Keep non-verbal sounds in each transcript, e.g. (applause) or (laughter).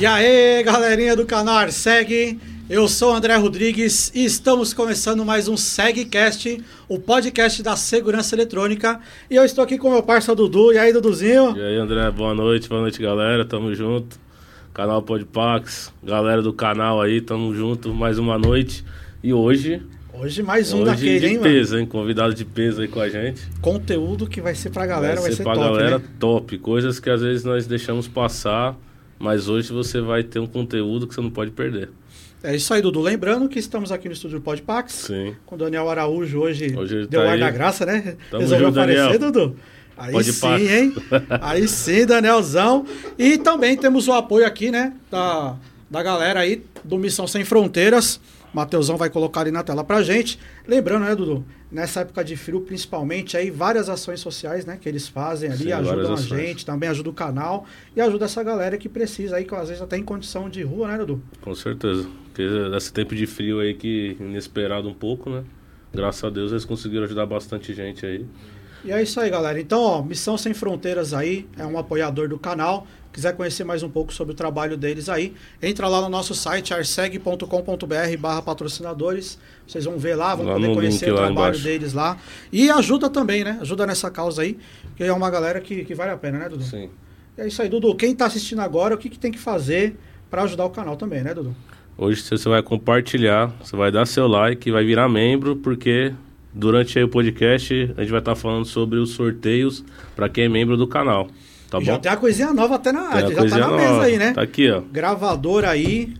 E aí, galerinha do canal Segue, eu sou o André Rodrigues e estamos começando mais um SegCast, o podcast da segurança eletrônica. E eu estou aqui com meu parceiro Dudu. E aí, Duduzinho? E aí, André, boa noite, boa noite, galera. Tamo junto. Canal Podpax, galera do canal aí, tamo junto mais uma noite. E hoje. Hoje mais um hoje daquele, de hein, peso, mano? hein? Convidado de peso aí com a gente. Conteúdo que vai ser pra galera, vai, vai ser, ser pra top, galera né? top. Coisas que às vezes nós deixamos passar, mas hoje você vai ter um conteúdo que você não pode perder. É isso aí, Dudu. Lembrando que estamos aqui no estúdio Podpax. Sim. Com o Daniel Araújo hoje, Hoje deu tá ar aí. da graça, né? Tamo Resolveu junto, aparecer, Daniel. Dudu. Aí Pode sim, pá. hein? Aí sim, Danielzão. E também temos o apoio aqui, né? Da, da galera aí do Missão Sem Fronteiras. Mateusão vai colocar ali na tela pra gente. Lembrando, né, Dudu? Nessa época de frio, principalmente, aí várias ações sociais, né? Que eles fazem ali, Sim, ajudam a gente, também ajuda o canal e ajuda essa galera que precisa aí, que às vezes até em condição de rua, né, Dudu? Com certeza. Porque nesse tempo de frio aí que inesperado um pouco, né? Graças a Deus eles conseguiram ajudar bastante gente aí. E é isso aí, galera. Então, ó, Missão Sem Fronteiras aí é um apoiador do canal. Quiser conhecer mais um pouco sobre o trabalho deles aí, entra lá no nosso site arseg.com.br barra patrocinadores. Vocês vão ver lá, vão Lá poder conhecer o trabalho embaixo. deles lá. E ajuda também, né? Ajuda nessa causa aí, que é uma galera que, que vale a pena, né, Dudu? Sim. E é isso aí, Dudu. Quem tá assistindo agora, o que, que tem que fazer para ajudar o canal também, né, Dudu? Hoje você vai compartilhar, você vai dar seu like, vai virar membro, porque durante aí o podcast a gente vai estar falando sobre os sorteios para quem é membro do canal. Tá já bom? tem uma coisinha nova até na, Tem já tá na mesa nova. aí, né? Tá aqui, ó. Gravador aí,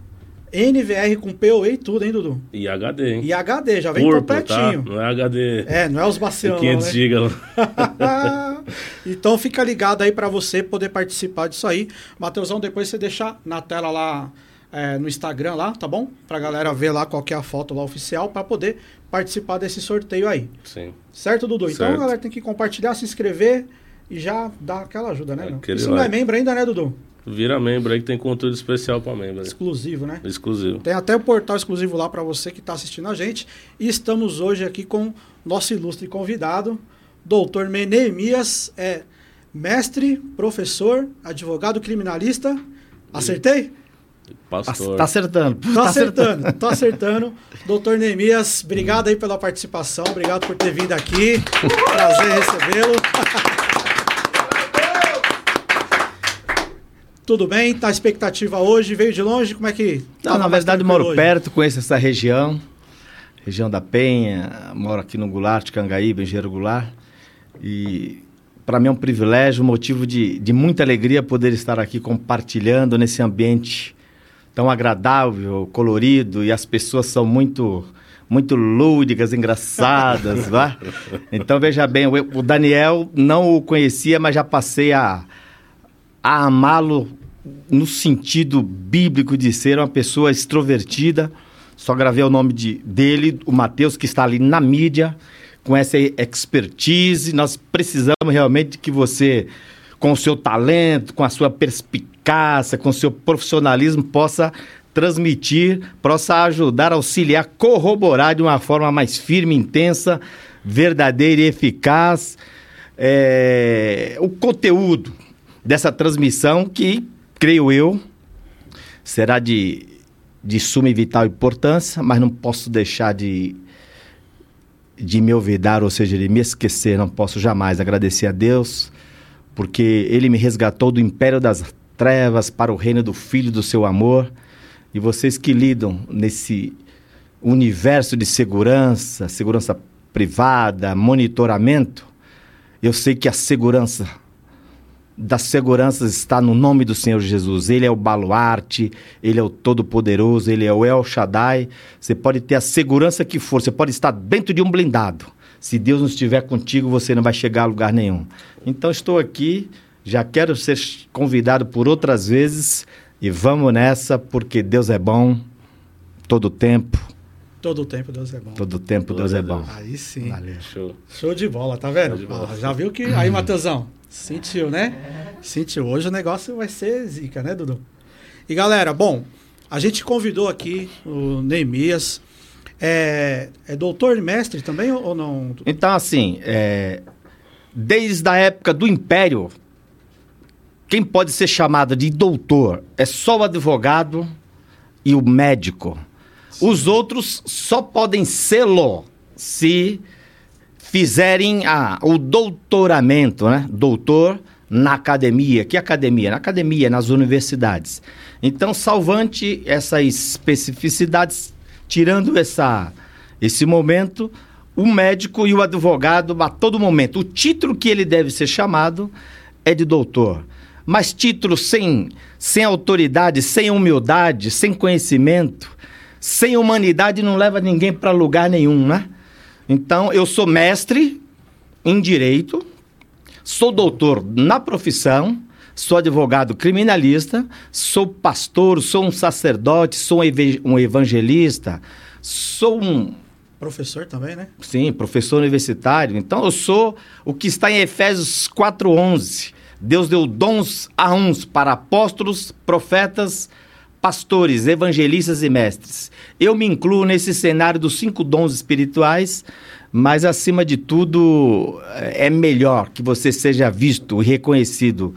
NVR com PoE e tudo, hein, Dudu? E HD, hein? E HD, já vem Corpo, completinho. tá? Não é HD. É, não é os baciões, (laughs) 500 né? GB. (laughs) então fica ligado aí pra você poder participar disso aí. Mateusão, depois você deixa na tela lá é, no Instagram lá, tá bom? Pra galera ver lá qual é a foto lá oficial pra poder participar desse sorteio aí. Sim. Certo, Dudu? Então a Certo. galera tem que compartilhar, se inscrever e já dar aquela ajuda, né? Aquele E se não é like. membro ainda, né, Dudu? Vira membro aí que tem conteúdo especial para membro. Exclusivo, né? Exclusivo. Tem até o portal exclusivo lá para você que está assistindo a gente. E estamos hoje aqui com nosso ilustre convidado, doutor Menemias, é mestre, professor, advogado criminalista. Acertei? Pastor. Tá acertando. Tô acertando, tô acertando. Doutor Neemias, obrigado aí pela participação, obrigado por ter vindo aqui. Prazer recebê-lo. Tudo bem? Tá a expectativa hoje? Veio de longe? Como é que. Não, tava na verdade, moro hoje? perto, conheço essa região. Região da Penha, moro aqui no Goulart, Cangaíba, Engenheiro Goulart. E para mim é um privilégio, um motivo de, de muita alegria poder estar aqui compartilhando nesse ambiente tão agradável, colorido, e as pessoas são muito muito lúdicas, engraçadas, (laughs) vá. Então veja bem, o, Daniel não o conhecia, mas já passei a, a amá-lo no sentido bíblico de ser uma pessoa extrovertida. Só gravei o nome de, dele, o Matheus, que está ali na mídia, com essa expertise. Nós precisamos realmente que você, com o seu talento, com a sua perspicácia, com o seu profissionalismo, possa transmitir, possa ajudar, auxiliar, corroborar de uma forma mais firme, intensa, verdadeira e eficaz é, o conteúdo dessa transmissão que, creio eu, será de, de suma e vital importância, mas não posso deixar de, de me olvidar, ou seja, de me esquecer, não posso jamais agradecer a Deus, porque Ele me resgatou do império das trevas para o reino do Filho do seu amor. E vocês que lidam nesse universo de segurança, segurança privada, monitoramento, eu sei que a segurança das seguranças está no nome do Senhor Jesus. Ele é o baluarte, ele é o todo-poderoso, ele é o El Shaddai. Você pode ter a segurança que for, você pode estar dentro de um blindado. Se Deus não estiver contigo, você não vai chegar a lugar nenhum. Então estou aqui, já quero ser convidado por outras vezes e vamos nessa, porque Deus é bom todo tempo. Todo o tempo Deus é bom. Todo tempo Deus Glória é bom. Deus. Aí sim. Valeu. Show. Show de bola, tá vendo? Show de bola. Ah, já viu que. Aí, Matheusão, sentiu, né? Sentiu. Hoje o negócio vai ser zica, né, Dudu? E galera, bom, a gente convidou aqui o Neemias. É, é doutor e mestre também ou não? Então, assim, é, desde a época do Império, quem pode ser chamado de doutor é só o advogado e o médico. Sim. Os outros só podem sê-lo se fizerem a, o doutoramento, né? Doutor na academia. Que academia? Na academia, nas universidades. Então, salvante essas especificidades, tirando essa, esse momento, o médico e o advogado, a todo momento, o título que ele deve ser chamado é de doutor. Mas título sem, sem autoridade, sem humildade, sem conhecimento, sem humanidade não leva ninguém para lugar nenhum, né? Então, eu sou mestre em direito, sou doutor na profissão, sou advogado criminalista, sou pastor, sou um sacerdote, sou um evangelista, sou um. Professor também, né? Sim, professor universitário. Então, eu sou o que está em Efésios 4,11. Deus deu dons a uns para apóstolos, profetas, pastores, evangelistas e mestres. Eu me incluo nesse cenário dos cinco dons espirituais, mas acima de tudo é melhor que você seja visto e reconhecido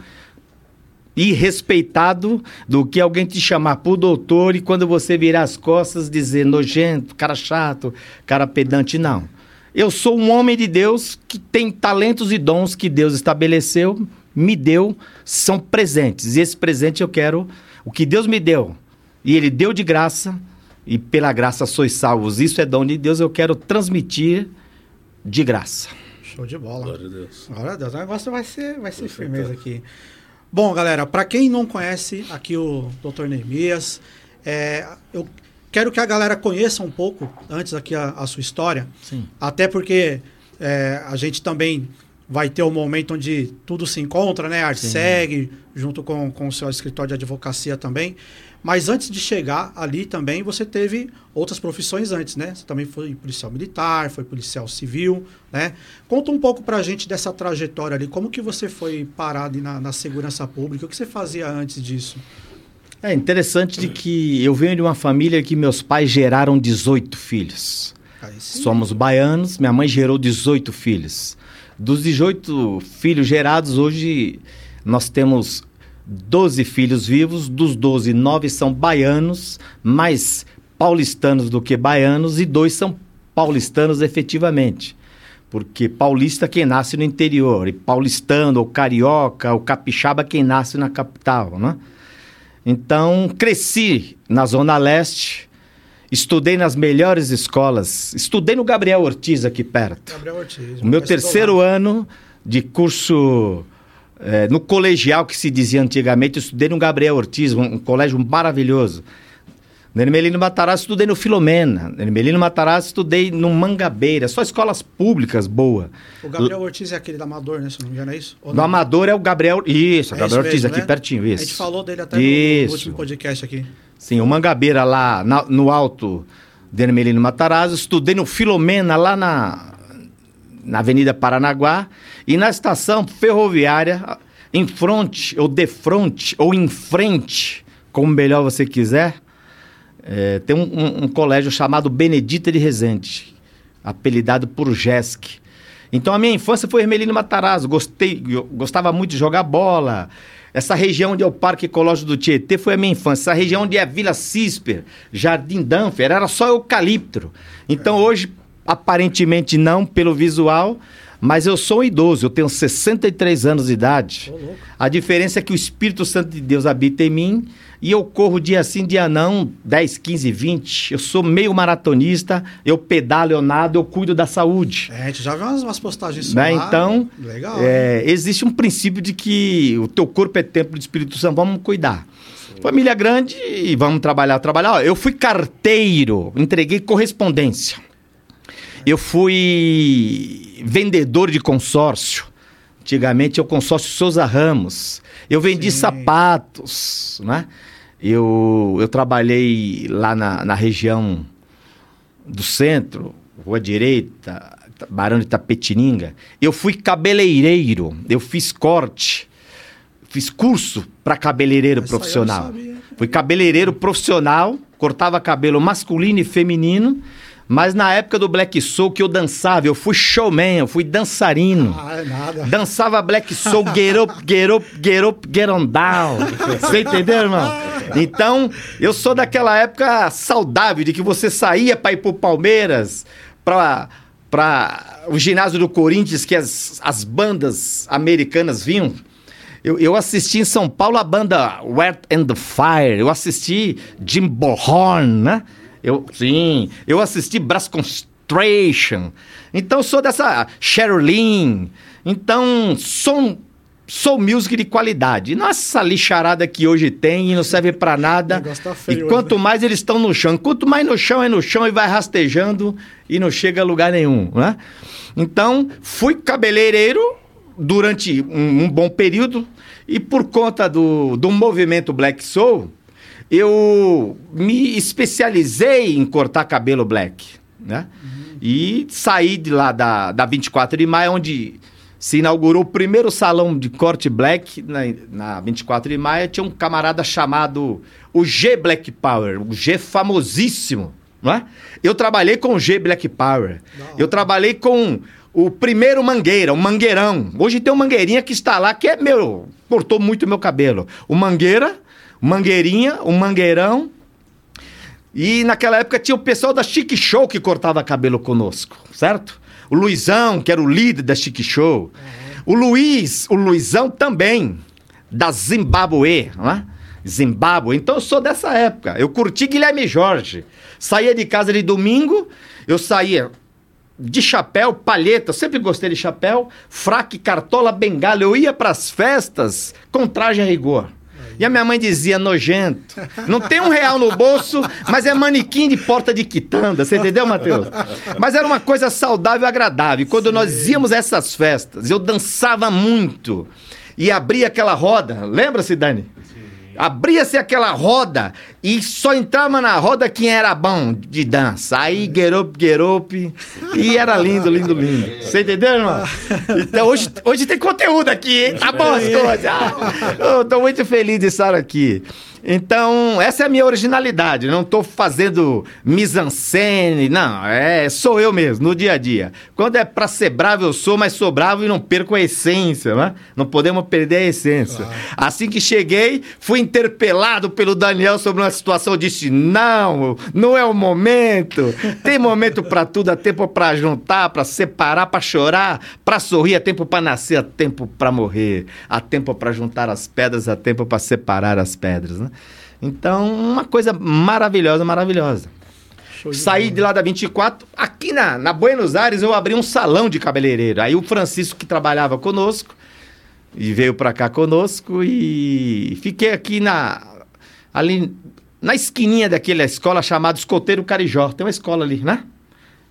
e respeitado do que alguém te chamar por doutor e quando você virar as costas dizer nojento, cara chato, cara pedante, não. Eu sou um homem de Deus que tem talentos e dons que Deus estabeleceu, me deu, são presentes. E esse presente eu quero o que Deus me deu, e Ele deu de graça, e pela graça sois salvos. Isso é dom de Deus, eu quero transmitir de graça. Show de bola. Glória a Deus. Glória a Deus. O negócio vai ser, vai ser firmeza aqui. Bom, galera, para quem não conhece aqui o Dr. Neemias, é, eu quero que a galera conheça um pouco, antes aqui, a, a sua história. Sim. Até porque é, a gente também vai ter o um momento onde tudo se encontra, né? A Artseg, junto com, com o seu escritório de advocacia também. Mas antes de chegar ali também, você teve outras profissões antes, né? Você também foi policial militar, foi policial civil, né? Conta um pouco pra gente dessa trajetória ali. Como que você foi parado na, na segurança pública? O que você fazia antes disso? É interessante de que eu venho de uma família que meus pais geraram 18 filhos. Somos baianos, minha mãe gerou 18 filhos. Dos 18 filhos gerados, hoje nós temos 12 filhos vivos, dos 12, 9 são baianos, mais paulistanos do que baianos, e dois são paulistanos efetivamente. Porque paulista quem nasce no interior, e paulistano, ou carioca, ou capixaba quem nasce na capital, né? Então, cresci na Zona Leste, Estudei nas melhores escolas. Estudei no Gabriel Ortiz aqui perto. Gabriel Ortiz. O meu terceiro ano de curso é, no colegial que se dizia antigamente, eu estudei no Gabriel Ortiz, um, um colégio maravilhoso. No Ermelino Matarazzo estudei no Filomena. No Ermelino Matarazzo estudei no Mangabeira. Só escolas públicas boa. O Gabriel Ortiz é aquele do Amador, né? Se não me engano, é isso? No Amador é o Gabriel... Isso, é Gabriel Ortiz, mesmo, aqui né? pertinho, isso. A gente falou dele até no, no último podcast aqui. Sim, o Mangabeira lá na, no alto de Ermelino Matarazzo. Estudei no Filomena, lá na, na Avenida Paranaguá. E na estação ferroviária, em frente, ou de frente, ou em frente, como melhor você quiser, é, tem um, um, um, colégio chamado Benedita de Resende, apelidado por JESC. Então a minha infância foi Ermelino Matarazzo. Gostei, gostava muito de jogar bola. Essa região onde é o Parque Ecológico do Tietê foi a minha infância. Essa região onde é a Vila Cisper, Jardim Danfer, era só eucalipto. Então é. hoje, aparentemente não, pelo visual, mas eu sou um idoso, eu tenho 63 anos de idade. A diferença é que o Espírito Santo de Deus habita em mim e eu corro dia sim, dia não, 10, 15, 20. Eu sou meio maratonista, eu pedalo, eu nado, eu cuido da saúde. É, a gente já viu umas, umas postagens né? Então, Legal, é, existe um princípio de que o teu corpo é templo do Espírito Santo, vamos cuidar. Sim. Família grande e vamos trabalhar, trabalhar. Ó, eu fui carteiro, entreguei correspondência. Eu fui vendedor de consórcio. Antigamente é o consórcio Souza Ramos. Eu vendi Sim. sapatos, né? Eu, eu trabalhei lá na, na região do centro, Rua Direita, Barão de Tapetininga. Eu fui cabeleireiro, eu fiz corte, fiz curso para cabeleireiro Essa profissional. Fui cabeleireiro profissional, cortava cabelo masculino e feminino, Mas na época do Black Soul que eu dançava, eu fui showman, eu fui dançarino. Ah, é nada. Dançava Black Soul, get up, get up, get up, get on down. Você entendeu, irmão? Então, eu sou daquela época saudável, de que você saía para ir pro Palmeiras, pra, pra o ginásio do Corinthians, que as, as bandas americanas vinham. Eu, eu assisti em São Paulo a banda Wet and the Fire, eu assisti Jim Bohorn, né? Eu, sim, eu assisti Brass Constration. Então, eu sou dessa Sherilyn. Então, sou sou music de qualidade. Não essa lixarada que hoje tem e não serve pra nada. Tá feio e quanto né? mais eles estão no chão, quanto mais no chão é no chão e vai rastejando e não chega a lugar nenhum, né? Então, fui cabeleireiro durante um, um bom período e por conta do, do movimento Black Soul, eu me especializei em cortar cabelo black, né? E saí de lá da, da 24 de maio, onde se inaugurou o primeiro salão de corte black na, na 24 de maio. Tinha um camarada chamado o G Black Power, o G famosíssimo, não é? Eu trabalhei com o G Black Power. Eu trabalhei com o primeiro Mangueira, o Mangueirão. Hoje tem um Mangueirinha que está lá, que é meu, cortou muito meu cabelo. O Mangueira, Mangueirinha, o Mangueirão. E naquela época tinha o pessoal da Chic Show que cortava cabelo conosco, certo? O Luizão, que era o líder da Chic Show. O Luiz, o Luizão também, da Zimbabue, não é? Zimbábue. Então eu sou dessa época. Eu curti Guilherme Jorge. Saía de casa de domingo, eu saía de chapéu, palheta, eu sempre gostei de chapéu, fraque, cartola, bengala. Eu ia pras festas com traje a rigor. E a minha mãe dizia, nojento. Não tem um real no bolso, mas é manequim de porta de quitanda. Você entendeu, Matheus? Mas era uma coisa saudável e agradável. E quando nós íamos a essas festas, eu dançava muito. E abria aquela roda. Lembra-se, Dani? Abria-se aquela roda e só entrava na roda quem era bom de dança. Aí, get up. E era lindo, lindo, lindo. Você entendeu, irmão? Então hoje, hoje tem conteúdo aqui, hein? Tá bom as coisas. Ah, Eu tô muito feliz de estar aqui. Então, essa é a minha originalidade. Não tô fazendo mise-en-scène, não. É, sou eu mesmo, no dia a dia. Quando é pra ser bravo, eu sou, mas sou bravo e não perco a essência, né? Não podemos perder a essência. Assim que cheguei, fui interpelado pelo Daniel sobre uma situação. Eu disse: não, não é o momento. Tem momento pra tudo, há tempo pra juntar, pra separar, pra chorar, pra sorrir, há tempo pra nascer, há tempo pra morrer, há tempo pra juntar as pedras, há tempo pra separar as pedras, né? Então, uma coisa maravilhosa, maravilhosa. De Saí bola. de lá da 24. Aqui na, na Buenos Aires eu abri um salão de cabeleireiro. Aí o Francisco, que trabalhava conosco, e veio pra cá conosco e fiquei aqui na. Ali na esquininha daquela escola chamada Escoteiro Carijó. Tem uma escola ali, né?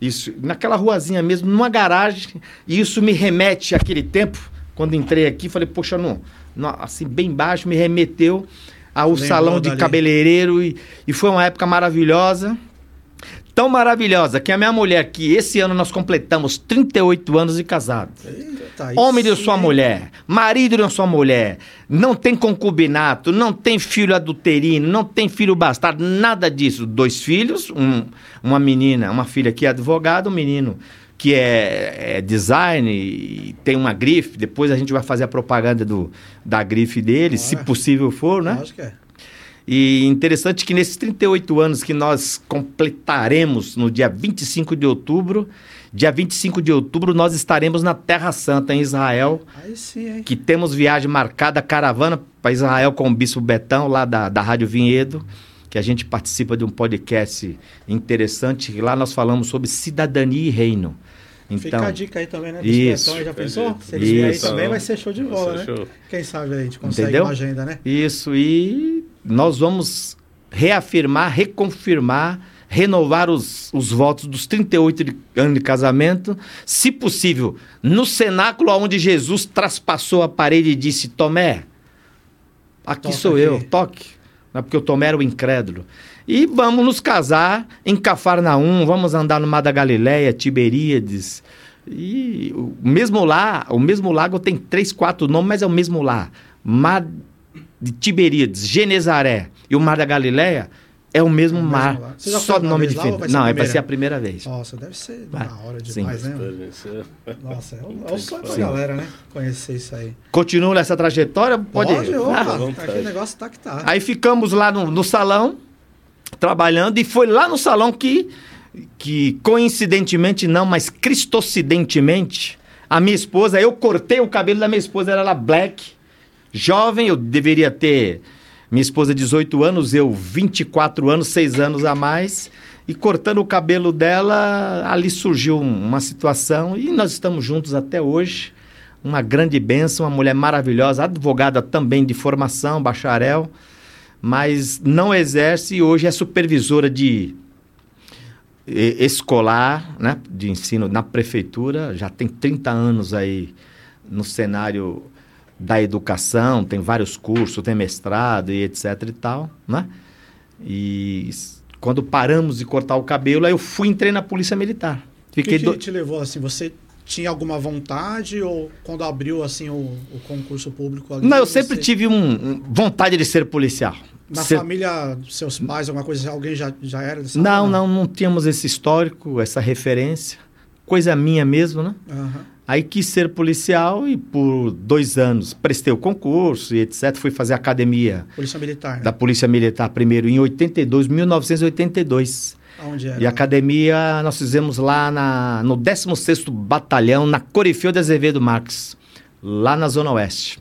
Isso, naquela ruazinha mesmo, numa garagem. E isso me remete àquele tempo, quando entrei aqui, falei, poxa, não, não, assim, bem baixo, me remeteu ao Lembrou salão de dali. cabeleireiro e, e foi uma época maravilhosa. Tão maravilhosa que a minha mulher, que esse ano nós completamos 38 anos de casados. Eita, aí Homem de sua hein? mulher, marido de sua mulher, não tem concubinato, não tem filho adulterino, não tem filho bastardo, nada disso. Dois filhos, um- uma menina, uma filha que é advogada, um menino que é, é design e tem uma grife. Depois a gente vai fazer a propaganda do, da grife dele, se Ah. possível for, né? Acho que é. E interessante que nesses 38 anos que nós completaremos no dia 25 de outubro, dia 25 de outubro nós estaremos na Terra Santa, em Israel, Aí sim, hein? que temos viagem marcada, caravana para Israel com o Bispo Betão, lá da, da Rádio Vinhedo, que a gente participa de um podcast interessante, e lá nós falamos sobre cidadania e reino. Fica Então, a dica aí também, né? isso. Isso. Já pensou? Se Isso. eles vierem aí Isso. também, vai ser show de bola, né? show. Quem sabe aí a gente consegue Entendeu? uma agenda, né? Isso, e nós vamos reafirmar, reconfirmar, renovar os, os votos dos 38 de, anos de casamento, se possível, no cenáculo onde Jesus traspassou a parede e disse: Tomé, aqui Toca sou aqui." eu, toque. Não é porque o Tomé era o incrédulo. E vamos nos casar em Cafarnaum, vamos andar no Mar da Galileia, Tiberíades. E o mesmo lá, o mesmo lago tem três, quatro nomes, mas é o mesmo lá. Mar de Tiberíades, Genezaré e o Mar da Galileia, É o mesmo É o mesmo mar, lá. Você já só nome ser Não, é, vai primeira? ser a primeira vez. Nossa, deve ser Vai. da hora Sim. demais, né? mano? Experiência. Nossa, é o, é o sonho da Sim. galera, né? Conhecer isso aí. Continua nessa trajetória? Pode. Pode, opa, Ah, vontade. aquele negócio tá que tá. Aí ficamos lá no, no salão, trabalhando, e foi lá no salão que, que coincidentemente não, mas cristocidentemente, a minha esposa, eu cortei o cabelo da minha esposa, era ela black, jovem, eu deveria ter, minha esposa 18 anos, eu 24 anos, 6 anos a mais, e cortando o cabelo dela, ali surgiu um- uma situação, e nós estamos juntos até hoje, uma grande bênção, uma mulher maravilhosa, advogada também de formação, bacharel, mas não exerce e hoje é supervisora de escolar, né, de ensino na prefeitura, já tem 30 anos aí no cenário da educação, tem vários cursos, tem mestrado e etc e tal, né? E quando paramos de cortar o cabelo, aí eu fui entrei na Polícia Militar. O que, Fiquei que do... te levou assim? Você tinha alguma vontade ou quando abriu assim o, o concurso público ali? Não, eu você- sempre tive um, um- vontade de ser policial. Na Ser- família, seus pais, alguma coisa, alguém já, já era dessa Não, área? não, não tínhamos esse histórico, essa referência. Coisa minha mesmo, né? Aham. Aí quis ser policial e por dois anos prestei o concurso e etc. Fui fazer academia Polícia Militar, né? da Polícia Militar primeiro em 82, 1982. Aonde era? E a academia nós fizemos lá na, no 16º Batalhão, na Corifeu de Azevedo Marques, lá na Zona Oeste.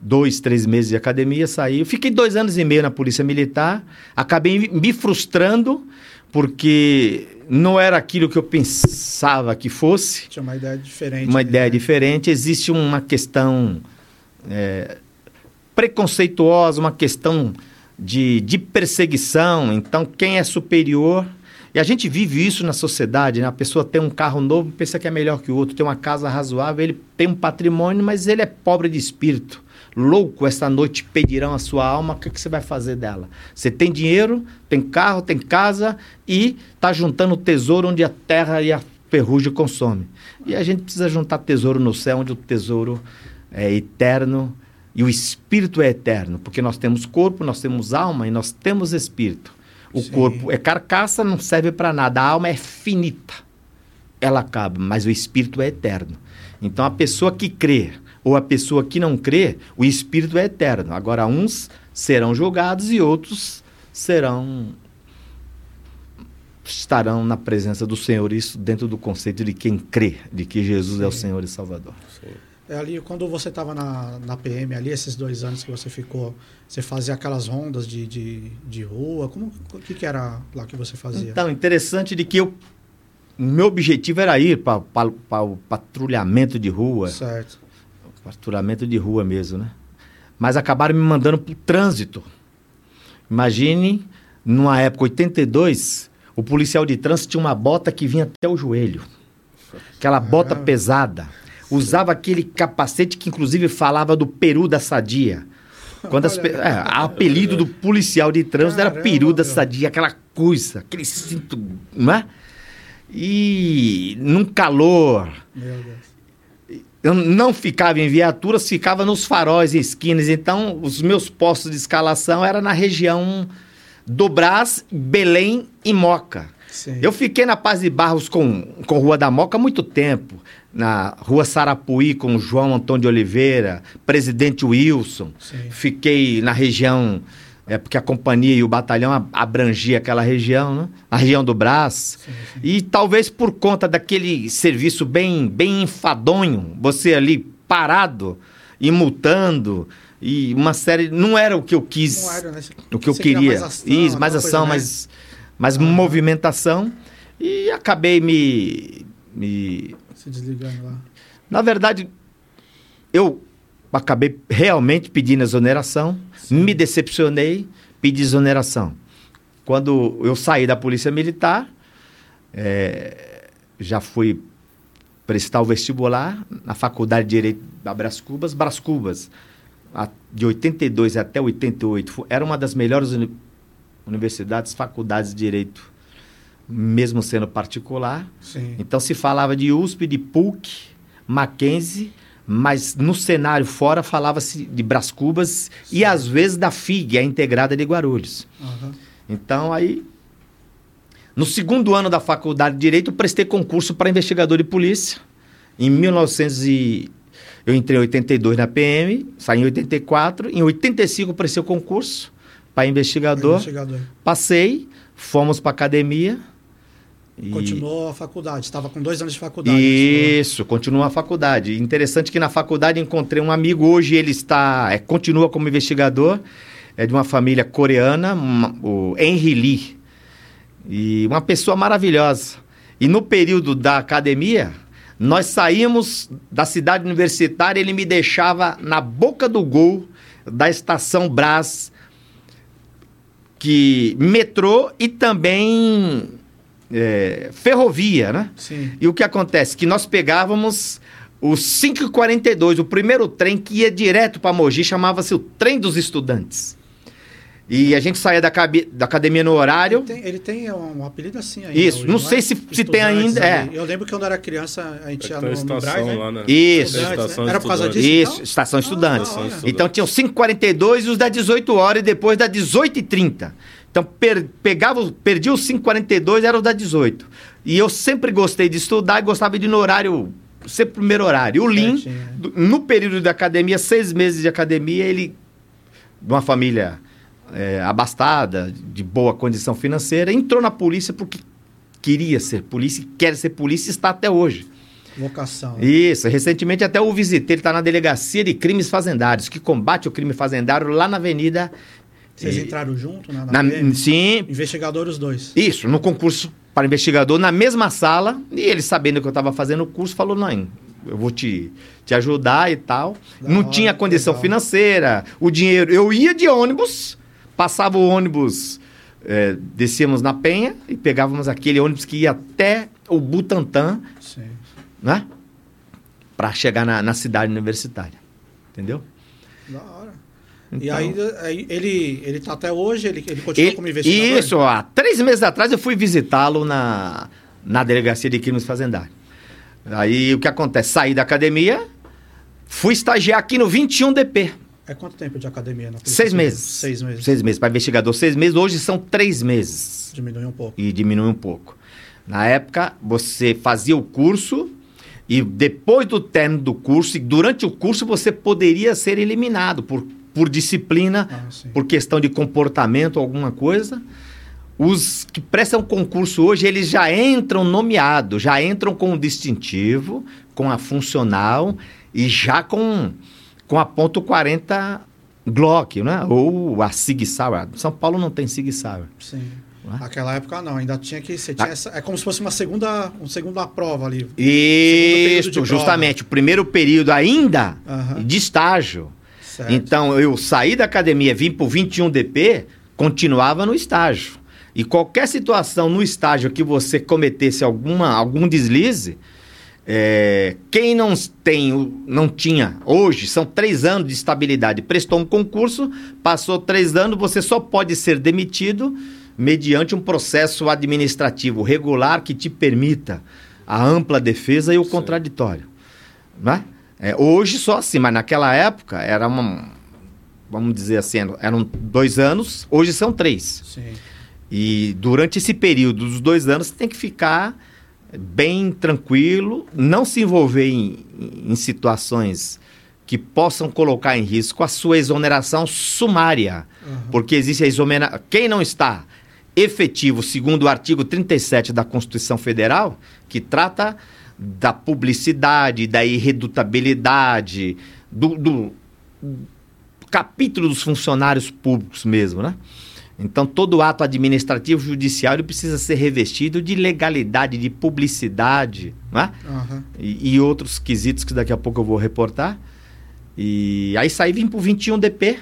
Dois, três meses de academia, saí. Fiquei dois anos e meio na Polícia Militar. Acabei me frustrando, porque não era aquilo que eu pensava que fosse Tinha uma ideia diferente. uma ali, ideia né? diferente. Existe uma questão é, preconceituosa, uma questão de, de perseguição. Então, quem é superior. E a gente vive isso na sociedade, né? A pessoa tem um carro novo, pensa que é melhor que o outro, tem uma casa razoável, ele tem um patrimônio, mas ele é pobre de espírito. Louco, esta noite pedirão a sua alma, o que, que você vai fazer dela? Você tem dinheiro, tem carro, tem casa e está juntando tesouro onde a terra e a ferrugem consome. E a gente precisa juntar tesouro no céu, onde o tesouro é eterno e o espírito é eterno, porque nós temos corpo, nós temos alma e nós temos espírito. O Sim. corpo é carcaça, não serve para nada. A alma é finita. Ela acaba, mas o espírito é eterno. Então a pessoa que crê ou a pessoa que não crê, o espírito é eterno. Agora uns serão julgados e outros serão estarão na presença do Senhor, isso dentro do conceito de quem crê, de que Jesus é o Sim. Senhor e Salvador. É ali, quando você estava na, na PM ali, esses dois anos que você ficou, você fazia aquelas rondas de, de, de rua, como, o que, que era lá que você fazia? Então, interessante de que eu meu objetivo era ir para o patrulhamento de rua, Certo. Patrulhamento de rua mesmo, né? Mas acabaram me mandando para o trânsito. Imagine, numa época 82, o policial de trânsito tinha uma bota que vinha até o joelho. Aquela bota Caramba. pesada. Usava aquele capacete que inclusive falava do peru da sadia. Quando as pe- é, apelido do policial de trânsito era Caramba, peru da sadia, aquela coisa, aquele cinto, não é? E num calor, Meu Deus. Eu não ficava em viaturas, ficava nos faróis e esquinas. Então, os meus postos de escalação era na região do Brás, Belém e Moca. Sim. Eu fiquei na Paz de Barros com, com Rua da Moca há muito tempo. Na Rua Sarapuí com João Antônio de Oliveira, Presidente Wilson. Sim. Fiquei na região, é, porque a companhia e o batalhão a- abrangia aquela região, né? Na região do Brás. Sim. E talvez por conta daquele serviço bem, bem enfadonho, você ali parado e multando, e uma série. Não era o que eu quis, Não era, né? O que eu queria mais ação, Isso, mais ação, coisa, né? mais, mais Aham. movimentação. E acabei me, me. Se desligando lá. Na verdade, eu acabei realmente pedindo exoneração, me decepcionei, pedi exoneração. Quando eu saí da Polícia Militar, eh, já fui prestar o vestibular na Faculdade de Direito da Brás Cubas. Brás Cubas, a- de 82 até 88, fu- era uma das melhores uni- universidades, faculdades de Direito, mesmo sendo particular. Sim. Então se falava de USP, de PUC, Mackenzie, mas no cenário fora falava-se de Brás Cubas e às vezes da FIG, a integrada de Guarulhos. Aham. Então aí no segundo ano da faculdade de direito eu prestei concurso para investigador de polícia. Em 1900 e... eu entrei em 82 na PM, saí em 84, em 85 eu prestei o concurso para investigador. Investigador. Passei, fomos para academia. E- Continuou a faculdade. Estava com dois anos de faculdade. Isso, continua a faculdade. Interessante que na faculdade encontrei um amigo, hoje ele está, é, continua como investigador, é de uma família coreana, uma- o Henry Lee. E uma pessoa maravilhosa. E no período da academia, nós saímos da cidade universitária, ele me deixava na boca do gol da estação Brás, que metrô e também é, ferrovia, né? Sim. E o que acontece? Que nós pegávamos o 542, o primeiro trem que ia direto para Mogi, chamava-se o Trem dos Estudantes. E a gente saía da, cabe- da academia no horário. Ele tem, ele tem um, apelido assim ainda. Isso, hoje, não é? sei se- se tem ainda, é. Eu lembro que quando eu era criança, a gente ia Tem no, no estação Braz, né? lá, né? Isso. Estação né? Era por causa disso? Isso, então? estação Ah, estudantes. Então tinha os 542 e os da 18 horas e depois da 18 e 30. Então per, pegava, perdia os 542 era o da 18. E eu sempre gostei de estudar e gostava de ir no horário, sempre primeiro horário. O Lin, é. do- no período da academia, seis meses de academia, ele, de uma família é, abastada, de boa condição financeira, entrou na polícia porque queria ser polícia, quer ser polícia e está até hoje. Vocação. né? Isso, recentemente até o visitei, ele está na Delegacia de Crimes Fazendários, que combate o crime fazendário lá na Avenida... Vocês eh, entraram junto na, na na- PM? sim, Investigador os dois. isso, no concurso para investigador, na mesma sala, e ele sabendo que eu estava fazendo o curso, falou, não, eu vou te, te ajudar e tal. Da não hora, tinha condição legal. financeira, o dinheiro, eu ia de ônibus, passava o ônibus, eh, descíamos na Penha e pegávamos aquele ônibus que ia até o Butantã, Sim. né? Para chegar na, na cidade universitária. Entendeu? Da hora. Então- E aí, aí ele, ele tá até hoje, ele, ele continua Ele- como investigador? isso, há três meses atrás eu fui visitá-lo na, na delegacia de crimes fazendários. Aí o que acontece? Saí da academia, fui estagiar aqui no 21DP. É quanto tempo de academia? Na Seis meses. Seis meses. Seis meses. Para investigador, seis meses. Hoje são três meses. Diminuiu um pouco. E diminui um pouco. Na época, você fazia o curso e depois do término do curso, e durante o curso, você poderia ser eliminado por, por disciplina, Ah, por questão de comportamento, alguma coisa. Os que prestam concurso hoje, eles já entram nomeados, já entram com o distintivo, com a funcional e já com, com a ponto 40 Glock, né? Ou a Sig Sauer. São Paulo não tem Sig Sauer. Sim. Ué? Naquela época não, ainda tinha que. Você tinha essa- é como se fosse uma segunda, uma segunda prova ali. Isso, justamente. O primeiro período ainda Aham. de estágio. Certo. Então, eu saí da academia, vim para o 21DP, continuava no estágio. E qualquer situação no estágio que você cometesse alguma, algum deslize, é, quem não tem, não tinha, hoje, são três anos de estabilidade, prestou um concurso, passou três anos, você só pode ser demitido mediante um processo administrativo regular que te permita a ampla defesa e o contraditório. Né? É, hoje só assim, mas naquela época era uma, vamos dizer assim, eram dois anos, hoje são três. Sim. E durante esse período dos dois anos, você tem que ficar bem tranquilo, não se envolver em, em situações que possam colocar em risco a sua exoneração sumária. Aham. Porque existe a exoneração. Quem não está efetivo, segundo o artigo 37 da Constituição Federal, que trata da publicidade, da irredutabilidade, do, do capítulo dos funcionários públicos mesmo, né? Então, todo ato administrativo judiciário precisa ser revestido de legalidade, de publicidade, né? Aham. E, e outros quesitos que daqui a pouco eu vou reportar. E aí saí vim pro 21DP.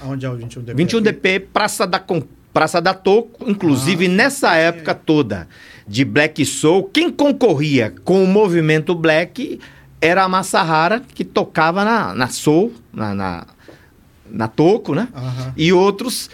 Aonde é o 21 DP? 21DP, Praça da, Com- Praça da Toco. Inclusive, Ah, nessa época toda de Black Soul, quem concorria com o movimento Black era a Massahara, que tocava na, na Soul, na, na, na Toco, né? Aham. E outros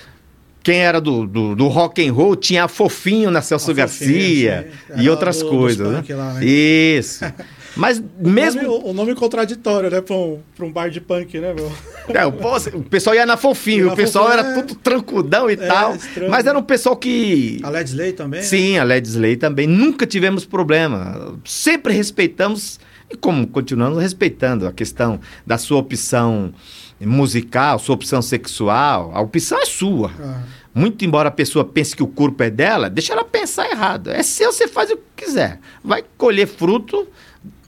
quem era do, do, do, rock and roll tinha fofinho na Celso a Garcia fofinha, e outras do, coisas, né? Lá, né? Isso. (laughs) Mas mesmo. O nome, o nome contraditório, né? Pra um, pra um bar de punk, né, meu? É, o, o pessoal ia na fofinho, o pessoal fofinho, era é... tudo trancudão e é, tal. Estranho. Mas era um pessoal que. A Led Slay também? Né? Sim, né? a Led Slay também. Nunca tivemos problema. Sempre respeitamos, e como continuamos respeitando a questão da sua opção musical, sua opção sexual. A opção é sua. Ah. Muito embora a pessoa pense que o corpo é dela, deixa ela pensar errado. É seu, você faz o que quiser. Vai colher fruto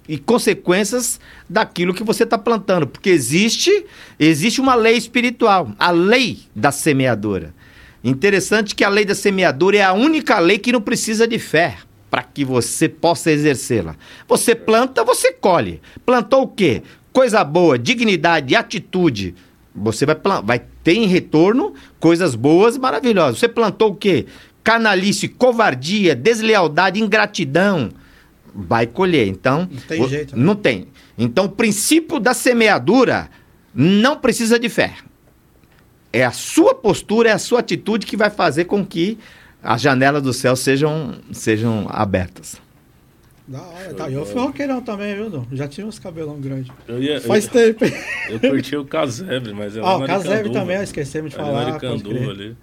e consequências daquilo que você está plantando, porque existe existe uma lei espiritual, a lei da semeadora. Interessante que a lei da semeadora é a única lei que não precisa de fé para que você possa exercê-la. Você planta, você colhe. Plantou o quê? Coisa boa, dignidade, atitude. Você vai, vai ter em retorno coisas boas maravilhosas. Você plantou o quê? Canalice, covardia, deslealdade, ingratidão vai colher. Então, não tem jeito. Né? Não tem. Então, o princípio da semeadura não precisa de fé. É a sua postura, é a sua atitude que vai fazer com que as janelas do céu sejam, sejam abertas. Da hora, tá. Eu fui roqueirão também, viu, Dom? Já tinha uns cabelão grandes. Faz eu, tempo. Eu curti o casebre, mas é Ah, o casebre também, esquecemos de falar. Era ali.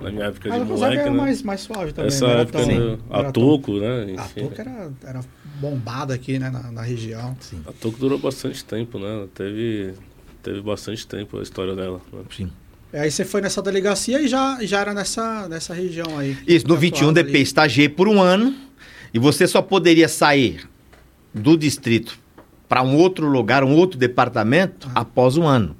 Na minha época de moleque, era né? mais, mais suave também. Essa né? época, tão, a Toco, né? Enfim. A Toco era, era bombada aqui, né? Na, na região. Sim. A Toco durou bastante tempo, né? Teve, teve bastante tempo a história dela. Né? Sim. É, aí você foi nessa delegacia e já, já era nessa, nessa região aí. Isso, no 21 DP, ali. estagiei por um ano e você só poderia sair do distrito para um outro lugar, um outro departamento, ah. após um ano.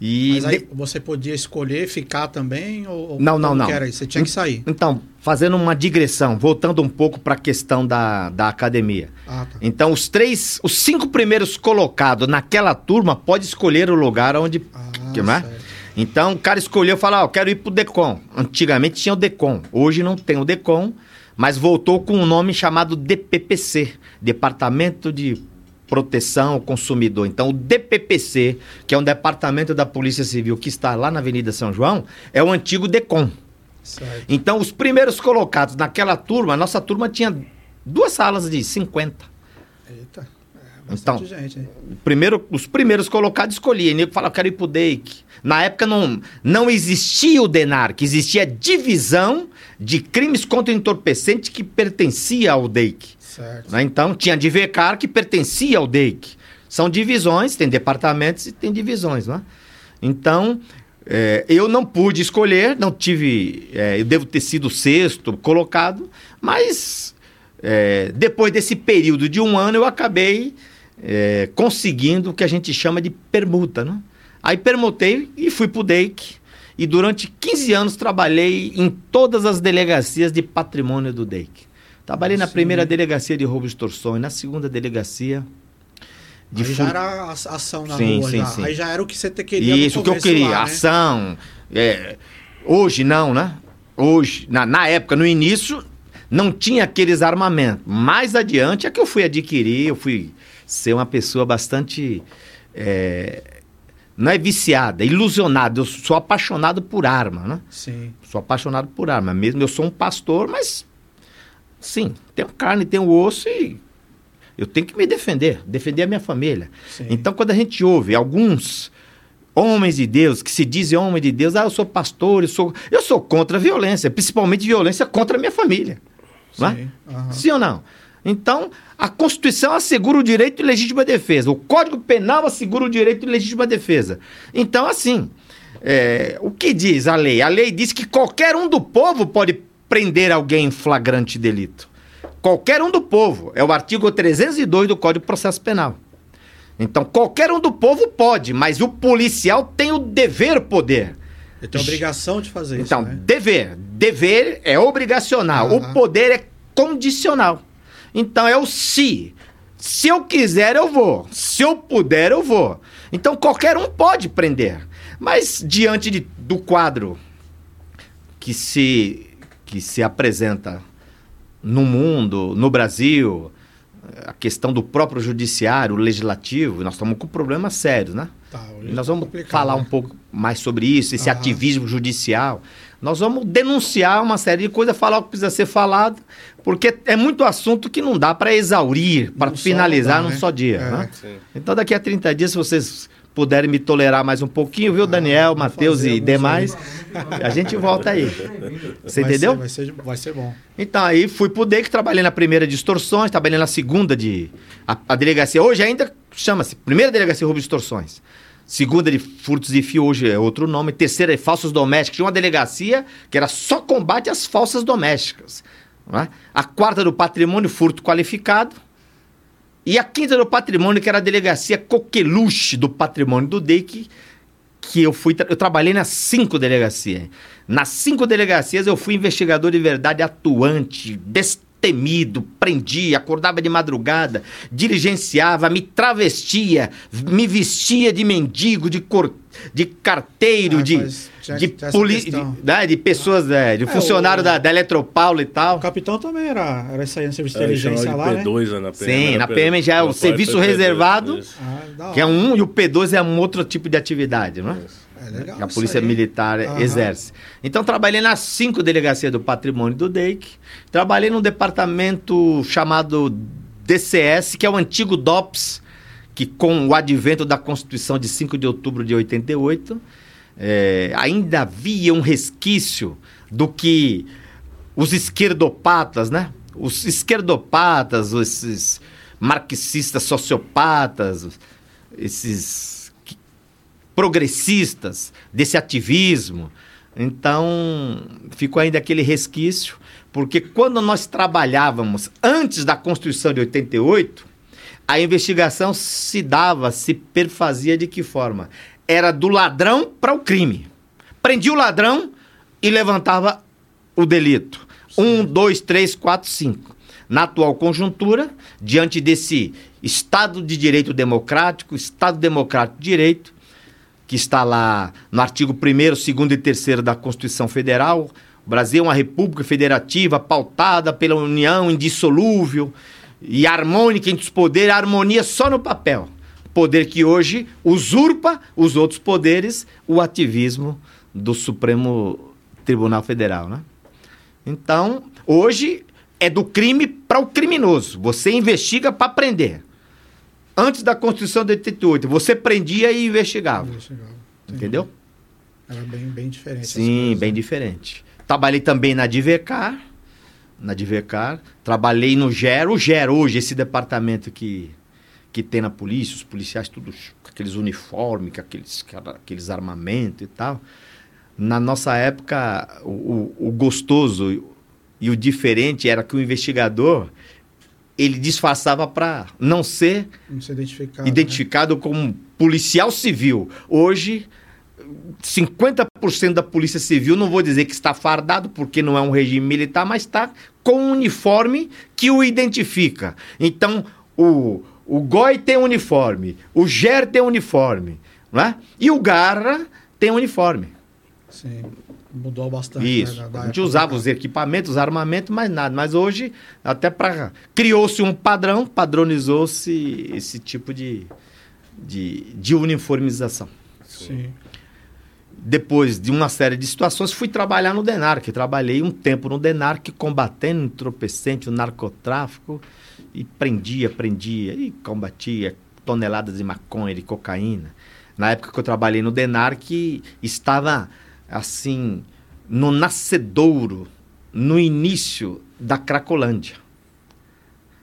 E Mas aí de... você podia escolher ficar também? Ou, não, não, não. Era? Você tinha que sair. Então, fazendo uma digressão, voltando um pouco para a questão da, da academia. Ah, tá. Então, os três, os cinco primeiros colocados naquela turma pode escolher o lugar onde. Ah, que, né? Então, o cara escolheu falar: ah, eu quero ir para o DECOM. Antigamente tinha o DECOM, hoje não tem o DECOM, mas voltou com um nome chamado DPPC Departamento de proteção ao consumidor. Então, o DPPC, que é um departamento da Polícia Civil que está lá na Avenida São João, é o antigo DECOM. Certo. Então, os primeiros colocados naquela turma, a nossa turma tinha duas salas de 50. Eita. É então, gente, primeiro, os primeiros colocados escolhiam. Nego falava, quero ir pro DEIC. Na época não, não existia o DENAR, que existia a divisão de crimes contra o entorpecente que pertencia ao DEIC. Né? Então, tinha a DIVECAR que pertencia ao DEIC. São divisões, tem departamentos e tem divisões. Né? Então, é, eu não pude escolher, não tive. É, eu devo ter sido sexto colocado, mas é, depois desse período de um ano eu acabei é, conseguindo o que a gente chama de permuta. Né? Aí permutei e fui para o DEIC. E durante 15 anos trabalhei em todas as delegacias de patrimônio do DEIC. Trabalhei na primeira delegacia de roubo e extorsões, na segunda delegacia de Aí já era a ação na sim, rua. Sim, já. Sim. Aí já era o que você queria Isso, o que eu queria. Lá, né? Ação. É, hoje não, né? Hoje, na, na época, no início, não tinha aqueles armamentos. Mais adiante é que eu fui adquirir, eu fui ser uma pessoa bastante. É, não é viciada, é ilusionada. Eu sou apaixonado por arma, né? Sim. Sou apaixonado por arma. Mesmo eu sou um pastor, mas Sim, tenho carne, tenho osso e eu tenho que me defender, defender a minha família. Sim. Então, quando a gente ouve alguns homens de Deus que se dizem homens de Deus, ah, eu sou pastor, eu sou, eu sou contra a violência, principalmente violência contra a minha família. Sim, não é? uhum. Sim ou não? Então, a Constituição assegura o direito de legítima defesa. O Código Penal assegura o direito de legítima defesa. Então, assim, é, o que diz a lei? A lei diz que qualquer um do povo pode prender alguém em flagrante delito. Qualquer um do povo. É o artigo 302 do Código de Processo Penal. Então, qualquer um do povo pode, mas o policial tem o dever poder. Ele tem a obrigação de fazer então, isso. Então, né? dever. Dever é obrigacional. O poder é condicional. Então, é o se. Se eu quiser, eu vou. Se eu puder, eu vou. Então, qualquer um pode prender. Mas, diante de, do quadro que se que se apresenta no mundo, no Brasil, a questão do próprio judiciário, legislativo, nós estamos com problemas sérios, né? Tá, nós vamos falar né? um pouco mais sobre isso, esse ativismo judicial. Nós vamos denunciar uma série de coisas, falar o que precisa ser falado, porque é muito assunto que não dá para exaurir, para finalizar dá, num né? só dia. É. Né? Então, daqui a 30 dias, se vocês puderem me tolerar mais um pouquinho, viu, Daniel, ah, Matheus e demais, a gente volta aí. Você vai entendeu? Ser, vai, ser, vai ser bom. Então, aí fui pro DEC, trabalhei na primeira de extorsões, trabalhei na segunda de. A, a delegacia hoje ainda chama-se Primeira Delegacia Roubo de Extorsões. Segunda de furtos e fio, hoje é outro nome. Terceira é falsos domésticos. Tinha uma delegacia que era só combate às falsas domésticas. É? A quarta do patrimônio, furto qualificado. E a quinta do patrimônio, que era a delegacia coqueluche do patrimônio do DEIC, que eu fui. Eu trabalhei nas cinco delegacias. Nas cinco delegacias eu fui investigador de verdade atuante, temido, prendia, acordava de madrugada, diligenciava, me travestia, me vestia de mendigo, de, cor, de carteiro, ah, de, de, poli, de, né, de pessoas, é, de é, funcionário o, da, da Eletropaulo e tal. O capitão também era, era isso aí no serviço de é, inteligência lá, P2, né? Na PM, Sim, na PM já é o serviço reservado, ah, que é um, e o P2 é um outro tipo de atividade, não é? Isso. É legal, a Polícia Militar uhum. exerce. Então, trabalhei nas cinco delegacias do patrimônio do DEIC. Trabalhei num departamento chamado DCS, que é o antigo DOPS, que com o advento da Constituição de 5 de outubro de 88, é, ainda havia um resquício do que os esquerdopatas, né? Os esquerdopatas, esses marxistas sociopatas, esses progressistas, desse ativismo. Então, ficou ainda aquele resquício, porque quando nós trabalhávamos antes da Constituição de 88, a investigação se dava, se perfazia de que forma? Era do ladrão para o crime. Prendia o ladrão e levantava o delito. Sim. Um, dois, três, quatro, cinco. Na atual conjuntura, diante desse Estado de Direito Democrático, Estado Democrático de Direito, que está lá no artigo 1, 2 e 3 da Constituição Federal. O Brasil é uma república federativa pautada pela união indissolúvel e harmônica entre os poderes, harmonia só no papel. Poder que hoje usurpa os outros poderes, o ativismo do Supremo Tribunal Federal, né? Então, hoje é do crime para o criminoso. Você investiga para prender antes da Constituição de 88, você prendia e investigava. investigava. Entendeu? Era bem, bem diferente. Sim, bem diferente. Trabalhei também na Divecar, na Divecar. Trabalhei no GER. O GER hoje, esse departamento que, que tem na polícia, os policiais todos com aqueles uniformes, com aqueles, aqueles armamentos e tal. Na nossa época, o, o, o gostoso e o diferente era que o investigador ele disfarçava para não ser, não ser identificado, identificado né? como policial civil. Hoje, 50% da polícia civil, não vou dizer que está fardado, porque não é um regime militar, mas está com um uniforme que o identifica. Então, o, o GOI tem uniforme, o GER tem uniforme, né? e o GARRA tem uniforme. Sim mudou bastante. Né, Isso. Né, a gente usava os equipamentos, os armamentos, mas nada. Mas hoje, até para. Criou-se um padrão, padronizou-se esse tipo de, de, de uniformização. Sim. Depois de uma série de situações, fui trabalhar no DENARC. Trabalhei um tempo no DENARC, combatendo entorpecente, o narcotráfico, e prendia, prendia, e combatia toneladas de maconha, de cocaína. Na época que eu trabalhei no DENARC, estava assim, no nascedouro, no início da Cracolândia.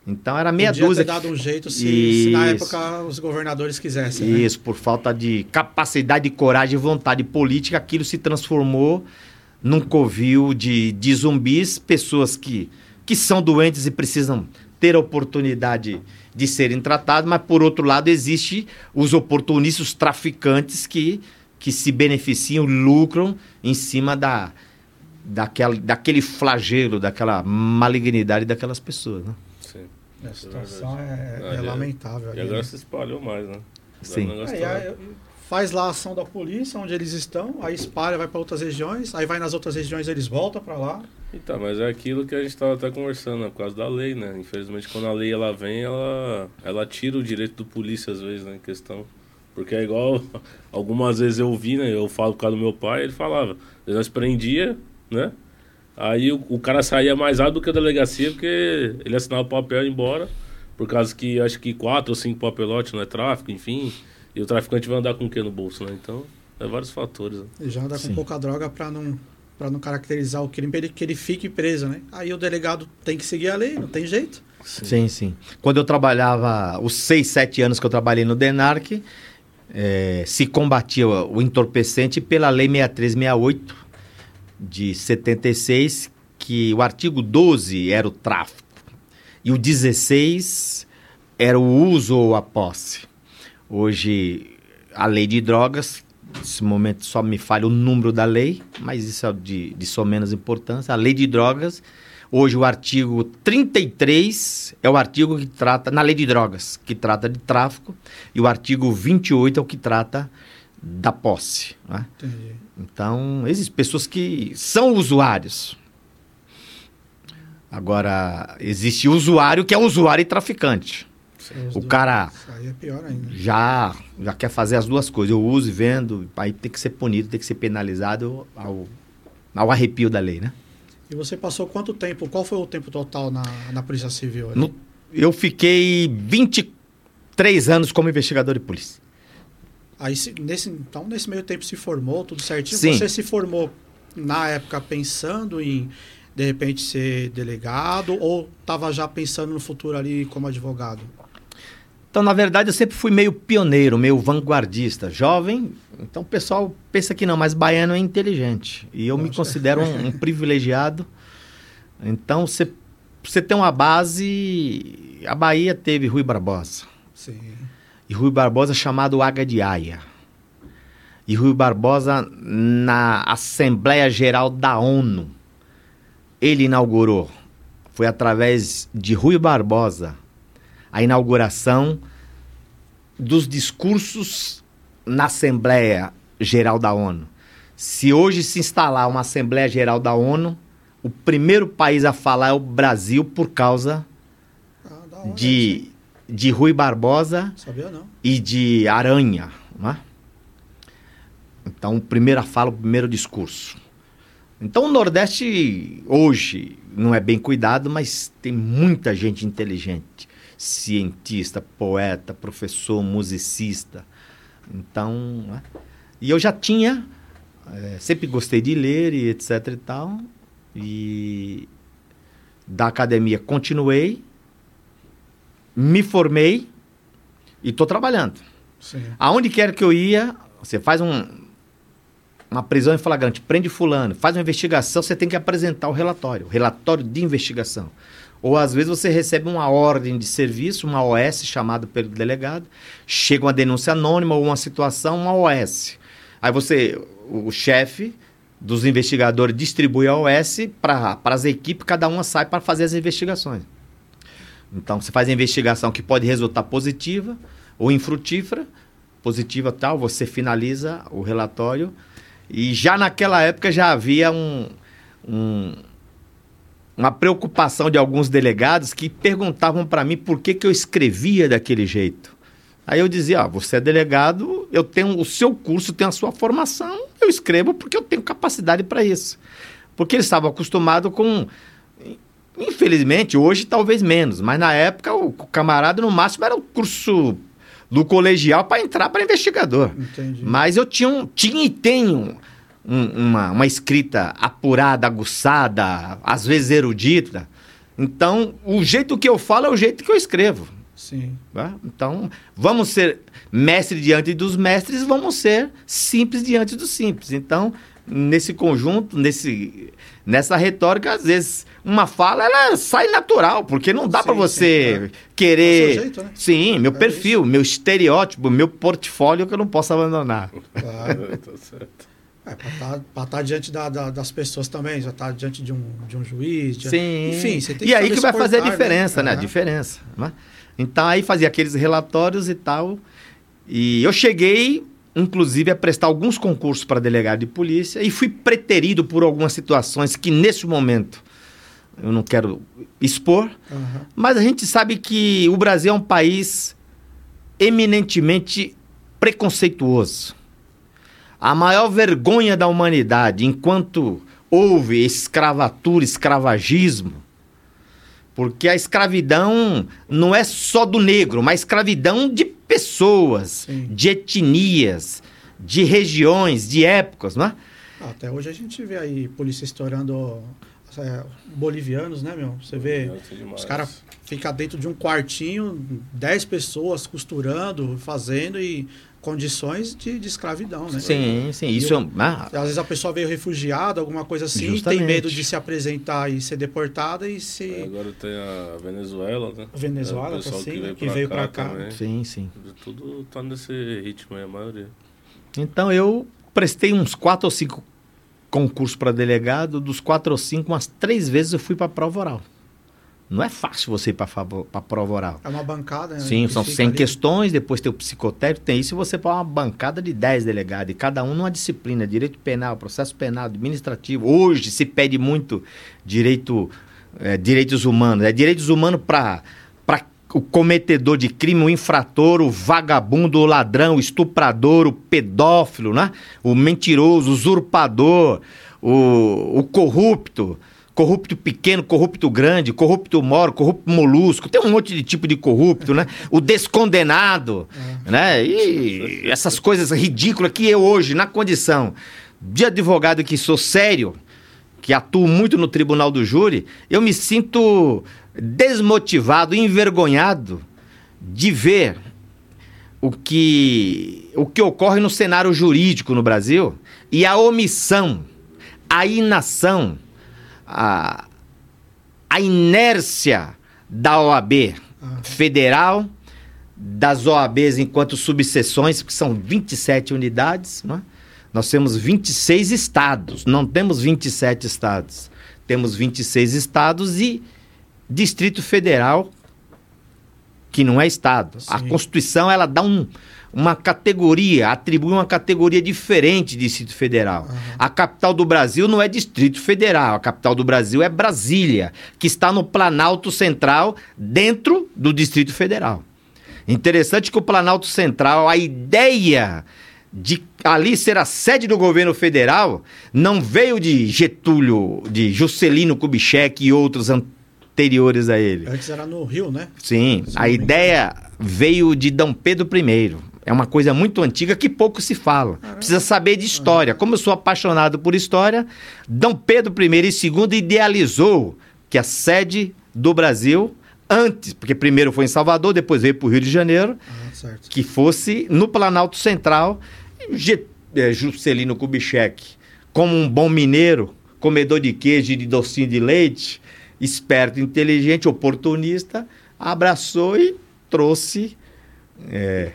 Então era meia Podia dúzia. Ter dado um jeito se, se, na época os governadores quisessem. Né? Isso, né? por falta de capacidade, coragem e vontade política, aquilo se transformou num covil de, de zumbis, pessoas que, que são doentes e precisam ter a oportunidade de serem tratados, mas por outro lado existe os oportunistas, os traficantes que que se beneficiam, lucram em cima da, daquela, daquele flagelo, daquela malignidade daquelas pessoas. Né? Sim. A situação é, é, é, lamentável. E agora né? se espalhou mais, né? Sim. É, tá... faz lá a ação da polícia, onde eles estão, aí espalha, vai para outras regiões, aí vai nas outras regiões eles voltam para lá. Então, mas é aquilo que a gente estava até conversando, né? por causa da lei, né? Infelizmente, quando a lei ela vem, ela, ela tira o direito do polícia, às vezes, né? Em questão Porque é igual, (laughs) algumas vezes eu vi, né? Eu falo por causa do meu pai, ele falava, nós prendia, né? Aí o, o, cara saía mais rápido do que a delegacia, porque ele assinava o papel e ia embora. Por causa que acho que quatro ou cinco papelotes não é tráfico, enfim. E o traficante vai andar com o que no bolso, né? Então, é vários fatores. Né? E já anda com pouca droga para não para não caracterizar o crime, para ele, que ele fique preso, né? Aí o delegado tem que seguir a lei, não tem jeito. Sim, sim. sim. Quando eu trabalhava, os seis, sete anos que eu trabalhei no DENARC, é, se combatia o entorpecente pela Lei 6368 de 76, que o artigo 12 era o tráfico e o 16 era o uso ou a posse. Hoje, a lei de drogas, nesse momento só me falha o número da lei, mas isso é de, de só menos importância. A lei de drogas, hoje o artigo 33 é o artigo que trata, na lei de drogas, que trata de tráfico, e o artigo 28 é o que trata da posse. Né? Então, existem pessoas que são usuários. Agora, existe usuário que é usuário e traficante. O cara é já, já quer fazer as duas coisas. Eu uso e vendo, aí tem que ser punido, tem que ser penalizado ao, ao arrepio da lei, né? E você passou quanto tempo? Qual foi o tempo total na, na Polícia Civil? No, eu fiquei 23 anos como investigador de polícia. Aí, nesse, então, nesse meio tempo se formou, tudo certinho? Sim. Você se formou na época pensando em de repente ser delegado ou estava já pensando no futuro ali como advogado? Então, na verdade, eu sempre fui meio pioneiro, meio vanguardista. Jovem, então o pessoal pensa que não, mas baiano é inteligente. E eu Nossa. me considero um, um privilegiado. Então, você, você tem uma base. A Bahia teve Rui Barbosa. Sim. E Rui Barbosa chamado Águia de Aia. E Rui Barbosa na Assembleia Geral da ONU. Ele inaugurou. Foi através de Rui Barbosa a inauguração dos discursos na Assembleia Geral da ONU. Se hoje se instalar uma Assembleia Geral da ONU, o primeiro país a falar é o Brasil por causa ah, de, de Rui Barbosa e de Aranha. Não é? Então, primeira fala, o primeiro discurso. Então, o Nordeste, hoje, não é bem cuidado, mas tem muita gente inteligente cientista, poeta, professor, musicista. Então, né? e eu já tinha, é, sempre gostei de ler e etc e tal. E da academia continuei, me formei e estou trabalhando. Sim. Aonde quer que eu ia, você faz um, uma prisão em flagrante, prende fulano, faz uma investigação, você tem que apresentar o relatório, o relatório de investigação. Ou às vezes você recebe uma ordem de serviço, uma OS chamada pelo delegado, chega uma denúncia anônima ou uma situação, uma OS. Aí você, o chefe dos investigadores distribui a OS para as equipes, cada uma sai para fazer as investigações. Então você faz a investigação que pode resultar positiva ou infrutífera, positiva tal, você finaliza o relatório. E já naquela época já havia um, um uma preocupação de alguns delegados que perguntavam para mim por que, que eu escrevia daquele jeito. Aí eu dizia, ah, você é delegado, eu tenho o seu curso, tem a sua formação, eu escrevo porque eu tenho capacidade para isso. Porque eles estavam acostumados com infelizmente, hoje talvez menos, mas na época o camarada no máximo era o curso do colegial para entrar para investigador. Entendi. Mas eu tinha, um, tinha e tenho um, uma, uma escrita apurada, aguçada, às vezes erudita. Então, o jeito que eu falo é o jeito que eu escrevo. Sim. Tá? Então, vamos ser mestre diante dos mestres, vamos ser simples diante dos simples. Então, nesse conjunto, nesse, nessa retórica, às vezes uma fala ela sai natural, porque não dá para você sim, é. querer. Jeito, né? Sim, meu é perfil, isso. meu estereótipo, meu portfólio que eu não posso abandonar. Claro, tá certo. É, para estar tá, tá diante da, da, das pessoas também, já estar tá diante de um, de um juiz. De... Sim. Enfim, você tem que E aí que vai fazer a né? diferença, né? né? A diferença. Né? Então aí fazia aqueles relatórios e tal. E eu cheguei, inclusive, a prestar alguns concursos para delegado de polícia e fui preterido por algumas situações que nesse momento eu não quero expor, uhum. mas a gente sabe que o Brasil é um país eminentemente preconceituoso. A maior vergonha da humanidade, enquanto houve escravatura, escravagismo, porque a escravidão não é só do negro, mas escravidão de pessoas, Sim. de etnias, de regiões, de épocas, não é? Até hoje a gente vê aí polícia estourando é, bolivianos, né, meu? Você vê os caras ficam dentro de um quartinho, 10 pessoas costurando, fazendo e condições de, de escravidão, né? Sim, sim. E Isso é. ah, Às vezes a pessoa veio refugiada, alguma coisa assim, Justamente. tem medo de se apresentar e ser deportada e se. Agora tem a Venezuela, né? Venezuela, É, pessoal assim, que veio, pra, veio cá pra cá. também. sim, sim. Tudo tá nesse ritmo aí, a maioria. Então eu prestei uns quatro ou cinco concursos para delegado, dos quatro ou cinco, umas três vezes eu fui para prova oral. Não é fácil você ir para a prova oral. É uma bancada, né? Sim, são fica 100 ali. questões, depois tem o psicotécnico, tem isso, e você põe uma bancada de 10 delegados, e cada um numa disciplina, direito penal, processo penal, administrativo. Hoje se pede muito direito, eh, direitos humanos. É direitos humanos para o cometedor de crime, o infrator, o vagabundo, o ladrão, o estuprador, o pedófilo, né? o mentiroso, o usurpador, o, o corrupto corrupto pequeno, corrupto grande, corrupto moro, corrupto molusco, tem um monte de tipo de corrupto, né? O descondenado, né? E essas coisas ridículas que eu hoje, na condição de advogado que sou sério, que atuo muito no tribunal do júri, eu me sinto desmotivado, envergonhado de ver o que, o que ocorre no cenário jurídico no Brasil e a omissão, a inação, a, a inércia da OAB federal, das OABs enquanto subseções, que são 27 unidades, não é? nós temos 26 estados, não temos 27 estados. Temos 26 estados e Distrito Federal, que não é estado. A Sim. Constituição ela dá um, uma categoria, atribui uma categoria diferente de Distrito Federal. A capital do Brasil não é Distrito Federal, a capital do Brasil é Brasília, que está no Planalto Central, dentro do Distrito Federal. Interessante que o Planalto Central, a ideia de ali ser a sede do governo federal não veio de Getúlio, de Juscelino Kubitschek e outros anteriores a ele. Antes era no Rio, né? Sim, Se a ideia veio de Dom Pedro I. É uma coisa muito antiga que pouco se fala. Precisa saber de história. Como eu sou apaixonado por história, Dom Pedro I e II idealizou que a sede do Brasil, antes, porque primeiro foi em Salvador, depois veio para o Rio de Janeiro, Ah, que fosse no Planalto Central. Eh, Juscelino Kubitschek, como um bom mineiro, comedor de queijo e de docinho de leite, esperto, inteligente, oportunista, abraçou e trouxe eh,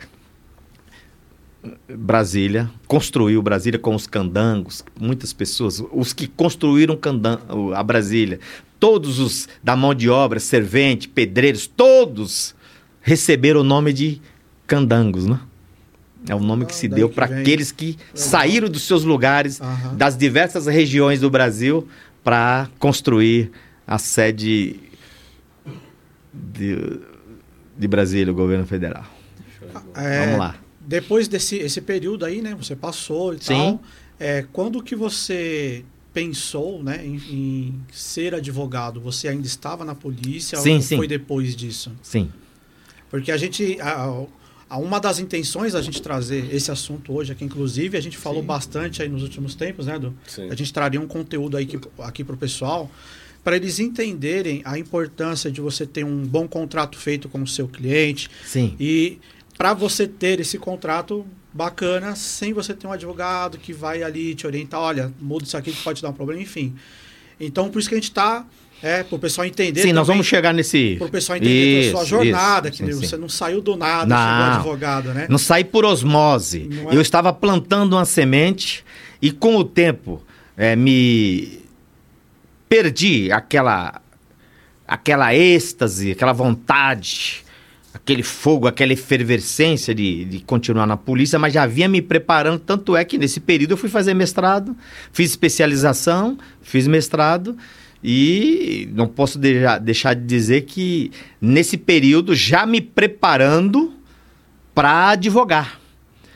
Brasília, construiu Brasília com os candangos, muitas pessoas, os que construíram candan- o- a Brasília, todos os da mão de obra, servente, pedreiros, todos receberam o nome de candangos, né? É o nome que Ah, se daí deu que para aqueles que saíram dos seus lugares, Aham. das diversas regiões do Brasil, para construir a sede de, de Brasília, o governo federal. É, Vamos lá. Depois desse esse período aí, né? Você passou e Sim. tal. É, quando que você pensou, né, em, em ser advogado? Você ainda estava na polícia Sim, ou sim. foi depois disso? Sim. Porque a gente. A, a uma das intenções da gente trazer esse assunto hoje aqui, inclusive, a gente falou bastante aí nos últimos tempos, né? Sim. A gente traria um conteúdo aí que, aqui para o pessoal, para eles entenderem a importância de você ter um bom contrato feito com o seu cliente Sim. e para você ter esse contrato bacana, sem você ter um advogado que vai ali te orientar, olha, muda isso aqui que pode dar um problema, enfim. Então, por isso que a gente está, é, para o pessoal entender. Sim, nós também, vamos chegar nesse. Para o pessoal entender a sua Isso, jornada, isso, que sim, você sim. não saiu do nada, Não. chegou advogado, né? Não saí por osmose. É? Eu estava plantando uma semente e com o tempo eh, me perdi aquela aquela êxtase, aquela vontade, aquele fogo, aquela efervescência de, de continuar na polícia, mas já vinha me preparando, tanto é que nesse período eu fui fazer mestrado, fiz especialização, fiz mestrado e não posso deixar, deixar de dizer que nesse período já me preparando para advogar.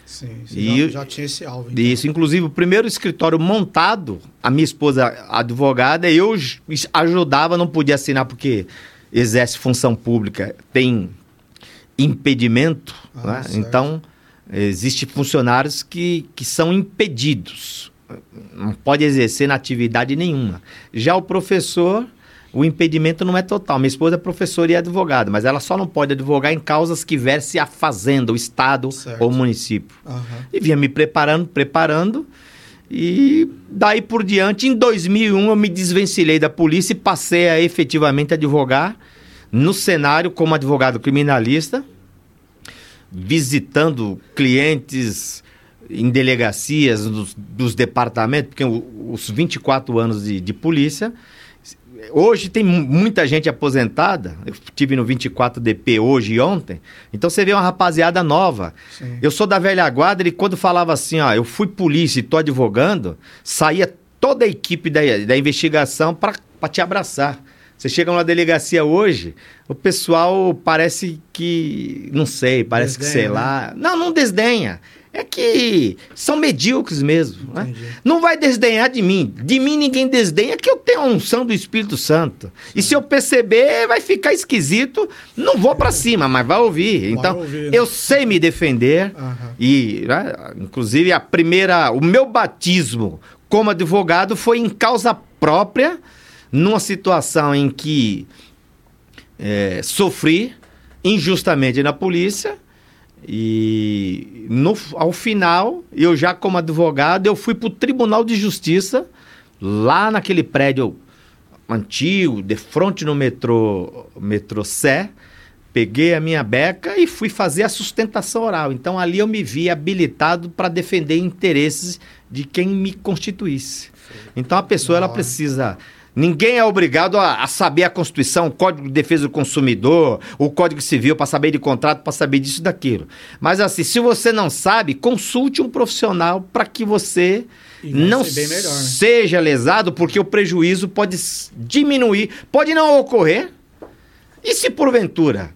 Sim, E- já, tinha esse alvo. então. Isso, inclusive o primeiro escritório montado, a minha esposa advogada, eu ajudava, não podia assinar porque exerce função pública, tem impedimento, Ah, né? então existem funcionários que, que são impedidos, não pode exercer na atividade nenhuma. Já o professor, o impedimento não é total. Minha esposa é professora e é advogada, mas ela só não pode advogar em causas que verse a fazenda, o estado Certo. ou o município. Aham. E vinha me preparando, preparando. E daí por diante, em 2001, eu me desvencilhei da polícia e passei a efetivamente advogar no cenário como advogado criminalista, visitando clientes em delegacias dos, dos departamentos, porque os 24 anos de, de polícia. Hoje tem mu- muita gente aposentada. Eu tive no 24DP hoje e ontem. Então você vê uma rapaziada nova. Sim. Eu sou da velha guarda, ele quando falava assim, ó, eu fui polícia e tô advogando, saía toda a equipe da, da investigação para te abraçar. Você chega numa delegacia hoje, o pessoal parece que, não sei, parece que Desdenha, sei né? lá. Não, não desdenha. É que são medíocres mesmo. Né? Não vai desdenhar de mim. De mim ninguém desdenha, que eu tenho a unção do Espírito Santo. E se eu perceber, vai ficar esquisito. Não vou para cima, mas vai ouvir. Então, ouvir, né? eu sei me defender. Aham. E, né, inclusive, a primeira, o meu batismo como advogado foi em causa própria, numa situação em que é, sofri injustamente na polícia. E no, ao final, eu já como advogado, eu fui para o Tribunal de Justiça, lá naquele prédio antigo, de frente no metrô, metrô Sé, peguei a minha beca e fui fazer a sustentação oral. Então ali eu me vi habilitado para defender interesses de quem me constituísse. Então a pessoa ela precisa Ninguém é obrigado a, a saber a Constituição, o Código de Defesa do Consumidor, o Código Civil, para saber de contrato, para saber disso e daquilo. Mas assim, se você não sabe, consulte um profissional para que você não melhor, né? seja lesado, porque o prejuízo pode diminuir, pode não ocorrer. E se porventura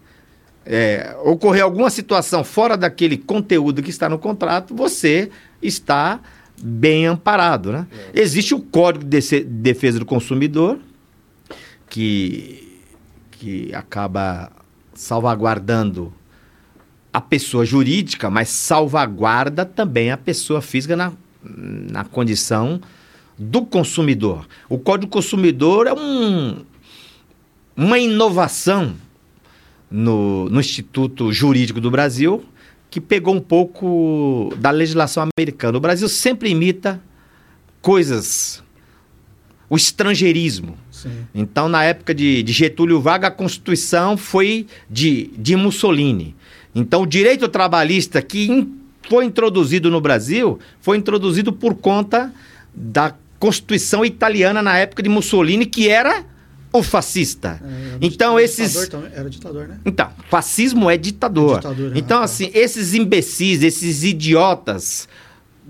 é, ocorrer alguma situação fora daquele conteúdo que está no contrato, você está bem amparado. Né? Existe o Código de Defesa do Consumidor, que, que acaba salvaguardando a pessoa jurídica, mas salvaguarda também a pessoa física na, na condição do consumidor. O Código Consumidor é um, uma inovação no, no Instituto Jurídico do Brasil que pegou um pouco da legislação americana. O Brasil sempre imita coisas, o estrangeirismo. Sim. Então, na época de, de Getúlio Vargas, a Constituição foi de, de Mussolini. Então, o direito trabalhista que in- foi introduzido no Brasil foi introduzido por conta da Constituição italiana na época de Mussolini, que era o fascista. É, era Então, ditador esses. Era ditador, né? Então, fascismo é ditador. É ditadura, então, ah, tá. assim, esses imbecis, esses idiotas,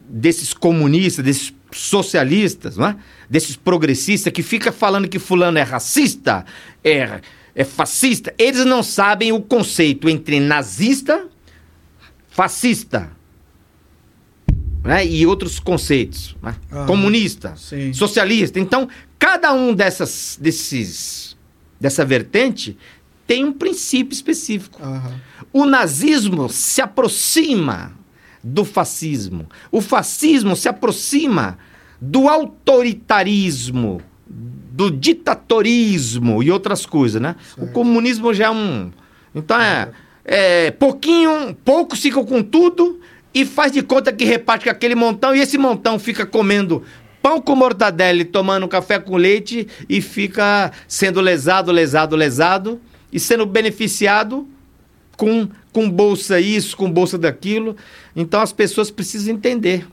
desses comunistas, desses socialistas, não é? desses progressistas que fica falando que fulano é racista, é, é fascista, eles não sabem o conceito entre nazista, fascista né? e outros conceitos. né? Ah, Comunista, sim. socialista. Então, cada um dessas, desses, dessa vertente tem um princípio específico. Aham. O nazismo se aproxima do fascismo. O fascismo se aproxima do autoritarismo, do ditatorismo e outras coisas, né? O Certo. comunismo já é um. Então é, é pouquinho, poucos ficam com tudo e faz de conta que reparte com aquele montão e esse montão fica comendo pão com mortadela e tomando café com leite e fica sendo lesado, lesado, lesado e sendo beneficiado com, com bolsa isso, com bolsa daquilo. Então as pessoas precisam entender.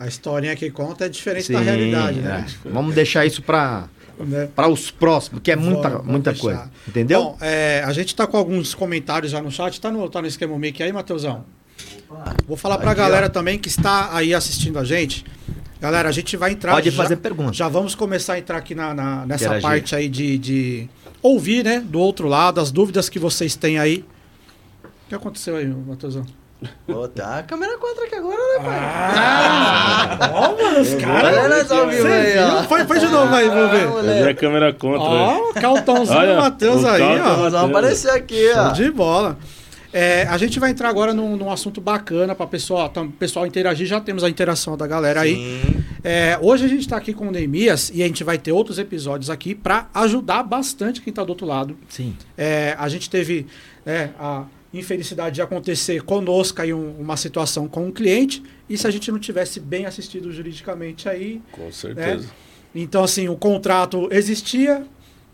A historinha que conta é diferente da Sim, realidade, né? é. Vamos deixar isso para Né? para os próximos, que é muita, Vamos- vamos muita deixar. coisa. Entendeu? Bom, é, a gente tá com alguns comentários já no chat. Tá no, tá no esquema mic aí, Matheusão? Vou falar pra Aqui, galera ó. também que está aí assistindo a gente. Galera, a gente vai entrar. Pode já- fazer pergunta. Já vamos começar a entrar aqui na, na- nessa Interagir. parte aí de, de ouvir, né? Do outro lado, as dúvidas que vocês têm aí. O que aconteceu aí, Matheusão? Ô, tá a câmera 4 aqui agora, né, pai? Ah! Ó, mano, os caras. Olha nós ao vivo aí, ó. Foi, foi de novo aí, vamos ver. Vi a câmera contra. Ó, o Cautãozinho Olha, do Matheus aí, ó. Nós vamos aparecer aqui, Show ó. de bola. É, a gente vai entrar agora num, num assunto bacana para pessoal, o pessoal interagir. Já temos a interação da galera aí. Sim. É, hoje a gente está aqui com o Neemias e a gente vai ter outros episódios aqui para ajudar bastante quem está do outro lado. Sim. É, a gente teve né, a infelicidade de acontecer conosco aí um- uma situação com um cliente e se a gente não tivesse bem assistido juridicamente aí, Com certeza. então assim o contrato existia,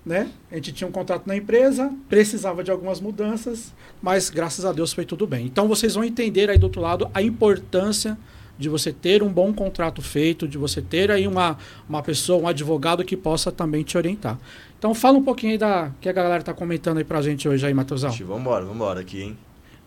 né? A gente tinha um contrato na empresa, precisava de algumas mudanças, mas graças a Deus foi tudo bem. Então vocês vão entender aí do outro lado a importância de você ter um bom contrato feito, de você ter aí uma, uma pessoa, um advogado que possa também te orientar. Então fala um pouquinho aí da que a galera tá comentando aí pra gente hoje aí, Matheusão. Ixi, vambora, vambora aqui, hein?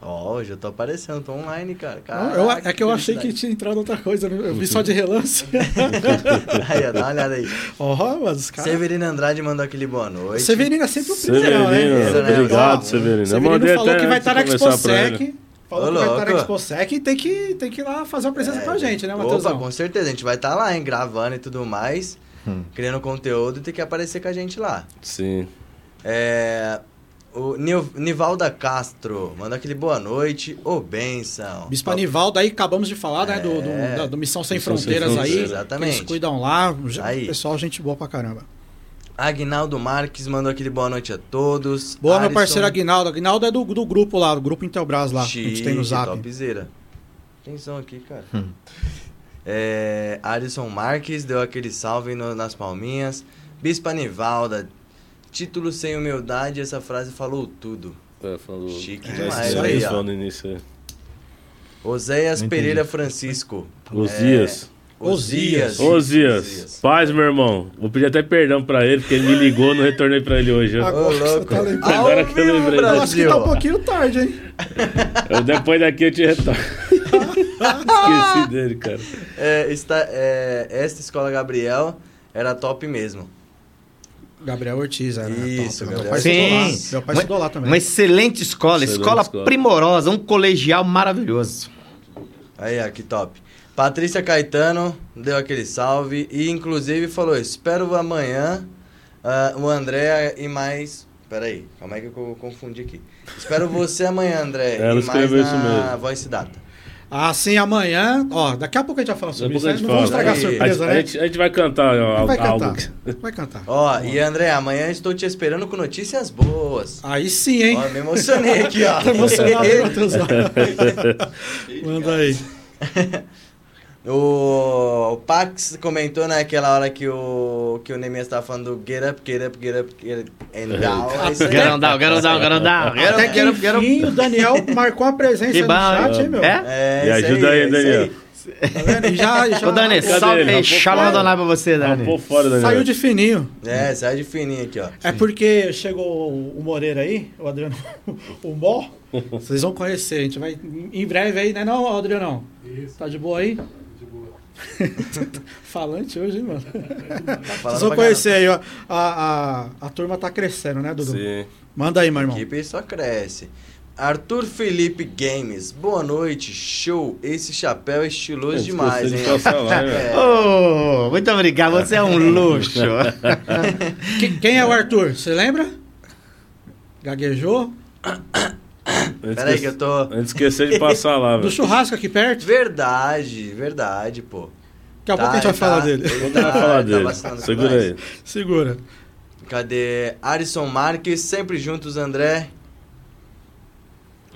Ó, hoje eu tô aparecendo, tô online, cara. Não, eu- Caraca, é que eu achei que tinha entrado outra coisa, né? eu vi só de (laughs) relance. (laughs) Aí, ó, dá uma olhada aí. Ó, mas os caras. Severino Andrade mandou aquele boa noite. Severino é sempre o primeiro, né? Né? obrigado, Ó, Severino. Eu Severino mandei falou até que vai estar na. ExpoSec. Falou Ô, que vai estar na. ExpoSec e tem que, tem que ir lá fazer uma presença pra gente, né, Opa, Matheusão? com certeza, a gente vai estar lá, hein, gravando e tudo mais, criando conteúdo e tem que aparecer com a gente lá. Sim. É, o Nivalda Castro mandou aquele boa noite, ô benção. Bispo Anivaldo, aí acabamos de falar, né, do, do, É. da- do Missão Sem Missão Sem Fronteiras aí. Fronteiras, exatamente. que Eles cuidam lá. Aí. Pessoal, gente boa pra caramba. Agnaldo Marques mandou aquele boa noite a todos. Boa, meu Alisson parceiro Aguinaldo. Aguinaldo é do, do grupo lá, do grupo Intelbras lá, que a gente tem no Chique, Zap. topzera. Atenção aqui, cara. É, Alisson Marques deu aquele salve no- nas palminhas. Bispa Nivalda, título sem humildade, essa frase falou tudo. É, falou. Chique Já demais, estreou aí, isso no início. Oséias. Pereira Francisco. Os É. Osias. Ô, Zias, paz, meu irmão. Vou pedir até perdão pra ele, porque ele me ligou, não retornei pra ele hoje. Agora Ô, que você louco. tá. Agora que eu lembrei. Eu acho que tá um pouquinho tarde, hein? Eu, depois daqui eu te retorno. (laughs) Esqueci dele, cara. É, está, é, esta escola Gabriel era top mesmo. Gabriel Ortiz, era. Isso, top. Meu Gabriel pai Sim. estudou lá. Meu pai Uma- estudou lá também. Uma excelente escola, Excelente escola, escola. primorosa, um colegial maravilhoso. Aí, ó, que top. Patrícia Caetano deu aquele salve e, inclusive, falou: Espero amanhã ah, o André e mais. Peraí, calma aí que eu confundi aqui. Espero você amanhã, André. Ela e mais escreveu isso na mesmo. Voice Data. Assim, amanhã, ó, daqui a pouco a gente vai falar sobre isso. a né? gente Não vamos estragar a surpresa, a, né? gente, a gente vai cantar ó, Vai algo. cantar. Vai cantar. Ó, e André, amanhã estou te esperando com notícias boas. Aí sim, hein? Ó, me emocionei aqui, ó. Tá emocionado? (laughs) (laughs) Manda aí. (laughs) O, o Pax comentou naquela hora que o, que o Nemias tava falando do get up, get up, get up, get up and down. É isso aí. Garandal, garandal, garandal. Até que enfim, o Daniel marcou a presença no chat, hein, meu? É? É, Me isso ajuda aí, é isso Daniel. Tá vendo? E já, (laughs) já Ô, Dani, Cadê salve aí, shalom. Adonai pra você, Tá Dani. por fora, Daniel. saiu de fininho. É, sai de fininho aqui, ó. É porque chegou o o Moreira aí, o Adriano, (laughs) o Mó. Vocês vão conhecer, a gente vai em breve aí, né não, Adriano? Isso. Tá de boa aí? De boa. (laughs) Falante hoje, hein, mano? Tá Vocês vão pra conhecer aí, ó. A, a, a turma tá crescendo, né, Dudu? Sim. Manda aí, meu irmão. A equipe só cresce. Arthur Felipe Games, boa noite, show. Esse chapéu é estiloso demais, de hein? lá, né? (laughs) É. Ô, muito obrigado, você é um (laughs) luxo. Que- quem é o Arthur? Você lembra? Gaguejou? (coughs) Antes Peraí que- eu tô... Antes de esquecer de passar lá, (laughs) Do velho. churrasco aqui perto? Verdade, verdade, pô. Daqui a pouco a gente vai tá, falar dele. ele Vamos tá- falar tá dele. Segura aí. Segura. Cadê? Arisson Marques, sempre juntos, André.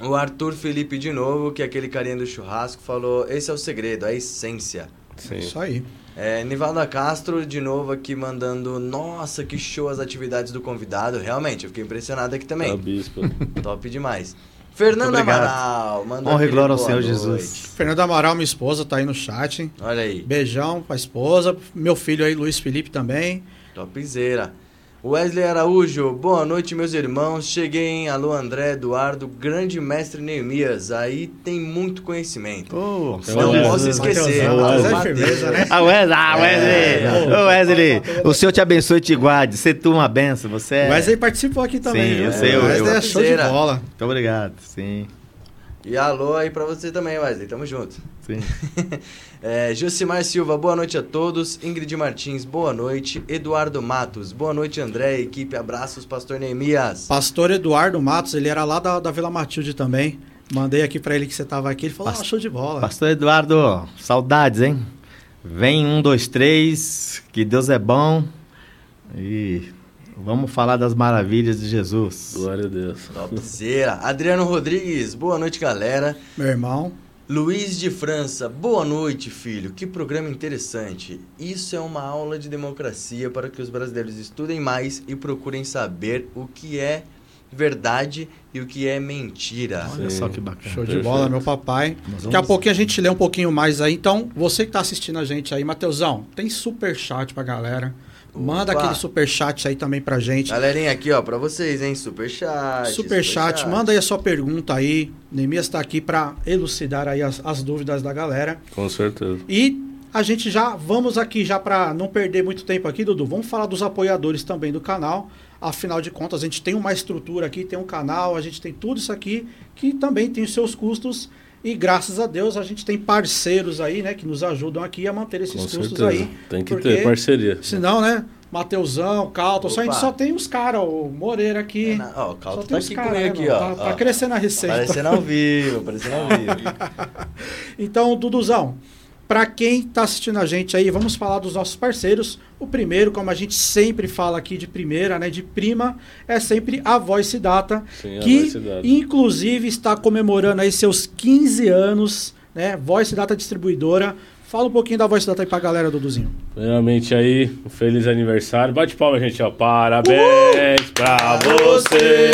O Arthur Felipe de novo, que é aquele carinha do churrasco, falou: esse é o segredo, a essência. Sim. Isso aí. É, Nivalda Castro, de novo aqui mandando: Nossa, que show as atividades do convidado. Realmente, eu fiquei impressionado aqui também. bispo. (laughs) Top demais. Fernando. Amaral, mandou Honra e glória ao Senhor noite. Jesus. Fernando Amaral, minha esposa, tá aí no chat. Olha aí, Beijão pra esposa. Meu filho aí, Luiz Felipe também. topzera. Wesley Araújo, boa noite, meus irmãos. Cheguei em Alô André, Eduardo, grande mestre Neemias. Aí tem muito conhecimento. Então, Não Wesley. posso esquecer. Alô, é firmeza, né? Ah, Wesley, ah, Wesley. É. Ô, Wesley, o Senhor te abençoe e te guarde. Você tu uma benção, você é... O Wesley participou aqui também. Sim, viu? eu sei, O eu- Wesley eu- é show de bola. Muito obrigado, sim. E alô aí pra você também, Wesley. Tamo junto. Sim. (laughs) É, Josimar Silva, boa noite a todos. Ingrid Martins, boa noite. Eduardo Matos, boa noite, André, equipe. Abraços, Pastor Neemias. Pastor Eduardo Matos, ele era lá da, da Vila Matilde também. Mandei aqui pra ele que você tava aqui. Ele falou: Pas- ah, show de bola. Pastor Eduardo, saudades, hein? Vem um, dois, três, que Deus é bom. E vamos falar das maravilhas de Jesus. Glória a Deus. Topzera. Adriano Rodrigues, boa noite, galera. Meu irmão. Luiz de França, boa noite, filho. Que programa interessante. Isso é uma aula de democracia para que os brasileiros estudem mais e procurem saber o que é verdade e o que é mentira. Olha Sim. só que bacana. Show de Perfeito. bola, meu papai. Daqui a pouquinho a gente lê um pouquinho mais aí. Então, você que tá assistindo a gente aí, Mateusão, tem super chat pra galera. Manda Opa. aquele super chat aí também pra gente. Galerinha, aqui, ó, pra vocês, hein? Super chat. Super chat, manda aí a sua pergunta aí. Neemias tá aqui pra elucidar aí as, as dúvidas da galera. Com certeza. E a gente já vamos aqui já para não perder muito tempo aqui, Dudu. Vamos falar dos apoiadores também do canal. Afinal de contas, a gente tem uma estrutura aqui, tem um canal, a gente tem tudo isso aqui que também tem os seus custos. E graças a Deus a gente tem parceiros aí, né, que nos ajudam aqui a manter esses Com custos certeza. aí. Tem que porque ter parceria. Senão, né, Mateusão, Calton, só a gente só tem os caras, o Moreira aqui. É na- Ó, o Só Calto tem tá aqui cara, comigo aqui, ó. Tá, tá ó. crescendo a receita. Aparecendo ao vivo, aparecendo ao vivo. (laughs) Então, Duduzão, para quem está assistindo a gente aí, vamos falar dos nossos parceiros. O primeiro, como a gente sempre fala aqui de primeira, né, de prima, é sempre a Voice Data, Sim, a que Voice Data. inclusive está comemorando aí seus 15 anos, né, Voice Data distribuidora. Fala um pouquinho da Voice Data aí pra galera, Duduzinho. Primeiramente aí, um feliz aniversário. Bate palma, gente, ó. Parabéns pra você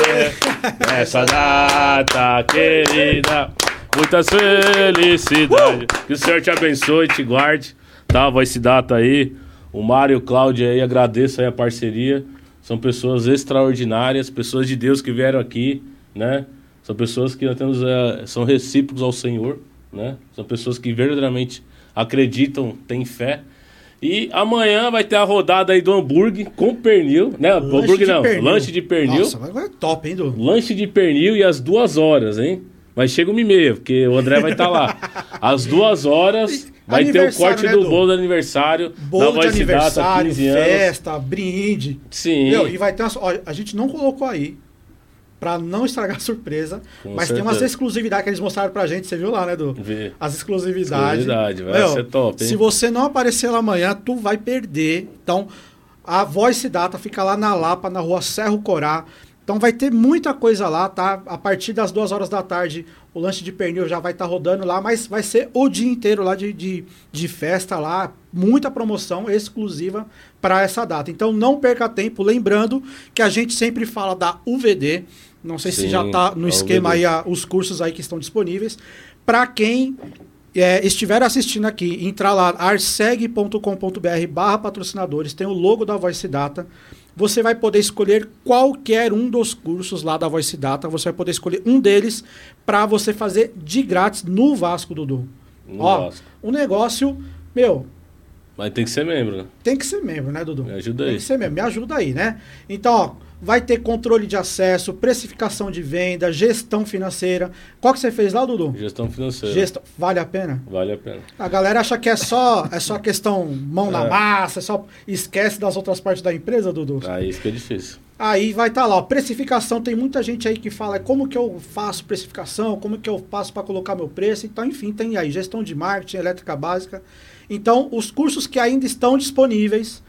nessa data querida. Muitas felicidades. Que o Senhor te abençoe, te guarde. Tá, Voice Data aí. O Mário e o Cláudio aí, agradeço aí a parceria. São pessoas extraordinárias, pessoas de Deus que vieram aqui, né? São pessoas que nós temos, eh, são recíprocos ao Senhor, né? São pessoas que verdadeiramente acreditam, têm fé. E amanhã vai ter a rodada aí do hambúrguer com pernil, né? hambúrguer não, pernil. lanche de pernil. Nossa, agora é top, hein, Dudu? Lanche de pernil e às duas horas, hein? Mas chega uma e meia, porque o André vai estar lá. Às duas horas vai ter o corte né, do bolo do aniversário. da Bolo de aniversário, 15 anos. festa, brinde. Sim. Meu, e vai ter umas, ó, a gente não colocou aí pra não estragar a surpresa, Com mas tem umas certeza. exclusividades que eles mostraram pra gente, você viu lá, né, Du? Vê. As exclusividades. Exclusividade, vai ser top, hein? Se você não aparecer lá amanhã, tu vai perder. Então, a Voice Data fica lá na Lapa, na rua Serro Corá. Então vai ter muita coisa lá, tá? A partir das duas horas da tarde, o lanche de pernil já vai estar rodando lá, mas vai ser o dia inteiro lá de, de, de festa lá. Muita promoção exclusiva para essa data. Então não perca tempo. Lembrando que a gente sempre fala da UVD. Não sei se Sim, já tá no a esquema UVD. aí a- os cursos aí que estão disponíveis. Para quem é, estiver assistindo aqui, entrar lá, arseg.com.br barra patrocinadores, tem o logo da Voice Data. Você vai poder escolher qualquer um dos cursos lá da Voice Data. Você vai poder escolher um deles para você fazer de grátis no Vasco, Dudu. No Ó, Vasco. um negócio, meu, Mas tem que ser membro, né? tem que ser membro, né, Dudu? Me ajuda Tem aí. que ser membro, me ajuda aí, né? Então, ó, vai ter controle de acesso, precificação de venda, gestão financeira. Qual que você fez lá, Dudu? Gestão financeira. Gestão. Vale a pena? Vale a pena. A galera acha que é só, é só questão mão na É. massa, é só esquece das outras partes da empresa, Dudu. Aí isso que é difícil. Aí vai estar lá, ó, precificação. Tem muita gente aí que fala como que eu faço precificação, como que eu faço para colocar meu preço. Então, enfim, tem aí gestão de marketing, elétrica básica. Então, os cursos que ainda estão disponíveis,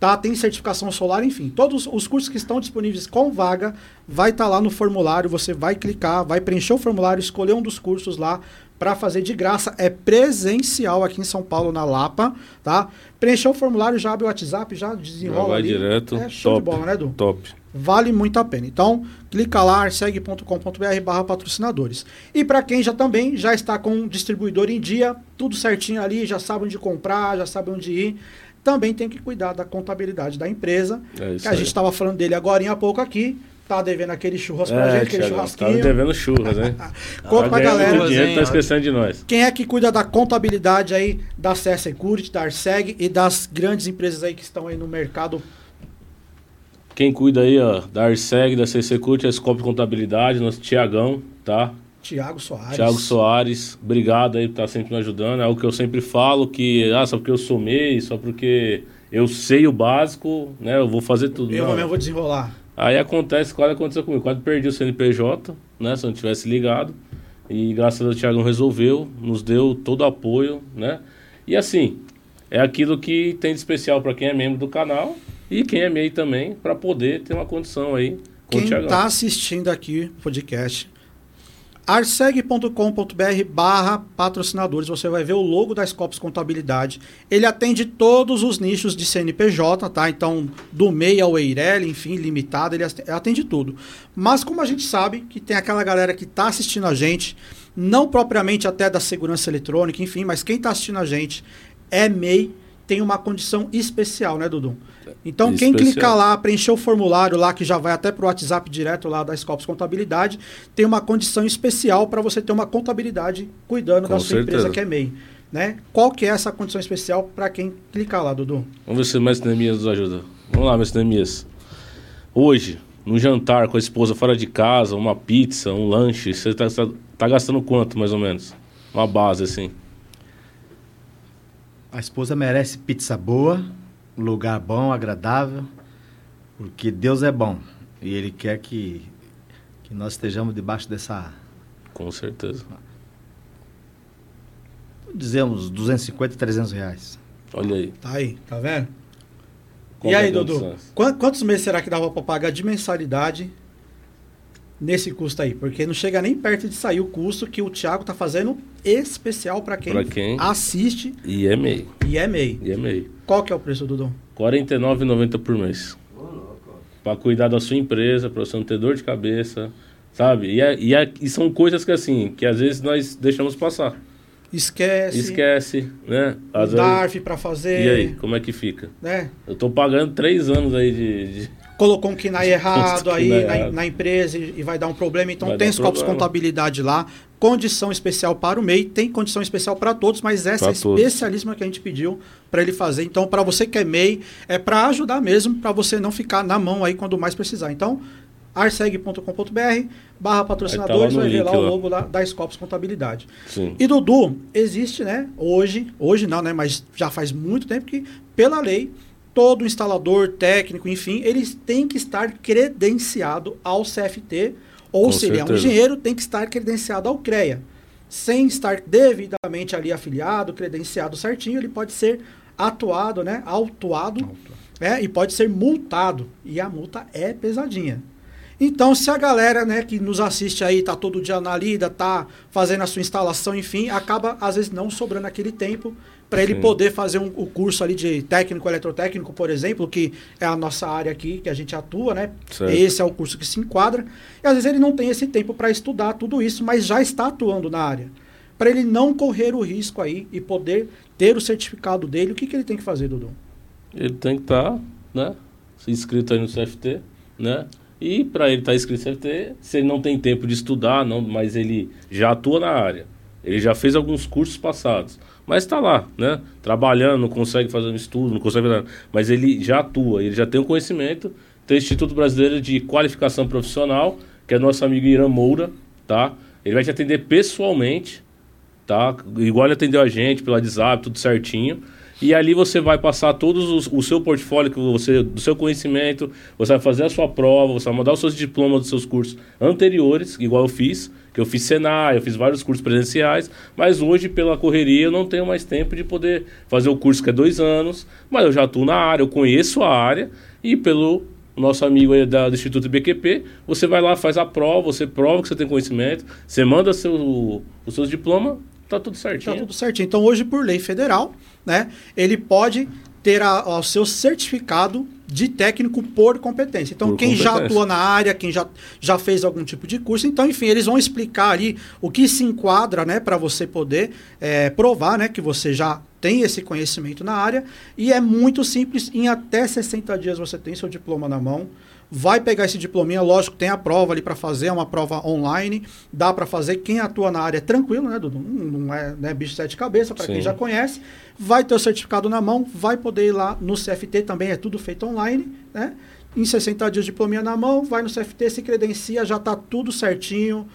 tá? Tem certificação solar, enfim, todos os cursos que estão disponíveis com vaga, vai estar lá no formulário. Você vai clicar, vai preencher o formulário, escolher um dos cursos lá para fazer de graça. É presencial aqui em São Paulo, na Lapa, tá? Preencheu o formulário, já abre o WhatsApp, já desenrola vai ali. direto. É show top. de bola, né, Edu? Top. Vale muito a pena. Então, clica lá, arseg.com.br barra patrocinadores. E para quem já também já está com um distribuidor em dia, tudo certinho ali, já sabe onde comprar, já sabe onde ir, também tem que cuidar da contabilidade da empresa. É que a aí. gente estava falando dele agora há pouco aqui. Tá devendo aquele churras pra É, gente, aquele Thiago, tá churrasquinho. me devendo churras, hein? (laughs) Conta pra Tá ganhando galera. muito dinheiro, tá esquecendo de nós. Quem é que cuida da contabilidade aí da CS Security, da Arseg e das grandes empresas aí que estão aí no mercado? Quem cuida aí, ó, da Arseg, da CC Cult, a Scope Contabilidade, nosso Tiagão, tá? Tiago Soares. Tiago Soares, obrigado aí por estar sempre me ajudando. É o que eu sempre falo, que ah, só porque eu sou MEI, só porque eu sei o básico, né? Eu vou fazer tudo. Eu Não. mesmo vou desenrolar. Aí acontece, quase aconteceu comigo. Quase perdi o CNPJ, né? Se eu não tivesse ligado. E graças a Deus o Thiago resolveu, nos deu todo o apoio, né? E assim, é aquilo que tem de especial para quem é membro do canal e quem é MEI também, para poder ter uma condição aí com o Quem está assistindo aqui o podcast, arseg.com.br barra patrocinadores, você vai ver o logo da Scopus Contabilidade. Ele atende todos os nichos de CNPJ, tá? Então, do MEI ao EIRELI, enfim, limitado, ele atende tudo. Mas como a gente sabe que tem aquela galera que está assistindo a gente, não propriamente até da segurança eletrônica, enfim, mas quem está assistindo a gente é MEI, tem uma condição especial, né, Dudu? Então, quem Especial. clicar lá, preencher o formulário lá, que já vai até para o WhatsApp direto lá da Scopus Contabilidade, tem uma condição especial para você ter uma contabilidade cuidando Com da sua certeza. empresa que é MEI. Né? Qual que é essa condição especial para quem clicar lá, Dudu? Vamos ver se o mestre Neemias nos ajuda. Vamos lá, mestre Neemias. Hoje, no jantar com a esposa fora de casa, uma pizza, um lanche, você tá, tá gastando quanto, mais ou menos? Uma base, assim. A esposa merece pizza boa, um lugar bom, agradável, porque Deus é bom e Ele quer que, que nós estejamos debaixo dessa, Com certeza. dizemos, 250, 300 reais. Olha aí. Tá aí, tá vendo? Qual e é aí, a Dudu? Quantos meses será que dava para pagar de mensalidade nesse custo aí? Porque não chega nem perto de sair o custo que o Thiago tá fazendo especial para quem, Pra quem? assiste E é MEI. e é MEI. E é MEI. Qual que é o preço, Dudu? R$ 49,90 por mês. Pra cuidar da sua empresa, pra você não ter dor de cabeça, sabe? E, é- e, é- e são coisas que assim, que às vezes nós deixamos passar. Esquece, Esquece, né? o Às vezes- DARF para fazer, E aí, como é que fica? né? Eu tô pagando três anos aí de. de- Colocou um KINAI errado um aí na, errado. na empresa e, vai dar um problema. Então Vai tem dar Scopus. Contabilidade lá, condição especial para o MEI, tem condição especial para todos, mas essa Pra é todos. especialíssima que a gente pediu para ele fazer. Então, para você que é MEI, é para ajudar mesmo, para você não ficar na mão aí quando mais precisar. Então, arseg.com.br barra patrocinadores, no vai ver lá o lá. logo da, da Scopus Contabilidade. Sim. E Dudu, existe, né? Hoje, hoje não, né? Mas já faz muito tempo que, pela lei, todo instalador, técnico, enfim, eles têm que estar credenciado ao CFT, ou Com se ele é um engenheiro, tem que estar credenciado ao CREA. Sem estar devidamente ali afiliado, credenciado certinho, ele pode ser atuado, né? Autuado, né? E pode ser multado. E a multa é pesadinha. Então, se a galera, né, que nos assiste aí, tá todo dia na lida, tá fazendo a sua instalação, enfim, acaba às vezes não sobrando aquele tempo para ele Sim. poder fazer um, o curso ali de técnico eletrotécnico, por exemplo, que é a nossa área aqui que a gente atua, né? Certo. Esse é o curso que se enquadra. E às vezes ele não tem esse tempo para estudar tudo isso, mas já está atuando na área. Para ele não correr o risco aí e poder ter o certificado dele, o que, que ele tem que fazer, Dudu? Ele tem que estar, né? Inscrito aí no CFT, né? E para ele estar inscrito no CFT, se ele não tem tempo de estudar, não, mas ele já atua na área. Ele já fez alguns cursos passados. Mas está lá, né? Trabalhando, não consegue fazer um estudo, não consegue fazer nada. Mas ele já atua, ele já tem o conhecimento. Tem o Instituto Brasileiro de Qualificação Profissional, que é nosso amigo Irã Moura, tá? Ele vai te atender pessoalmente, tá? Igual ele atendeu a gente pelo WhatsApp, tudo certinho. E ali você vai passar todos os, o seu portfólio que você, do seu conhecimento, você vai fazer a sua prova, você vai mandar os seus diplomas dos seus cursos anteriores, igual eu fiz, que eu fiz Senai, eu fiz vários cursos presenciais, mas hoje, pela correria, eu não tenho mais tempo de poder fazer o curso que é dois anos, mas eu já atuo na área, eu conheço a área, e pelo nosso amigo aí da, do Instituto BQP, você vai lá, faz a prova, você prova que você tem conhecimento, você manda seu, os seus diplomas, tá tudo certinho. Tá tudo certinho. Então, hoje, por lei federal, né, ele pode ter o seu certificado de técnico por competência. Então, Por quem já competência. atua na área, quem já, já fez algum tipo de curso, então, enfim, eles vão explicar ali o que se enquadra, né, para você poder eh, provar, né, que você já tem esse conhecimento na área. E é muito simples, em até 60 dias você tem seu diploma na mão. Vai pegar esse diplominha, lógico, tem a prova ali para fazer, é uma prova online, dá para fazer. Quem atua na área é tranquilo, né, Dudu? Não é né, bicho de sete cabeças, para quem já conhece. Vai ter o certificado na mão, vai poder ir lá no CFT, também é tudo feito online, né? Em 60 dias, diplominha na mão, vai no CFT, se credencia, já tá tudo certinho.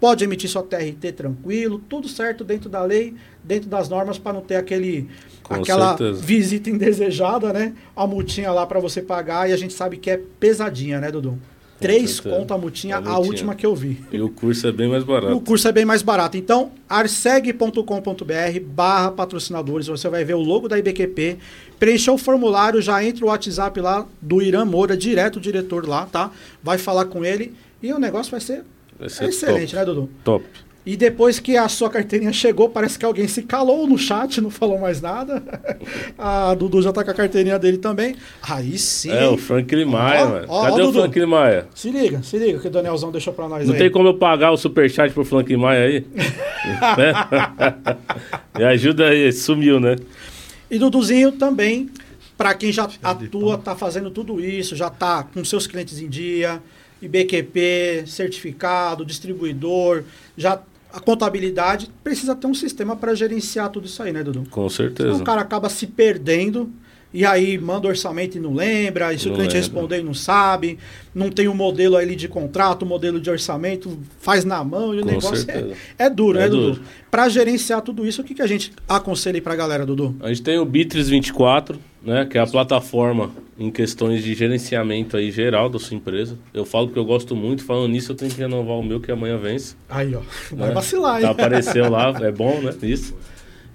Pode emitir sua TRT tranquilo, tudo certo dentro da lei, dentro das normas, para não ter aquele, Com aquela certeza. visita indesejada, né? A multinha lá para você pagar, e a gente sabe que é pesadinha, né, Dudu? Três certeza. conto a multinha, A a multinha. última que eu vi. E o curso é bem mais O barato. curso é bem mais barato. Então, arseg.com.br barra patrocinadores, você vai ver o logo da IBQP, preencher o formulário, já entra o WhatsApp lá do Irã Moura, direto o diretor lá, tá? Vai falar com ele e o negócio vai ser, Vai ser excelente, top. né, Dudu? Top. E depois que a sua carteirinha chegou, parece que alguém se calou no chat, não falou mais nada. (laughs) a Dudu já tá com a carteirinha dele também. Aí sim. É, o Franklin Maia, Ó, mano. ó, Cadê ó, o Dudu. Franklin Maia? Se liga, se liga que o Danielzão deixou pra nós Não aí. tem como eu pagar o superchat pro Franklin Maia aí? (laughs) Né? (laughs) Me ajuda aí, sumiu, né? E Duduzinho também, para quem já atua, tá fazendo tudo isso, já tá com seus clientes em dia, IBQP, certificado, distribuidor, já a contabilidade, precisa ter um sistema para gerenciar tudo isso aí, né, Dudu? Com Senão certeza. o cara acaba se perdendo e aí manda orçamento e não lembra, e se o Não cliente lembra. responder e não sabe, não tem um modelo ali de contrato, um modelo de orçamento, faz na mão e o Com negócio é, é duro, É né, Dudu? duro. Para gerenciar tudo isso, o que, que a gente aconselha aí pra galera, Dudu? A gente tem o Bitrix 24, né, que é a plataforma em questões de gerenciamento aí geral da sua empresa. Eu falo que eu gosto muito, falando nisso eu tenho que renovar o meu que amanhã vence. Aí, ó. Vai né? vacilar, hein? Tá, apareceu lá, é bom, né? Isso.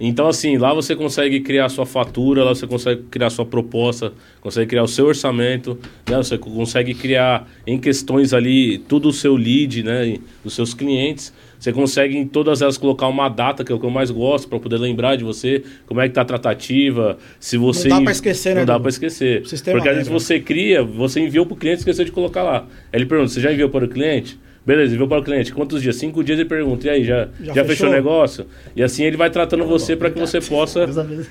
Então, assim, lá você consegue criar sua fatura, lá você consegue criar sua proposta, consegue criar o seu orçamento, né? Você co- consegue criar em questões ali tudo o seu lead, né? Dos seus clientes. Você consegue em todas elas colocar uma data, que é o que eu mais gosto, para poder lembrar de você, como é que tá a tratativa, se você... dá pra esquecer, né, Não dá pra esquecer. O sistema Porque às vezes você cria, você enviou pro cliente e esqueceu de colocar lá. Aí ele pergunta, você já enviou para o cliente? Beleza, enviou para o cliente. Quantos dias? Cinco dias ele pergunta. E aí, já, Já já, fechou o negócio? E assim ele vai tratando você para que você possa,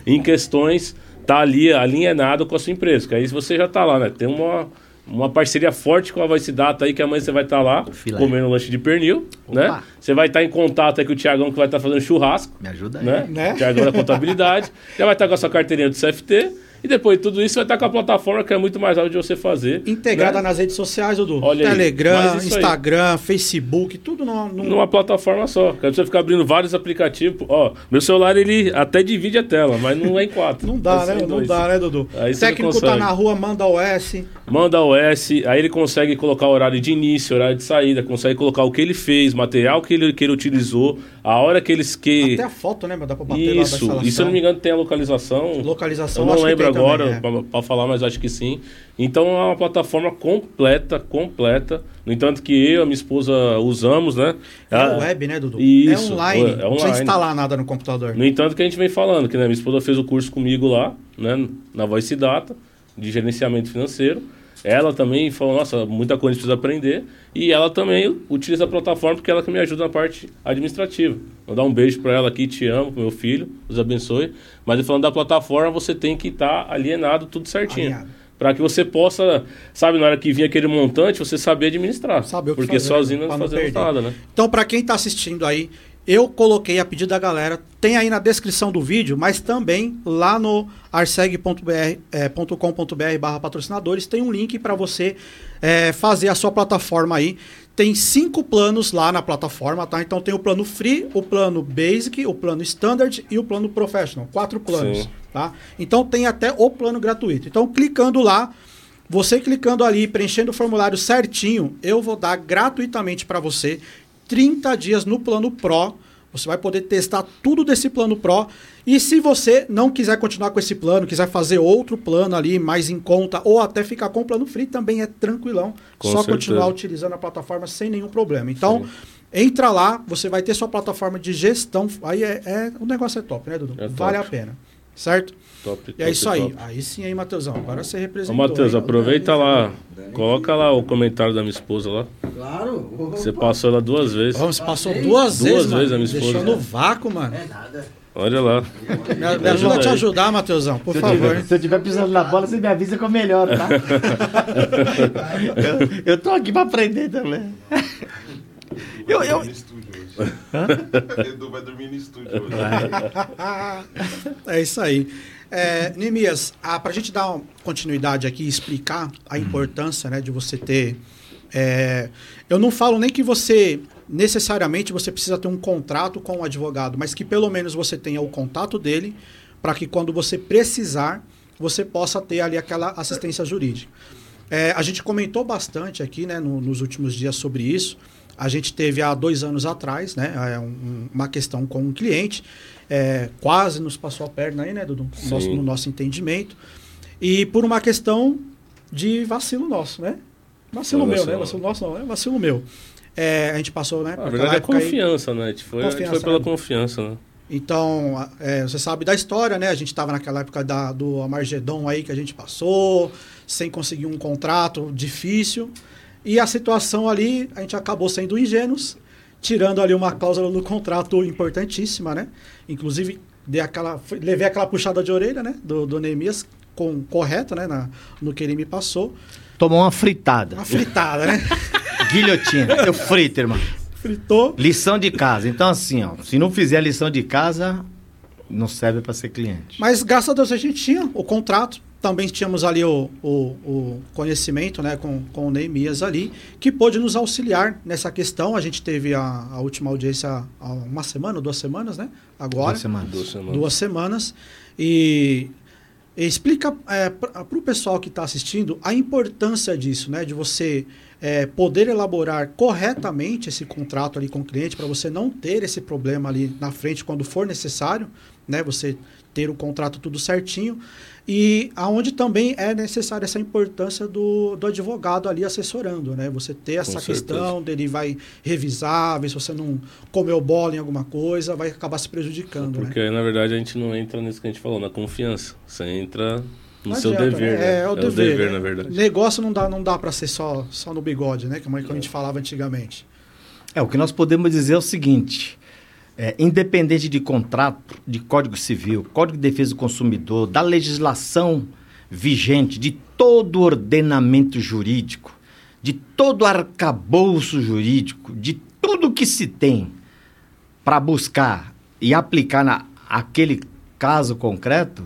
em questões, tá ali alinhado com a sua empresa. Que aí você já tá lá, né? Tem uma, uma parceria forte com a Vice Data aí, que amanhã você vai estar lá Filé. comendo lanche de pernil, né? Você vai estar em contato aí com o Tiagão, que vai estar fazendo churrasco Me ajuda aí. né? Né? Tiagão da contabilidade. (laughs) já vai estar com a sua carteirinha do CFT. E depois de tudo isso vai estar com a plataforma que é muito mais áudio de você fazer. Integrada né? nas redes sociais, Dudu. Olha Telegram, isso aí. Instagram, Facebook, tudo no, no- Numa plataforma só. Quer você ficar abrindo vários aplicativos. Ó, meu celular ele até divide a tela, mas não é em quatro. (laughs) Não dá, É né? Não dá, né, Dudu? Aí O técnico tá na rua, manda OS. Manda OS, aí ele consegue colocar o horário de início, horário de saída, consegue colocar o que ele fez, material que ele, que ele utilizou, a hora que eles que. Até a foto, né? Dá pra bater lá Isso, instalação. e se eu não me engano tem a localização. Localização, Eu não lembro tem também, agora é. pra falar, mas acho que sim. Então é uma plataforma completa, completa. No entanto que eu e a minha esposa usamos, né? É Ah, web, né, Dudu? Isso, é online. é Não precisa online. instalar nada no computador. No entanto que a gente vem falando, que né, minha esposa fez o curso comigo lá, né, na Voice Data, de gerenciamento financeiro. Ela também falou, nossa, muita coisa a gente precisa aprender. E ela também utiliza a plataforma porque ela que me ajuda na parte administrativa. Vou dar um beijo para ela aqui, te amo, pro meu filho, Deus abençoe. Mas falando da plataforma, você tem que estar alienado tudo certinho. Para que você possa, sabe, na hora que vir aquele montante, você saber administrar. Saber o que porque fazer, sozinho não não fazemos nada, né? Então, para quem está assistindo aí, eu coloquei a pedido da galera, tem aí na descrição do vídeo, mas também lá no arseg.com.br barra patrocinadores tem um link para você é, fazer a sua plataforma aí. Tem cinco planos lá na plataforma, tá? Então tem o plano free, o plano basic, o plano standard e o plano professional. Quatro planos, Sim. tá? Então tem até o plano gratuito. Então clicando lá, você clicando ali, preenchendo o formulário certinho, eu vou dar gratuitamente para você 30 dias no plano Pro. Você vai poder testar tudo desse plano Pro. E se você não quiser continuar com esse plano, quiser fazer outro plano ali mais em conta, ou até ficar com o plano free, também é tranquilão. Com Só certeza. continuar utilizando a plataforma sem nenhum problema. Então, entra lá, você vai ter sua plataforma de gestão. Aí é, é- o negócio é top, né, Dudu? É top. vale a pena. Certo? Top, E é top, isso aí. top. Aí sim, aí, Matheusão. Agora você Ô, representou. Matheus, aproveita lá. Coloca lá o comentário da minha esposa lá. Claro. Você passou ela duas vezes. Vamos, você passou duas, Duas vezes, vezes a minha esposa. Deixou no vácuo, mano. É nada. Olha lá. Me, me ajuda a te ajudar, Matheusão, por Se favor. tiver, se eu tiver pisando na bola, você me avisa que eu melhoro, tá? (laughs) eu, eu tô aqui pra aprender também. Eu, eu, no estúdio hoje. (laughs) Edu vai dormir no estúdio hoje. é isso aí. É, Nemias, ah, para a gente dar uma continuidade aqui e explicar a importância né, de você ter. é, eu não falo nem que você necessariamente você precisa ter um contrato com o advogado, mas que pelo menos você tenha o contato dele para que quando você precisar, você possa ter ali aquela assistência jurídica. É, a gente comentou bastante aqui né, no, nos últimos dias sobre isso. A gente teve há dois anos atrás né, é, um, uma questão com um cliente, é, quase nos passou a perna aí, né, Dudu? No nosso, no nosso entendimento. E por uma questão de vacilo nosso, né? Vacilo meu, né? Vacilo nosso não, é vacilo meu. É, a gente passou, né? Na verdade é confiança, aí. né? A gente foi, confiança, a gente foi pela né? confiança, né? Então, é, você sabe da história, né? A gente estava naquela época da, do Amargedon aí que a gente passou, sem conseguir um contrato difícil. E a situação ali, a gente acabou sendo ingênuos, tirando ali uma cláusula do contrato importantíssima, né? Inclusive, dei aquela, levei aquela puxada de orelha, né? Do, do Neemias, com, correto, né? Na, no que ele me passou. Tomou uma fritada. Uma fritada, né? (laughs) Guilhotina. Eu frito, irmão fritou. Lição de casa. Então, assim, ó, se não fizer a lição de casa, não serve para ser cliente. Mas graças a Deus a gente tinha o contrato. Também tínhamos ali o, o, o conhecimento né, com, com o Neemias ali, que pôde nos auxiliar nessa questão. A gente teve a, a última audiência há uma semana, duas semanas, né? Agora. Duas semanas. Duas semanas. Duas semanas. E explica é, para o pessoal que está assistindo a importância disso, né? De você é, poder elaborar corretamente esse contrato ali com o cliente para você não ter esse problema ali na frente quando for necessário, né? Você ter o contrato tudo certinho e aonde também é necessária essa importância do, do advogado ali assessorando, né? Você ter essa questão dele vai revisar, ver se você não comeu bola em alguma coisa, vai acabar se prejudicando, Porque né? na verdade a gente não entra nisso que a gente falou, na confiança. Você entra no seu dever, né? É, é, o, é dever, o dever, né? na verdade. Negócio não dá, não dá para ser só, só no bigode, né? Como, é que a gente falava antigamente. É, o que nós podemos dizer é o seguinte: é, independente de contrato, de Código Civil, Código de Defesa do Consumidor, da legislação vigente, de todo ordenamento jurídico, de todo arcabouço jurídico, de tudo que se tem para buscar e aplicar na aquele caso concreto,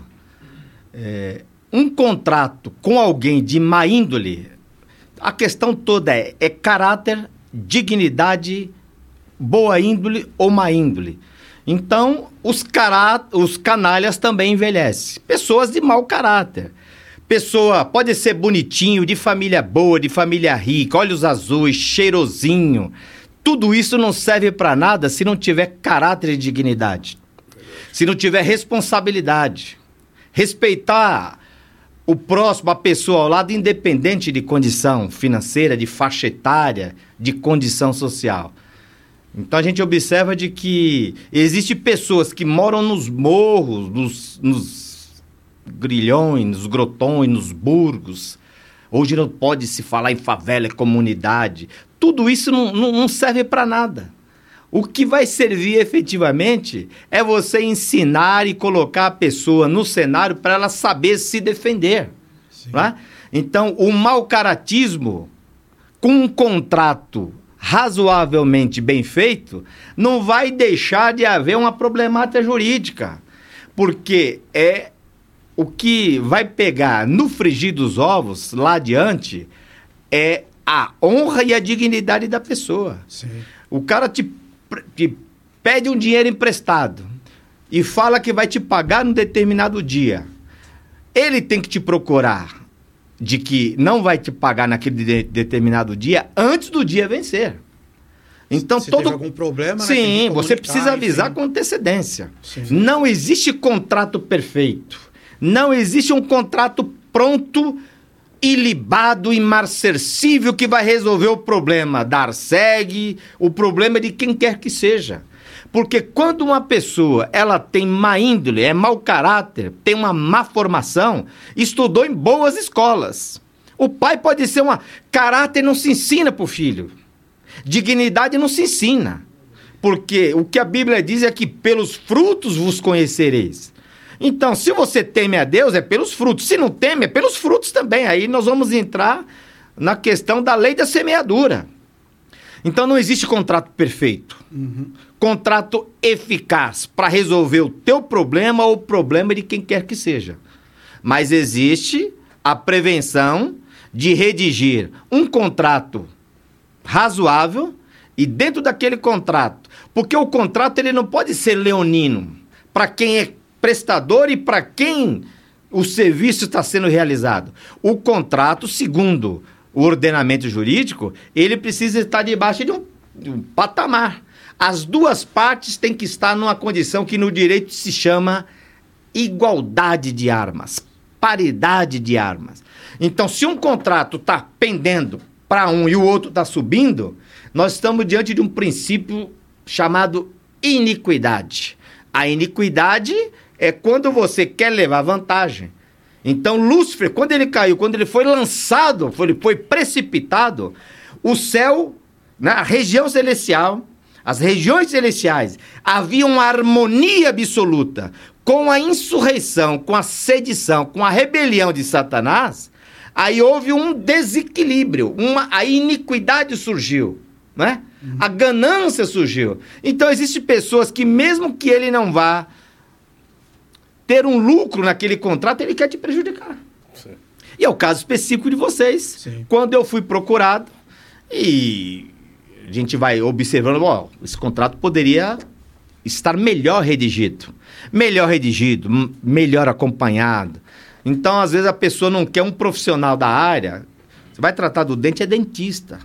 é, um contrato com alguém de má índole, a questão toda é, é caráter, dignidade, boa índole ou má índole. Então, os, cará os canalhas também envelhecem. Pessoas de mau caráter. Pessoa pode ser bonitinho, de família boa, de família rica, olhos azuis, cheirosinho. Tudo isso não serve para nada se não tiver caráter e dignidade. Se não tiver responsabilidade. Respeitar o próximo, a pessoa ao lado, independente de condição financeira, de faixa etária, de condição social. Então a gente observa de que existem pessoas que moram nos morros, nos, nos grilhões, nos grotões, nos burgos. Hoje não pode se falar em favela, comunidade. Tudo isso não, não, não serve para nada. O que vai servir efetivamente é você ensinar e colocar a pessoa no cenário para ela saber se defender. Né? Então, o mau caratismo, com um contrato razoavelmente bem feito, não vai deixar de haver uma problemática jurídica. Porque é o que vai pegar no frigir dos ovos lá adiante é a honra e a dignidade da pessoa. Sim. O cara te te pede um dinheiro emprestado e fala que vai te pagar num determinado dia, ele tem que te procurar de que não vai te pagar naquele de determinado dia antes do dia vencer. Então Se todo algum problema, né, Sim, né, você precisa avisar com antecedência. Sim. Não existe contrato perfeito. Não existe um contrato pronto ilibado, imarcessível que vai resolver o problema da Arseg, o problema de quem quer que seja. Porque quando uma pessoa ela tem má índole, é mau caráter, tem uma má formação, estudou em boas escolas. O pai pode ser uma. Caráter não se ensina para o filho. Dignidade não se ensina. Porque o que a Bíblia diz é que pelos frutos vos conhecereis. Então, se você teme a Deus, é pelos frutos. Se não teme, é pelos frutos também. Aí nós vamos entrar na questão da lei da semeadura. Então, não existe contrato perfeito. Uhum. Contrato eficaz para resolver o teu problema ou o problema de quem quer que seja. Mas existe a prevenção de redigir um contrato razoável E dentro daquele contrato, porque o contrato ele não pode ser leonino para quem é prestador e para quem o serviço está sendo realizado. O contrato, segundo o ordenamento jurídico, ele precisa estar debaixo de um, de um patamar. As duas partes têm que estar numa condição que no direito se chama igualdade de armas, paridade de armas. Então, se um contrato está pendendo para um e o outro está subindo, nós estamos diante de um princípio chamado iniquidade. A iniquidade é quando você quer levar vantagem. Então, Lúcifer, quando ele caiu, quando ele foi lançado, foi, foi precipitado, o céu, na né, região celestial, as regiões celestiais, havia uma harmonia absoluta. Com a insurreição, com a sedição, com a rebelião de Satanás, aí houve um desequilíbrio, uma, a iniquidade surgiu, né? Uhum. A ganância surgiu. Então, existem pessoas que, mesmo que ele não vá ter um lucro naquele contrato, ele quer te prejudicar. Sim. E é o caso específico de vocês. Sim. Quando eu fui procurado e a gente vai observando, ó, esse contrato poderia estar melhor redigido. Melhor redigido, melhor acompanhado. Então, às vezes, a pessoa não quer um profissional da área. Você vai tratar do dente, é dentista.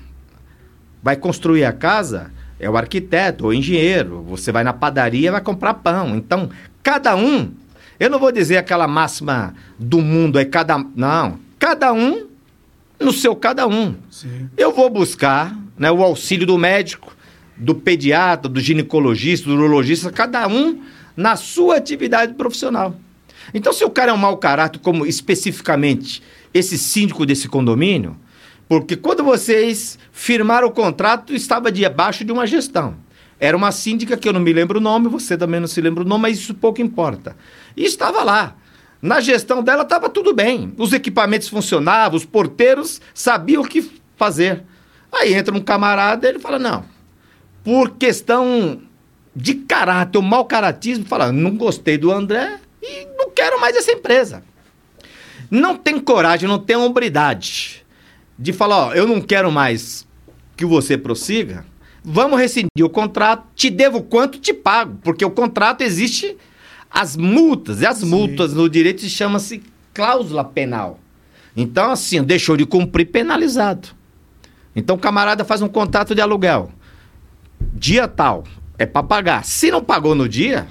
Vai construir a casa, é o arquiteto ou engenheiro. Você vai na padaria, vai comprar pão. Então, cada um eu não vou dizer aquela máxima do mundo, é cada. Não. Cada um no seu cada um. Sim. Eu vou buscar né, o auxílio do médico, do pediatra, do ginecologista, do urologista, cada um na sua atividade profissional. Então, se o cara é um mau caráter, como especificamente esse síndico desse condomínio, porque quando vocês firmaram o contrato, estava debaixo de uma gestão. Era uma síndica que eu não me lembro o nome, você também não se lembra o nome, mas isso pouco importa. E estava lá. Na gestão dela estava tudo bem. Os equipamentos funcionavam, os porteiros sabiam o que fazer. Aí entra um camarada ele fala: não, por questão de caráter, o mau caratismo, fala: não gostei do André e não quero mais essa empresa. Não tem coragem, não tem hombridade de falar: ó, eu não quero mais que você prossiga. Vamos rescindir o contrato, te devo quanto, te pago, porque o contrato existe as multas. E as Sim. multas no direito chama-se cláusula penal. Então, assim, deixou de cumprir penalizado. Então, o camarada faz um contrato de aluguel. Dia tal, é para pagar. Se não pagou no dia,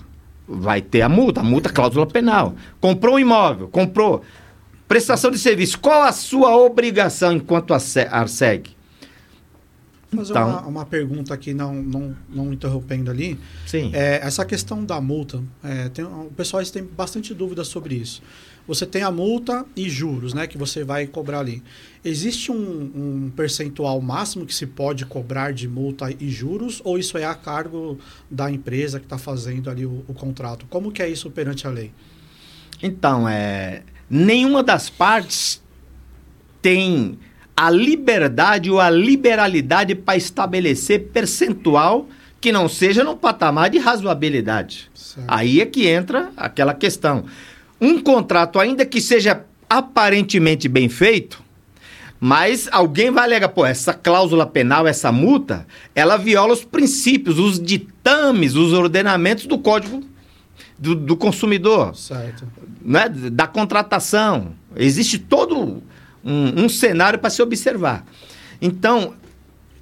vai ter a multa. A multa, cláusula penal. Comprou um imóvel, comprou. Prestação de serviço. Qual a sua obrigação enquanto ARSEG? Fazer então, uma, uma, pergunta aqui, não, não, não interrompendo ali. Sim. É, essa questão da multa, é, tem, o pessoal tem bastante dúvida sobre isso. Você tem a multa e juros, né, que você vai cobrar ali. Existe um, um percentual máximo que se pode cobrar de multa e juros, ou isso é a cargo da empresa que está fazendo ali o, o contrato? Como que é isso perante a lei? Então, é, nenhuma das partes tem a liberdade ou a liberalidade para estabelecer percentual que não seja no patamar de razoabilidade. Certo. Aí é que entra aquela questão. Um contrato, ainda que seja aparentemente bem feito, mas alguém vai alegar, pô, essa cláusula penal, essa multa, ela viola os princípios, os ditames, os ordenamentos do Código do, do Consumidor. Certo. Né? Da contratação. Existe todo um, um cenário para se observar. Então.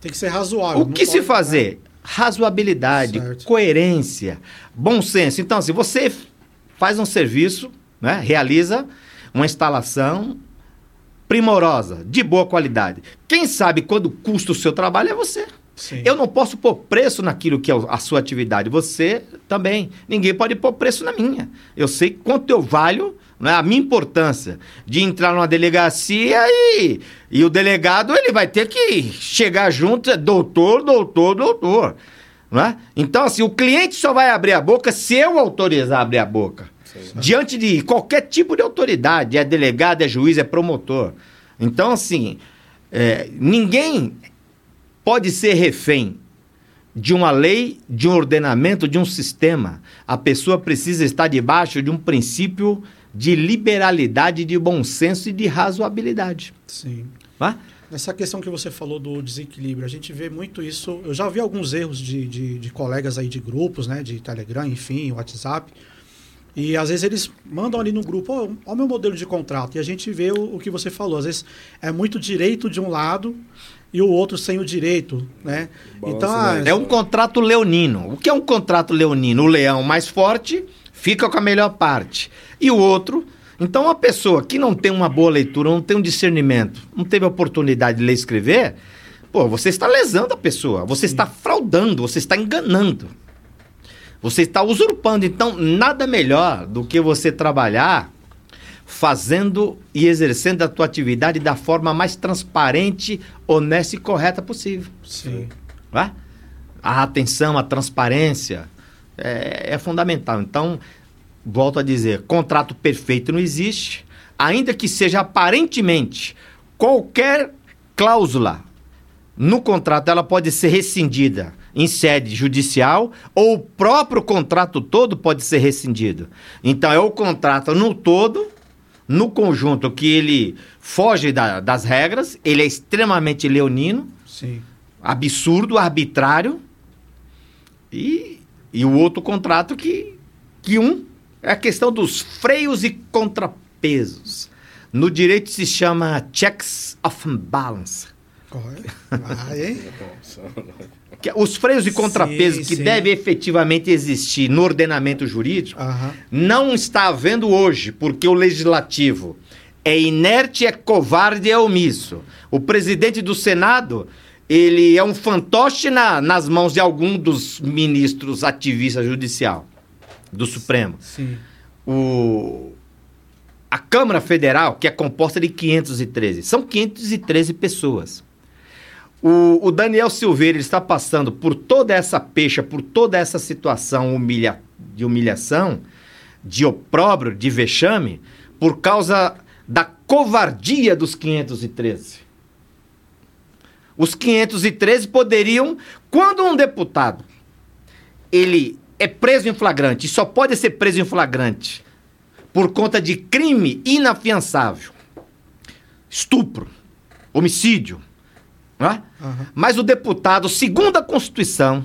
Tem que ser razoável. O que se fazer? Né? Razoabilidade, certo. coerência, bom senso. Então, se você faz um serviço, né, realiza uma instalação primorosa, de boa qualidade. Quem sabe quando custa o seu trabalho é você. Sim. Eu não posso pôr preço naquilo que é a sua atividade. Você também. Ninguém pode pôr preço na minha. Eu sei quanto eu valho né, a minha importância de entrar numa delegacia e, e o delegado ele vai ter que chegar junto, é doutor, doutor, doutor. Né? Então, assim, o cliente só vai abrir a boca se eu autorizar abrir a boca. Sim. Diante de qualquer tipo de autoridade, é delegado, é juiz, é promotor. Então, assim, é, ninguém pode ser refém de uma lei, de um ordenamento, de um sistema. A pessoa precisa estar debaixo de um princípio de liberalidade, de bom senso e de razoabilidade. Sim. Tá? Nessa questão que você falou do desequilíbrio, a gente vê muito isso. Eu já vi alguns erros de, de, de colegas aí de grupos, né? De Telegram, enfim, WhatsApp. E às vezes eles mandam ali no grupo, ó, ó o meu modelo de contrato. E a gente vê o, o, que você falou. Às vezes é muito direito de um lado e o outro sem o direito, né? Então, ah, é um contrato leonino. O que é um contrato leonino? O leão mais forte fica com a melhor parte. E o outro então, uma pessoa que não tem uma boa leitura, não tem um discernimento, não teve a oportunidade de ler e escrever, pô, você está lesando a pessoa, você está fraudando, você está enganando. Você está usurpando. Então, nada melhor do que você trabalhar fazendo e exercendo a tua atividade da forma mais transparente, honesta e correta possível. Sim. Tá? A atenção, a transparência é, é fundamental. Então, volto a dizer, contrato perfeito não existe, ainda que seja aparentemente qualquer cláusula no contrato, ela pode ser rescindida em sede judicial ou o próprio contrato todo pode ser rescindido. Então é o contrato no todo, no conjunto que ele foge da, das regras, ele é extremamente leonino, Sim. absurdo, arbitrário, e, e o outro contrato que, que um é a questão dos freios e contrapesos. No direito se chama checks of balance. Ah, (laughs) que, os freios e contrapesos que sim. devem efetivamente existir no ordenamento jurídico uhum. não está havendo hoje, porque o legislativo é inerte, é covarde, é omisso. O presidente do Senado ele é um fantoche na, nas mãos de algum dos ministros ativistas judicial do Supremo. Sim. O, a Câmara Federal, que é composta de 513, são 513 pessoas. O, o Daniel Silveira está passando por toda essa pecha, por toda essa situação humilha, de humilhação, de opróbrio, de vexame, por causa da covardia dos 513. Os 513 poderiam, quando um deputado ele é preso em flagrante e só pode ser preso em flagrante por conta de crime inafiançável, estupro, homicídio, né? Uhum. Mas o deputado, segundo a Constituição,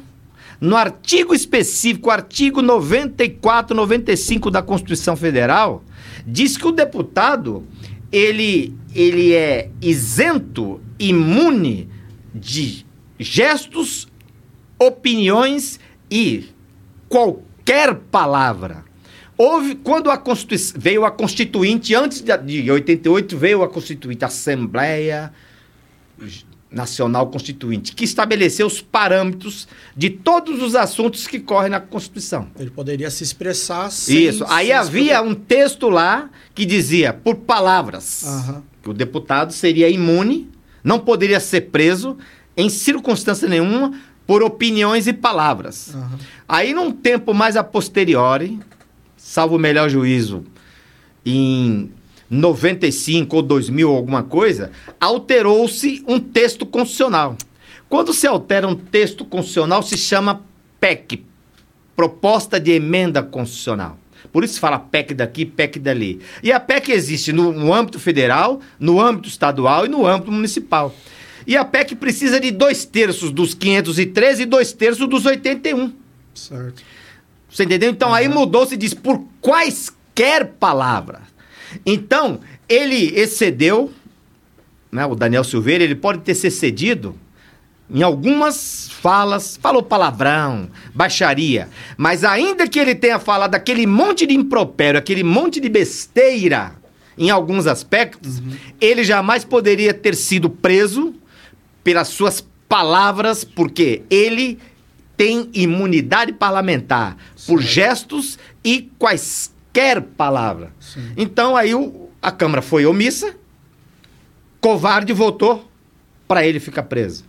no artigo específico, artigo 94, 95 da Constituição Federal, diz que o deputado ele, ele é isento, imune de gestos, opiniões e qualquer palavra. Houve, quando a veio a Constituinte, antes de, de 88, veio a Constituinte, a Assembleia Nacional Constituinte, que estabeleceu os parâmetros de todos os assuntos que correm na Constituição. Ele poderia se expressar sem... Isso. Aí havia um texto lá que dizia, por palavras, uhum. que o deputado seria imune, não poderia ser preso em circunstância nenhuma por opiniões e palavras. Uhum. Aí, num tempo mais a posteriori, salvo o melhor juízo, em 95 ou 2000 ou alguma coisa, alterou-se um texto constitucional. Quando se altera um texto constitucional, se chama PEC, Proposta de Emenda Constitucional. Por isso se fala PEC daqui, PEC dali. E a PEC existe no, no âmbito federal, no âmbito estadual e no âmbito municipal. E a PEC precisa de dois terços dos 513 e dois terços dos 81. Certo. Você entendeu? Então uhum. aí mudou-se diz por quaisquer palavras. Então, ele excedeu, né, o Daniel Silveira, ele pode ter se excedido em algumas falas, falou palavrão, baixaria, mas ainda que ele tenha falado aquele monte de impropério, aquele monte de besteira em alguns aspectos, uhum. ele jamais poderia ter sido preso pelas suas palavras, porque ele tem imunidade parlamentar Sim. por gestos e quaisquer palavras. Então aí o, a Câmara foi omissa, covarde votou para ele ficar preso.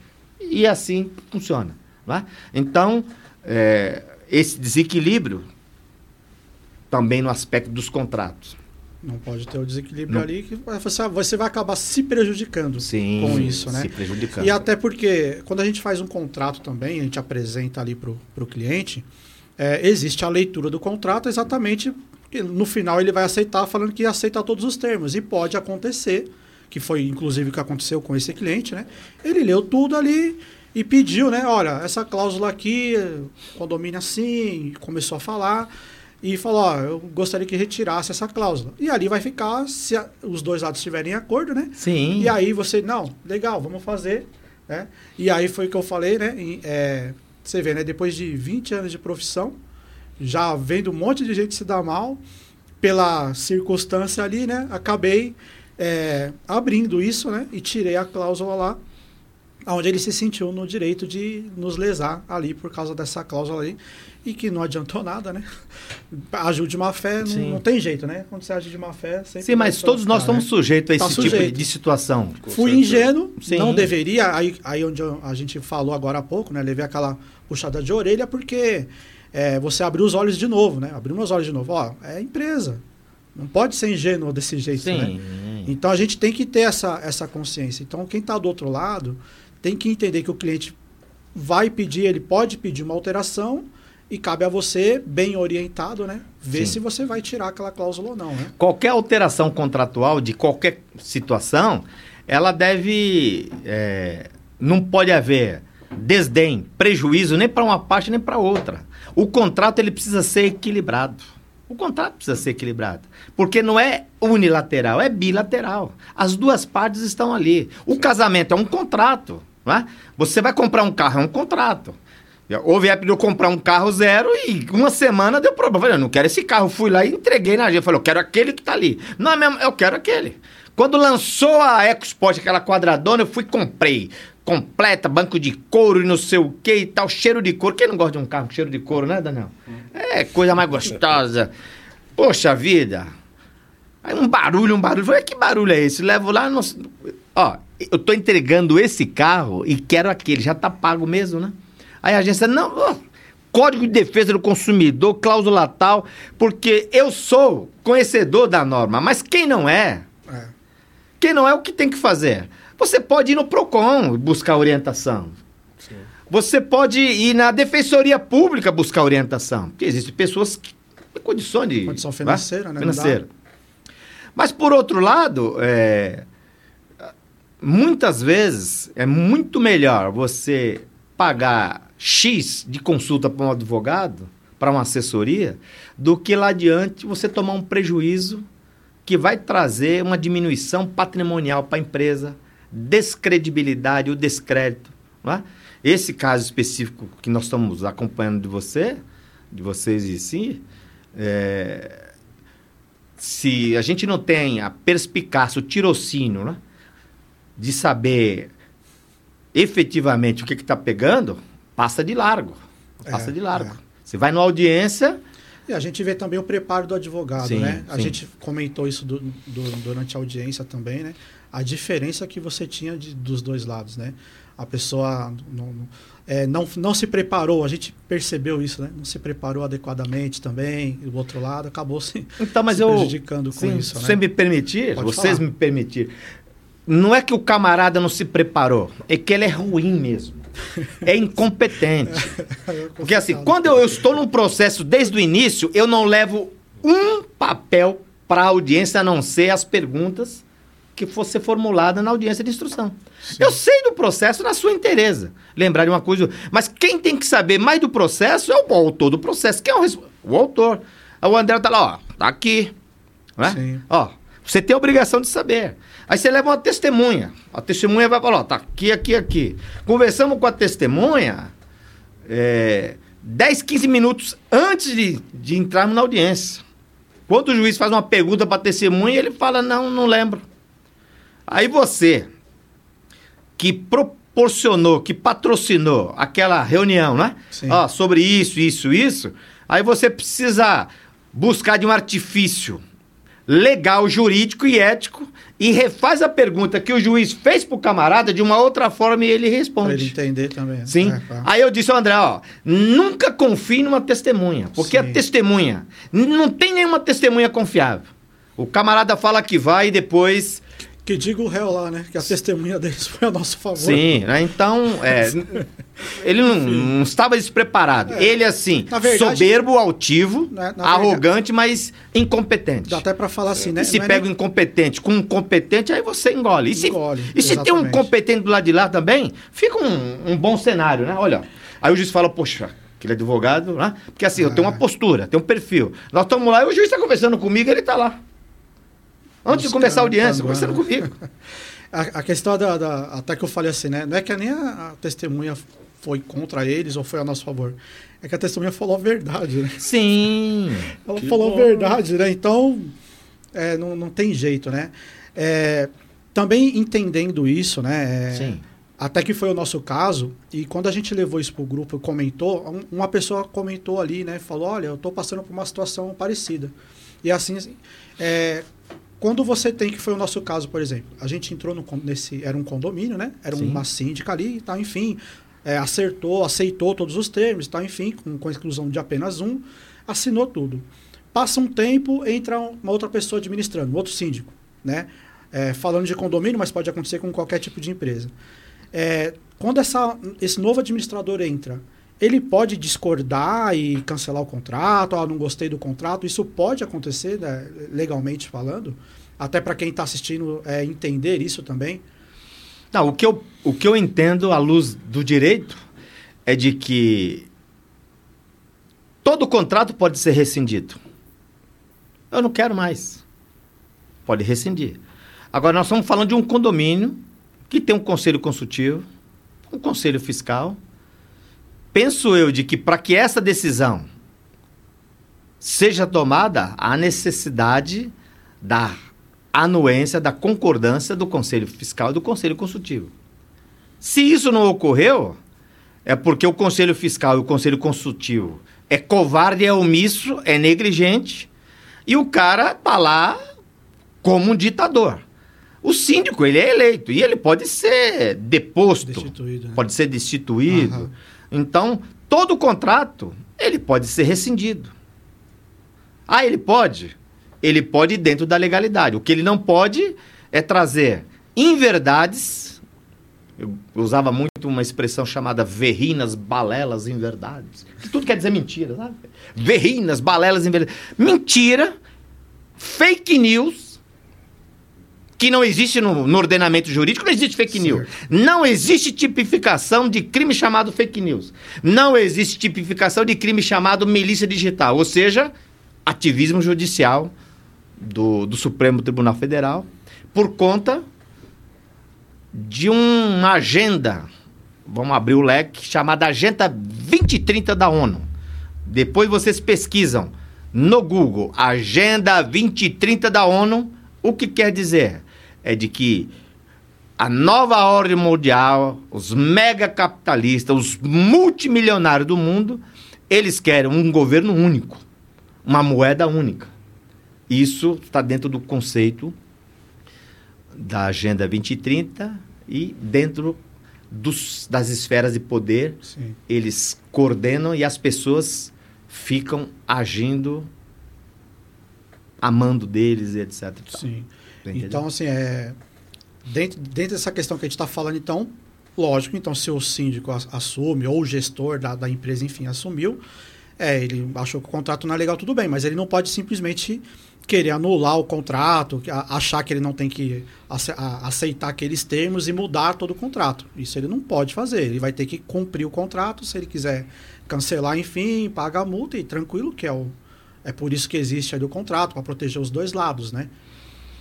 E assim funciona. É? Então, é, esse desequilíbrio também no aspecto dos contratos. Não pode ter o desequilíbrio não. ali que você, você vai acabar se prejudicando Sim, com isso, né? Se prejudicando. E até porque quando a gente faz um contrato também, a gente apresenta ali para o cliente, é, existe a leitura do contrato exatamente no final ele vai aceitar falando que aceita todos os termos. E pode acontecer que foi inclusive o que aconteceu com esse cliente, né? Ele leu tudo ali e pediu, né? Olha, essa cláusula aqui, condomínio assim, começou a falar e falou, ó, eu gostaria que retirasse essa cláusula. E ali vai ficar, se a- os dois lados estiverem em acordo, né? Sim. E aí você, não, legal, vamos fazer. Né? E aí foi o que eu falei, né? E, é, você vê, né? Depois de 20 anos de profissão, já vendo um monte de gente se dar mal, pela circunstância ali, né? Acabei é, abrindo isso, né? E tirei a cláusula lá, onde ele se sentiu no direito de nos lesar ali por causa dessa cláusula ali. E que não adiantou (laughs) nada, né? Ajude de má fé, não, Sim. não tem jeito, né? Quando você age de má fé, sempre Sim, mas todos nós sofrer, né? estamos sujeitos a Tá esse tipo de, sujeito. de situação. Fui certeza. ingênuo, Sim. não deveria. Aí, aí onde a gente falou agora há pouco, né? Levei aquela puxada de orelha porque é, você abriu os olhos de novo, né? Abriu meus olhos de novo. Ó, é empresa. Não pode ser ingênuo desse jeito, né? Sim. Então a gente tem que ter essa, essa consciência. Então quem está do outro lado tem que entender que o cliente vai pedir, ele pode pedir uma alteração e cabe a você, bem orientado, né? Ver Sim. se você vai tirar aquela cláusula ou não, né? Qualquer alteração contratual de qualquer situação, ela deve. é, não pode haver desdém, prejuízo nem para uma parte nem para outra. O contrato ele precisa ser equilibrado. O contrato precisa ser equilibrado. Porque não é unilateral, é bilateral. As duas partes estão ali. O casamento é um contrato. Não é? Você vai comprar um carro, é um contrato. Houve época de eu comprar um carro zero e uma semana deu problema. Eu falei, eu não quero esse carro. Fui lá e entreguei na agência. Eu falei, eu quero aquele que tá ali. Não é mesmo, eu quero aquele. Quando lançou a EcoSport, aquela quadradona, eu fui e comprei. Completa, banco de couro e não sei o que e tal, cheiro de couro. Quem não gosta de um carro com cheiro de couro, né, Daniel? É coisa mais gostosa. Poxa vida. Aí um barulho, um barulho. Falei, que barulho é esse? Levo lá, não... ó, eu tô entregando esse carro e quero aquele, já tá pago mesmo, né? Aí a agência, não, ó, Código de Defesa do Consumidor, cláusula tal, porque eu sou conhecedor da norma, mas quem não é, É. quem não é, o que tem que fazer? Você pode ir no PROCON buscar orientação. Você pode ir na Defensoria Pública buscar orientação. Porque existem pessoas que têm condições de... Condição financeira, né? Financeira. Mas, por outro lado, é, muitas vezes é muito melhor você pagar X de consulta para um advogado, para uma assessoria, do que lá adiante você tomar um prejuízo que vai trazer uma diminuição patrimonial para a empresa, descredibilidade, o descrédito. Não é? Esse caso específico que nós estamos acompanhando de você, de vocês e si, é, se a gente não tem a perspicácia, o tirocínio, né, de saber efetivamente o que está pegando, passa de largo. Passa É, de largo. é. Você vai numa audiência, E a gente vê também o preparo do advogado, Sim, né? A sim. gente comentou isso du- du- durante a audiência também, né? A diferença que você tinha de- dos dois lados, né? A pessoa não, não- é, não, não se preparou, a gente percebeu isso, né? Não se preparou adequadamente também, e o outro lado acabou se, então, mas se eu. prejudicando com Sim, isso, se né? você me permitir, Pode vocês falar. me permitirem. Não é que o camarada não se preparou, é que ele é ruim mesmo. (laughs) É incompetente. Porque assim, quando eu, eu estou num processo desde o início, eu não levo um papel para a audiência a não ser as perguntas que fosse formulada na audiência de instrução. Eu sei do processo na sua inteireza. Lembrar de uma coisa, mas quem tem que saber mais do processo é o autor do processo, quem é o, o autor. O André tá lá, ó, tá aqui. Não é? Sim. Ó, você tem a obrigação de saber. Aí você leva uma testemunha. A testemunha vai falar, ó, tá aqui, aqui, aqui. Conversamos com a testemunha é, 10, 15 minutos antes de, de entrarmos na audiência. Quando o juiz faz uma pergunta para a testemunha, ele fala, não, não lembro. Aí você, que proporcionou, que patrocinou aquela reunião, né? Sim. Ó, sobre isso, isso, isso. Aí você precisa buscar de um artifício legal, jurídico e ético e refaz a pergunta que o juiz fez pro camarada de uma outra forma e ele Pra responde. ele entender também. Sim. É. Aí eu disse ao André, ó, nunca confie numa testemunha, porque a Sim. testemunha, n- não tem nenhuma testemunha confiável. O camarada fala que vai e depois Que diga o réu lá, né? Que a testemunha deles foi a nosso favor. Sim, né? então é, (laughs) ele não, não estava despreparado. Ele assim, verdade- soberbo, altivo, Na- na arrogante, mas incompetente. Dá até pra falar assim, né? E se Não é pega nem- um incompetente com um competente, aí você engole. E se, Engole, e se tem um competente do lado de lá também, fica um, um bom cenário, né? Olha, aí o juiz fala, poxa, aquele advogado, né? Porque assim, eu tenho Ah. uma postura, tenho um perfil. Nós estamos lá e o juiz está conversando comigo ele está lá. Antes de começar a audiência, conversando comigo. (laughs) A, a questão da, da- Até que eu falei assim, né? Não é que nem a, a testemunha foi contra eles ou foi a nosso favor. É que a testemunha falou a verdade, né? Sim. (laughs) Ela Que falou bom. a verdade, né? Então, é, não, não tem jeito, né? É, também entendendo isso, né? é, Sim. Até que foi o nosso caso, e quando a gente levou isso pro grupo e comentou, um- uma pessoa comentou ali, né? Falou, olha, eu tô passando por uma situação parecida. E assim, assim, é, quando você tem, que foi o nosso caso, por exemplo, a gente entrou no, nesse, era um condomínio, né? Era Sim. uma síndica ali e tal, enfim, é, acertou, aceitou todos os termos e tal, enfim, com, com a exclusão de apenas um, assinou tudo. Passa um tempo, entra uma outra pessoa administrando, um outro síndico, né? É, falando de condomínio, mas pode acontecer com qualquer tipo de empresa. É, quando essa, esse novo administrador entra, ele pode discordar e cancelar o contrato, ah, não gostei do contrato, isso pode acontecer, né, legalmente falando, até para quem está assistindo é, entender isso também. Não, o que, eu, o que eu entendo à luz do direito é de que todo contrato pode ser rescindido. Eu não quero mais. Pode rescindir. Agora, nós estamos falando de um condomínio que tem um conselho consultivo, um conselho fiscal. Penso eu de que para que essa decisão seja tomada, há necessidade da anuência, da concordância do Conselho Fiscal e do Conselho Consultivo. Se isso não ocorreu, é porque o Conselho Fiscal e o Conselho Consultivo é covarde, é omisso, é negligente, e o cara tá lá como um ditador. O síndico, ele é eleito e ele pode ser deposto, né? pode ser destituído. Aham. Então, todo contrato, ele pode ser rescindido. Ah, ele pode? Ele pode dentro da legalidade. O que ele não pode é trazer inverdades. Eu usava muito uma expressão chamada verrinas, balelas, inverdades. Tudo quer dizer mentira, sabe? Verrinas, balelas, inverdades. Mentira, fake news, que não existe no, no ordenamento jurídico, não existe fake news. Não existe tipificação de crime chamado fake news. Não existe tipificação de crime chamado milícia digital, ou seja, ativismo judicial do, do Supremo Tribunal Federal por conta de uma agenda, vamos abrir o leque, chamada Agenda 2030 da ONU. Depois vocês pesquisam no Google Agenda 2030 da ONU, o que quer dizer? É de que a nova ordem mundial, os megacapitalistas, os multimilionários do mundo, eles querem um governo único, uma moeda única. Isso está dentro do conceito da Agenda 2030 e dentro dos, das esferas de poder, Sim. eles coordenam e as pessoas ficam agindo, amando deles etc. Sim. Entendeu? Então, assim, é, dentro, dentro dessa questão que a gente está falando, então, lógico, então, se o síndico as- assume, ou o gestor da, da empresa, enfim, assumiu, é, ele achou que o contrato não é legal, tudo bem, mas ele não pode simplesmente querer anular o contrato, achar que ele não tem que aceitar aqueles termos e mudar todo o contrato. Isso ele não pode fazer. Ele vai ter que cumprir o contrato, se ele quiser cancelar, enfim, paga a multa e tranquilo, que é o. É por isso que existe aí o contrato, para proteger os dois lados, né?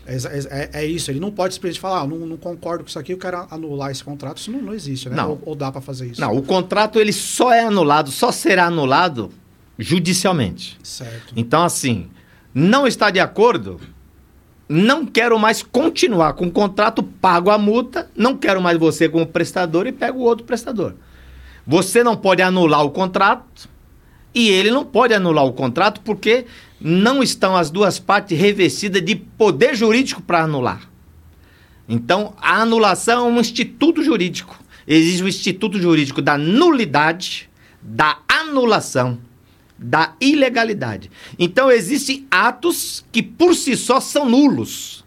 É, é- é isso, ele não pode simplesmente falar, ah, não, não concordo com isso aqui, eu quero anular esse contrato. Isso não, não existe, né? Não. Ou, ou dá para fazer isso? Não, o contrato ele só é anulado, só será anulado judicialmente. Certo. Então, assim, não está de acordo, não quero mais continuar com o contrato, pago a multa, não quero mais você como prestador e pego o outro prestador. Você não pode anular o contrato e ele não pode anular o contrato porque não estão as duas partes revestidas de poder jurídico para anular. Então, a anulação é um instituto jurídico. Existe o instituto jurídico da nulidade, da anulação, da ilegalidade. Então, existem atos que por si só são nulos.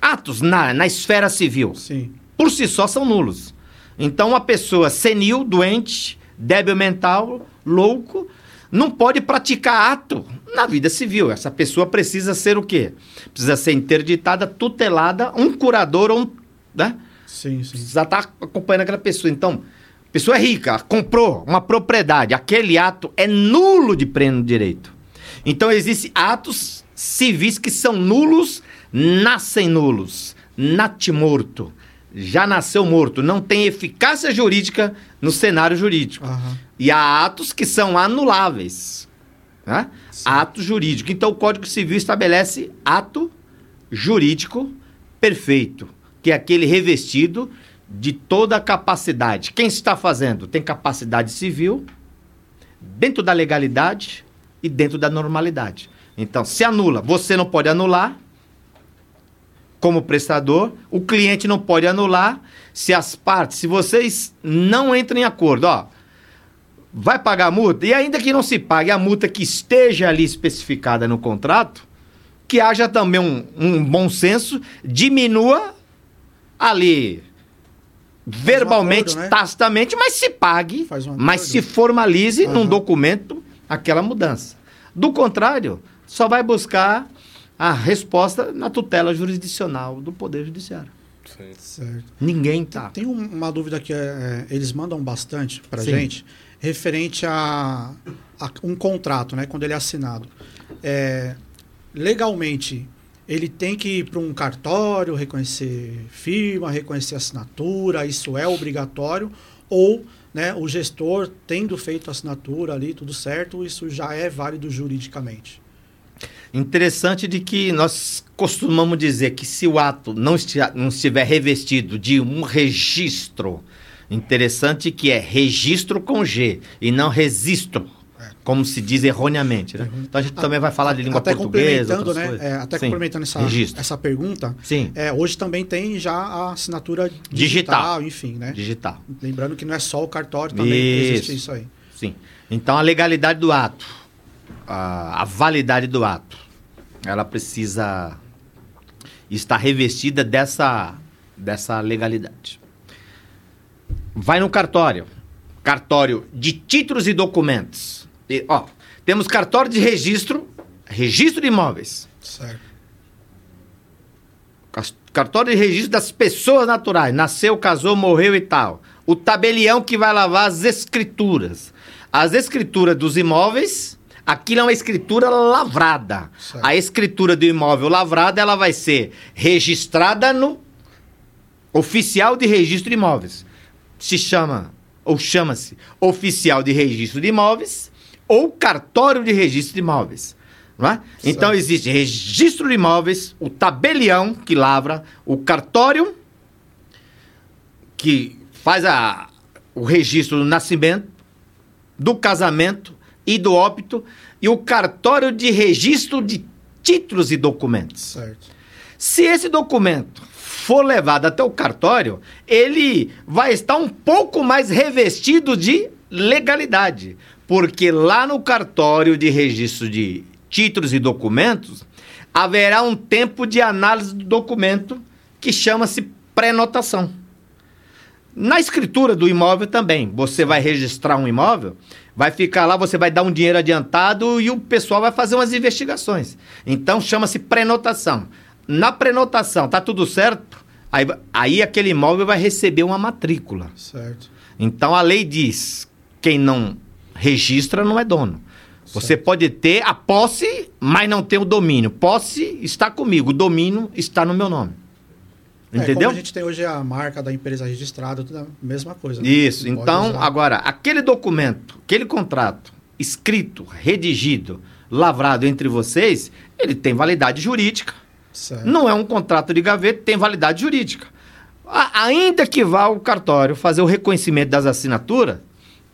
atos na, na esfera civil, Sim. por si só são nulos. Então, uma pessoa senil, doente, débil mental, louco, não pode praticar ato na vida civil. Essa pessoa precisa ser o quê? Precisa ser interditada, tutelada, um curador ou um. Né? Sim, sim. Precisa estar acompanhando aquela pessoa. Então, a pessoa é rica, comprou uma propriedade, aquele ato é nulo de pleno direito. Então, existem atos civis que são nulos, nascem nulos, natimorto. Já nasceu morto, não tem eficácia jurídica no cenário jurídico. Aham. E há atos que são anuláveis. Né? Ato jurídico. Então, o Código Civil estabelece ato jurídico perfeito, que é aquele revestido de toda a capacidade. Quem está fazendo tem capacidade civil, dentro da legalidade e dentro da normalidade. Então, se anula, você não pode anular como prestador, o cliente não pode anular se as partes, se vocês não entram em acordo, ó, vai pagar a multa e ainda que não se pague a multa que esteja ali especificada no contrato, que haja também um, um bom senso, diminua ali verbalmente, acordo, né? tacitamente, mas se pague, um mas se formalize num Aham. documento aquela mudança. Do contrário, só vai buscar a resposta na tutela jurisdicional do Poder Judiciário. Sim. Certo. Ninguém tá. Tem um- uma dúvida que é, é, eles mandam bastante Sim. gente, referente a, a um contrato, né? Quando ele é assinado. É, legalmente, ele tem que ir para um cartório, reconhecer firma, reconhecer assinatura, isso é obrigatório, ou né, o gestor, tendo feito a assinatura ali, tudo certo, isso já é válido juridicamente. Interessante de que nós costumamos dizer que se o ato não, não estiver revestido de um registro, interessante que é registro com G e não registro, como se diz erroneamente. Né? Então a gente também vai falar de língua até portuguesa. complementando, né? é, até Sim, complementando essa, registro. essa pergunta, Sim, É, hoje também tem já a assinatura digital, Digital. enfim, né? digital. Lembrando que não é só o cartório, também Isso. existe isso aí. Sim. Então a legalidade do ato, a, a validade do ato, ela precisa estar revestida dessa, dessa legalidade. Vai no cartório. Cartório de títulos e documentos. E, ó, temos cartório de registro, registro de imóveis. Certo. Cartório de registro das pessoas naturais. Nasceu, casou, morreu e tal. O tabelião que vai lavar as escrituras. As escrituras dos imóveis, aquilo é uma escritura lavrada. Certo. A escritura do imóvel lavrada, ela vai ser registrada no oficial de registro de imóveis. Se chama, ou chama-se, oficial de registro de imóveis ou cartório de registro de imóveis. Não é? Então existe registro de imóveis, o tabelião que lavra, o cartório que faz a, o registro do nascimento, do casamento e do óbito, e o cartório de registro de títulos e documentos. Certo. Se esse documento for levado até o cartório, ele vai estar um pouco mais revestido de legalidade. Porque lá no cartório de registro de títulos e documentos, haverá um tempo de análise do documento que chama-se pré-notação. Na escritura do imóvel também, você vai registrar um imóvel, vai ficar lá, você vai dar um dinheiro adiantado e o pessoal vai fazer umas investigações. Então chama-se prenotação. Na prenotação, tá tudo certo? Aí, aí aquele imóvel vai receber uma matrícula. Certo. Então a lei diz: quem não registra não é dono. Você pode ter a posse, mas não tem o domínio. Posse está comigo, o domínio está no meu nome. É, como Entendeu? a gente tem hoje a marca da empresa registrada, tudo a mesma coisa. né? Isso. Então, agora, aquele documento, aquele contrato escrito, redigido, lavrado entre vocês, ele tem validade jurídica. Certo. Não é um contrato de gaveta, tem validade jurídica. A- ainda que vá ao cartório fazer o reconhecimento das assinaturas,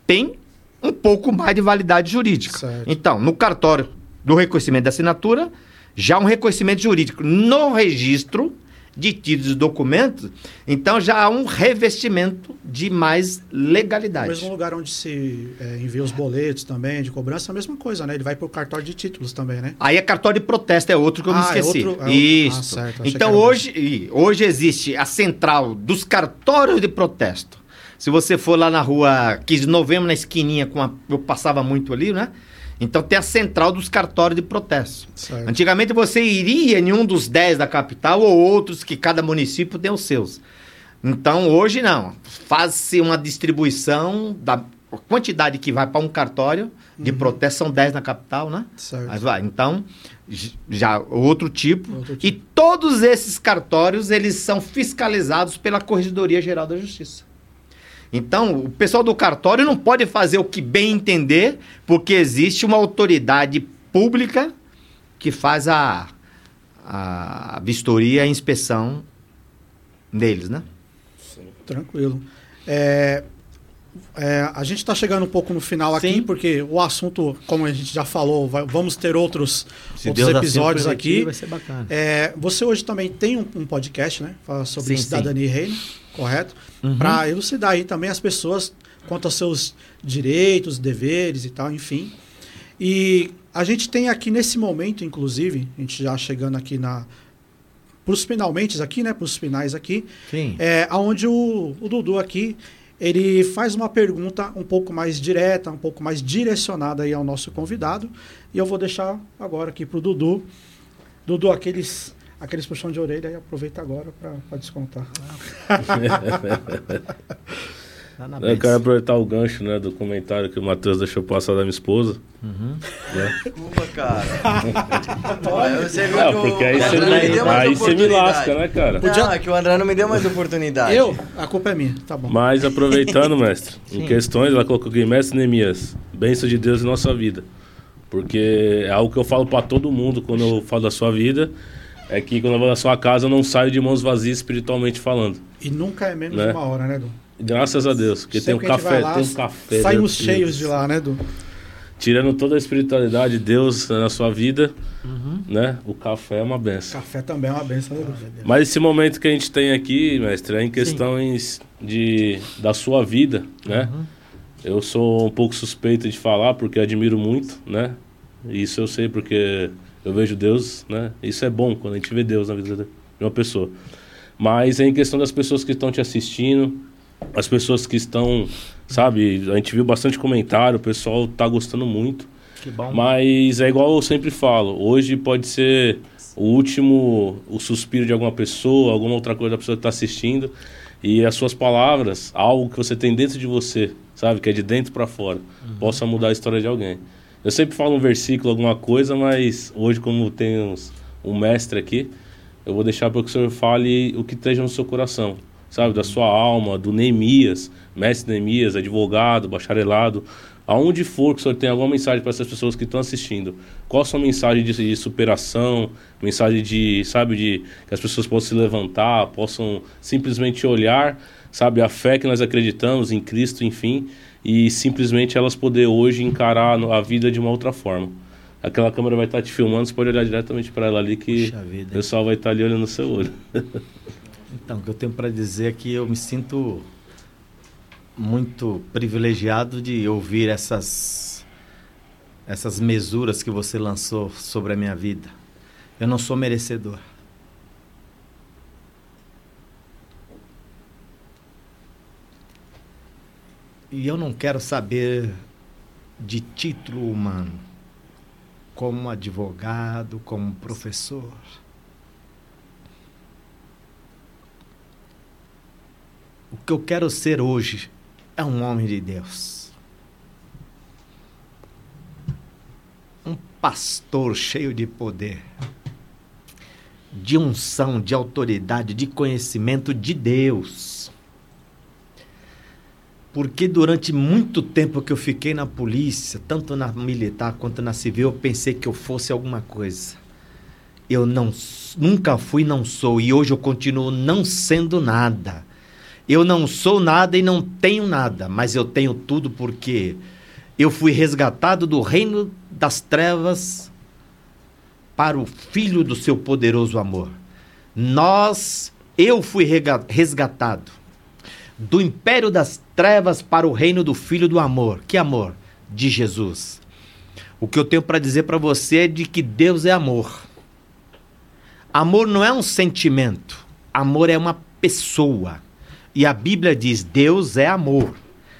tem um pouco mais de validade jurídica. Certo. Então, no cartório do reconhecimento da assinatura, já um reconhecimento jurídico. No registro, de títulos e documentos, então já há um revestimento de mais legalidade. mesmo lugar onde se é, envia os boletos também de cobrança, é a mesma coisa, né? Ele vai pro cartório de títulos também, né? Aí a cartório de protesto é outro que eu me Ah, é esqueci. outro- é outro- Isso. ah, certo, então o hoje, hoje existe a central dos cartórios de protesto. Se você for lá na rua 15 de novembro, na esquininha, com a, eu passava muito ali, né? Então tem a central dos cartórios de protesto. Certo. Antigamente você iria em um dos 10 da capital ou outros que cada município tem os seus. Então hoje não. Faz-se uma distribuição da quantidade que vai para um cartório de protesto, são 10 na capital, né? Certo. Mas vai, então, já outro tipo. Outro E todos esses cartórios, eles são fiscalizados pela Corregedoria Geral da Justiça. Então, o pessoal do cartório não pode fazer o que bem entender, porque existe uma autoridade pública que faz a, a vistoria a inspeção deles, né? Tranquilo. É, é, a gente está chegando um pouco no final aqui, Sim. porque o assunto, como a gente já falou, vai- vamos ter outros, Se outros Deus assim episódios aqui. vai ser bacana. É, você hoje também tem um, um podcast, né? Fala sobre Sim, cidadania e reino, correto? Uhum. Para elucidar aí também as pessoas quanto aos seus direitos, deveres e tal, enfim. E a gente tem aqui nesse momento, inclusive, a gente já chegando aqui na para os finalmente aqui, né? Para os finais aqui, Sim. é aonde o, o Dudu aqui ele faz uma pergunta um pouco mais direta, um pouco mais direcionada aí ao nosso convidado. E eu vou deixar agora aqui para o Dudu. Dudu, aqueles, aqueles puxão de orelha aí, aproveita agora para descontar. Tá (laughs) na Eu quero aproveitar o gancho, né, do comentário que o Matheus deixou passar da minha esposa. Uhum. Né? Desculpa, cara. (laughs) Aí você viu Ah, que o porque aí você não me aí você me lasca, né, cara? Não, é que o André não me deu mais oportunidade. Eu? A culpa é minha, tá bom. Mas aproveitando, (laughs) mestre, em questões, ela colocou aqui, mestre Neemias, bênção de Deus em nossa vida. Porque é algo que eu falo pra todo mundo quando eu falo da sua vida, é que quando eu vou na sua casa eu não saio de mãos vazias espiritualmente falando. E nunca é menos Né? de uma hora, né, Du? Graças a Deus, porque tem um café, lá, tem um café. Saímos cheios de lá, né, Du? Tirando toda a espiritualidade de Deus na sua vida, Uhum. né? O café é uma benção. Café também é uma benção, né, Du? Mas esse momento que a gente tem aqui, mestre, é em questões de, da sua vida, né? Eu sou um pouco suspeito de falar porque admiro muito, né? Isso eu sei porque eu vejo Deus, né? Isso é bom quando a gente vê Deus na vida de uma pessoa. Mas é em questão das pessoas que estão te assistindo, as pessoas que estão, sabe? A gente viu bastante comentário, o pessoal tá gostando muito. Que bom. Mas é igual eu sempre falo, hoje pode ser o último, o suspiro de alguma pessoa, alguma outra coisa da pessoa que está assistindo, e as suas palavras, algo que você tem dentro de você, sabe, que é de dentro para fora, possa mudar a história de alguém. Eu sempre falo um versículo, alguma coisa, mas hoje, como temos um mestre aqui, eu vou deixar para que o senhor fale o que esteja no seu coração, sabe, da sua alma, do Neemias, mestre Neemias, advogado, bacharelado, aonde for que o senhor tem alguma mensagem para essas pessoas que estão assistindo, qual a sua mensagem de, de superação, mensagem de, sabe, de que as pessoas possam se levantar, possam simplesmente olhar, sabe, a fé que nós acreditamos em Cristo, enfim, e simplesmente elas poder hoje encarar a vida de uma outra forma. Aquela câmera vai estar te filmando, você pode olhar diretamente para ela ali que vida, o pessoal vai estar ali olhando no seu olho. (laughs) Então, o que eu tenho para dizer é que eu me sinto muito privilegiado de ouvir essas essas mesuras que você lançou sobre a minha vida. Eu não sou merecedor. E eu não quero saber de título humano, como advogado, como professor. O que eu quero ser hoje é um homem de Deus. Um pastor cheio de poder, de unção, de autoridade, de conhecimento de Deus. Porque durante muito tempo que eu fiquei na polícia, tanto na militar quanto na civil, eu pensei que eu fosse alguma coisa. Eu não, nunca fui, não sou, e hoje eu continuo não sendo nada. Eu não sou nada e não tenho nada, mas eu tenho tudo porque eu fui resgatado do reino das trevas para o filho do seu poderoso amor. Nós, eu fui resgatado do império das trevas para o reino do Filho do amor. Que amor? De Jesus. O que eu tenho para dizer para você é de que Deus é amor. Amor não é um sentimento, amor é uma pessoa. E a Bíblia diz: Deus é amor.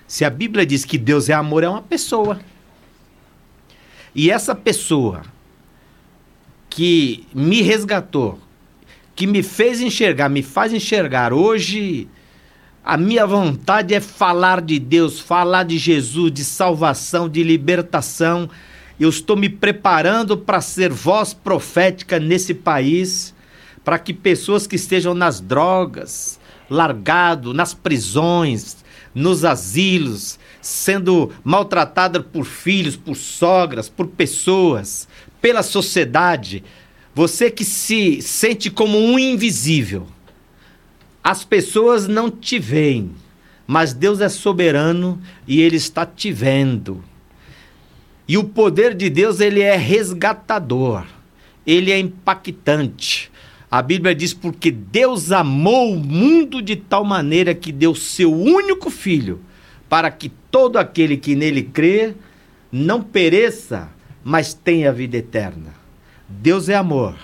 Se a Bíblia diz que Deus é amor, é uma pessoa. E essa pessoa que me resgatou, que me fez enxergar, me faz enxergar hoje. A minha vontade é falar de Deus, falar de Jesus, de salvação, de libertação. Eu estou me preparando para ser voz profética nesse país, para que pessoas que estejam nas drogas, largado, nas prisões, nos asilos, sendo maltratadas por filhos, por sogras, por pessoas, pela sociedade, você que se sente como um invisível, as pessoas não te veem, mas Deus é soberano e Ele está te vendo. E o poder de Deus, ele é resgatador, ele é impactante. A Bíblia diz: porque Deus amou o mundo de tal maneira que deu seu único filho, para que todo aquele que nele crê não pereça, mas tenha vida eterna. Deus é amor,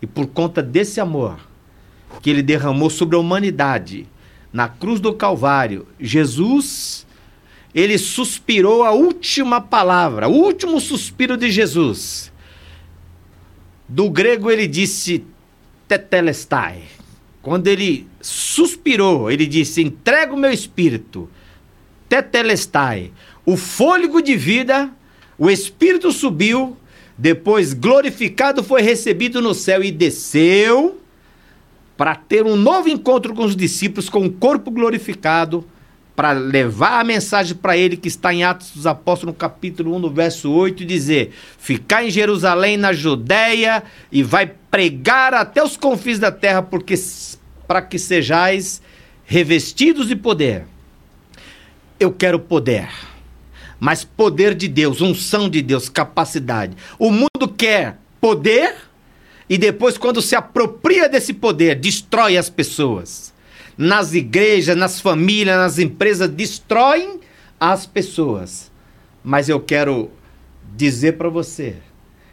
e por conta desse amor que ele derramou sobre a humanidade, na cruz do Calvário, Jesus ele suspirou a última palavra, o último suspiro de Jesus. Do grego ele disse tetelestai. Quando ele suspirou, ele disse: "Entrego o meu espírito". Tetelestai. O fôlego de vida, o espírito subiu, depois glorificado foi recebido no céu e desceu para ter um novo encontro com os discípulos com o corpo glorificado para levar a mensagem para ele que está em Atos dos Apóstolos, no capítulo 1, no verso 8, e dizer: Ficar em Jerusalém, na Judéia, e vai pregar até os confins da terra, porque para que sejais revestidos de poder. Eu quero poder, mas poder de Deus, unção de Deus, capacidade. O mundo quer poder e depois, quando se apropria desse poder, destrói as pessoas nas igrejas, nas famílias, nas empresas, destroem as pessoas. Mas eu quero dizer para você,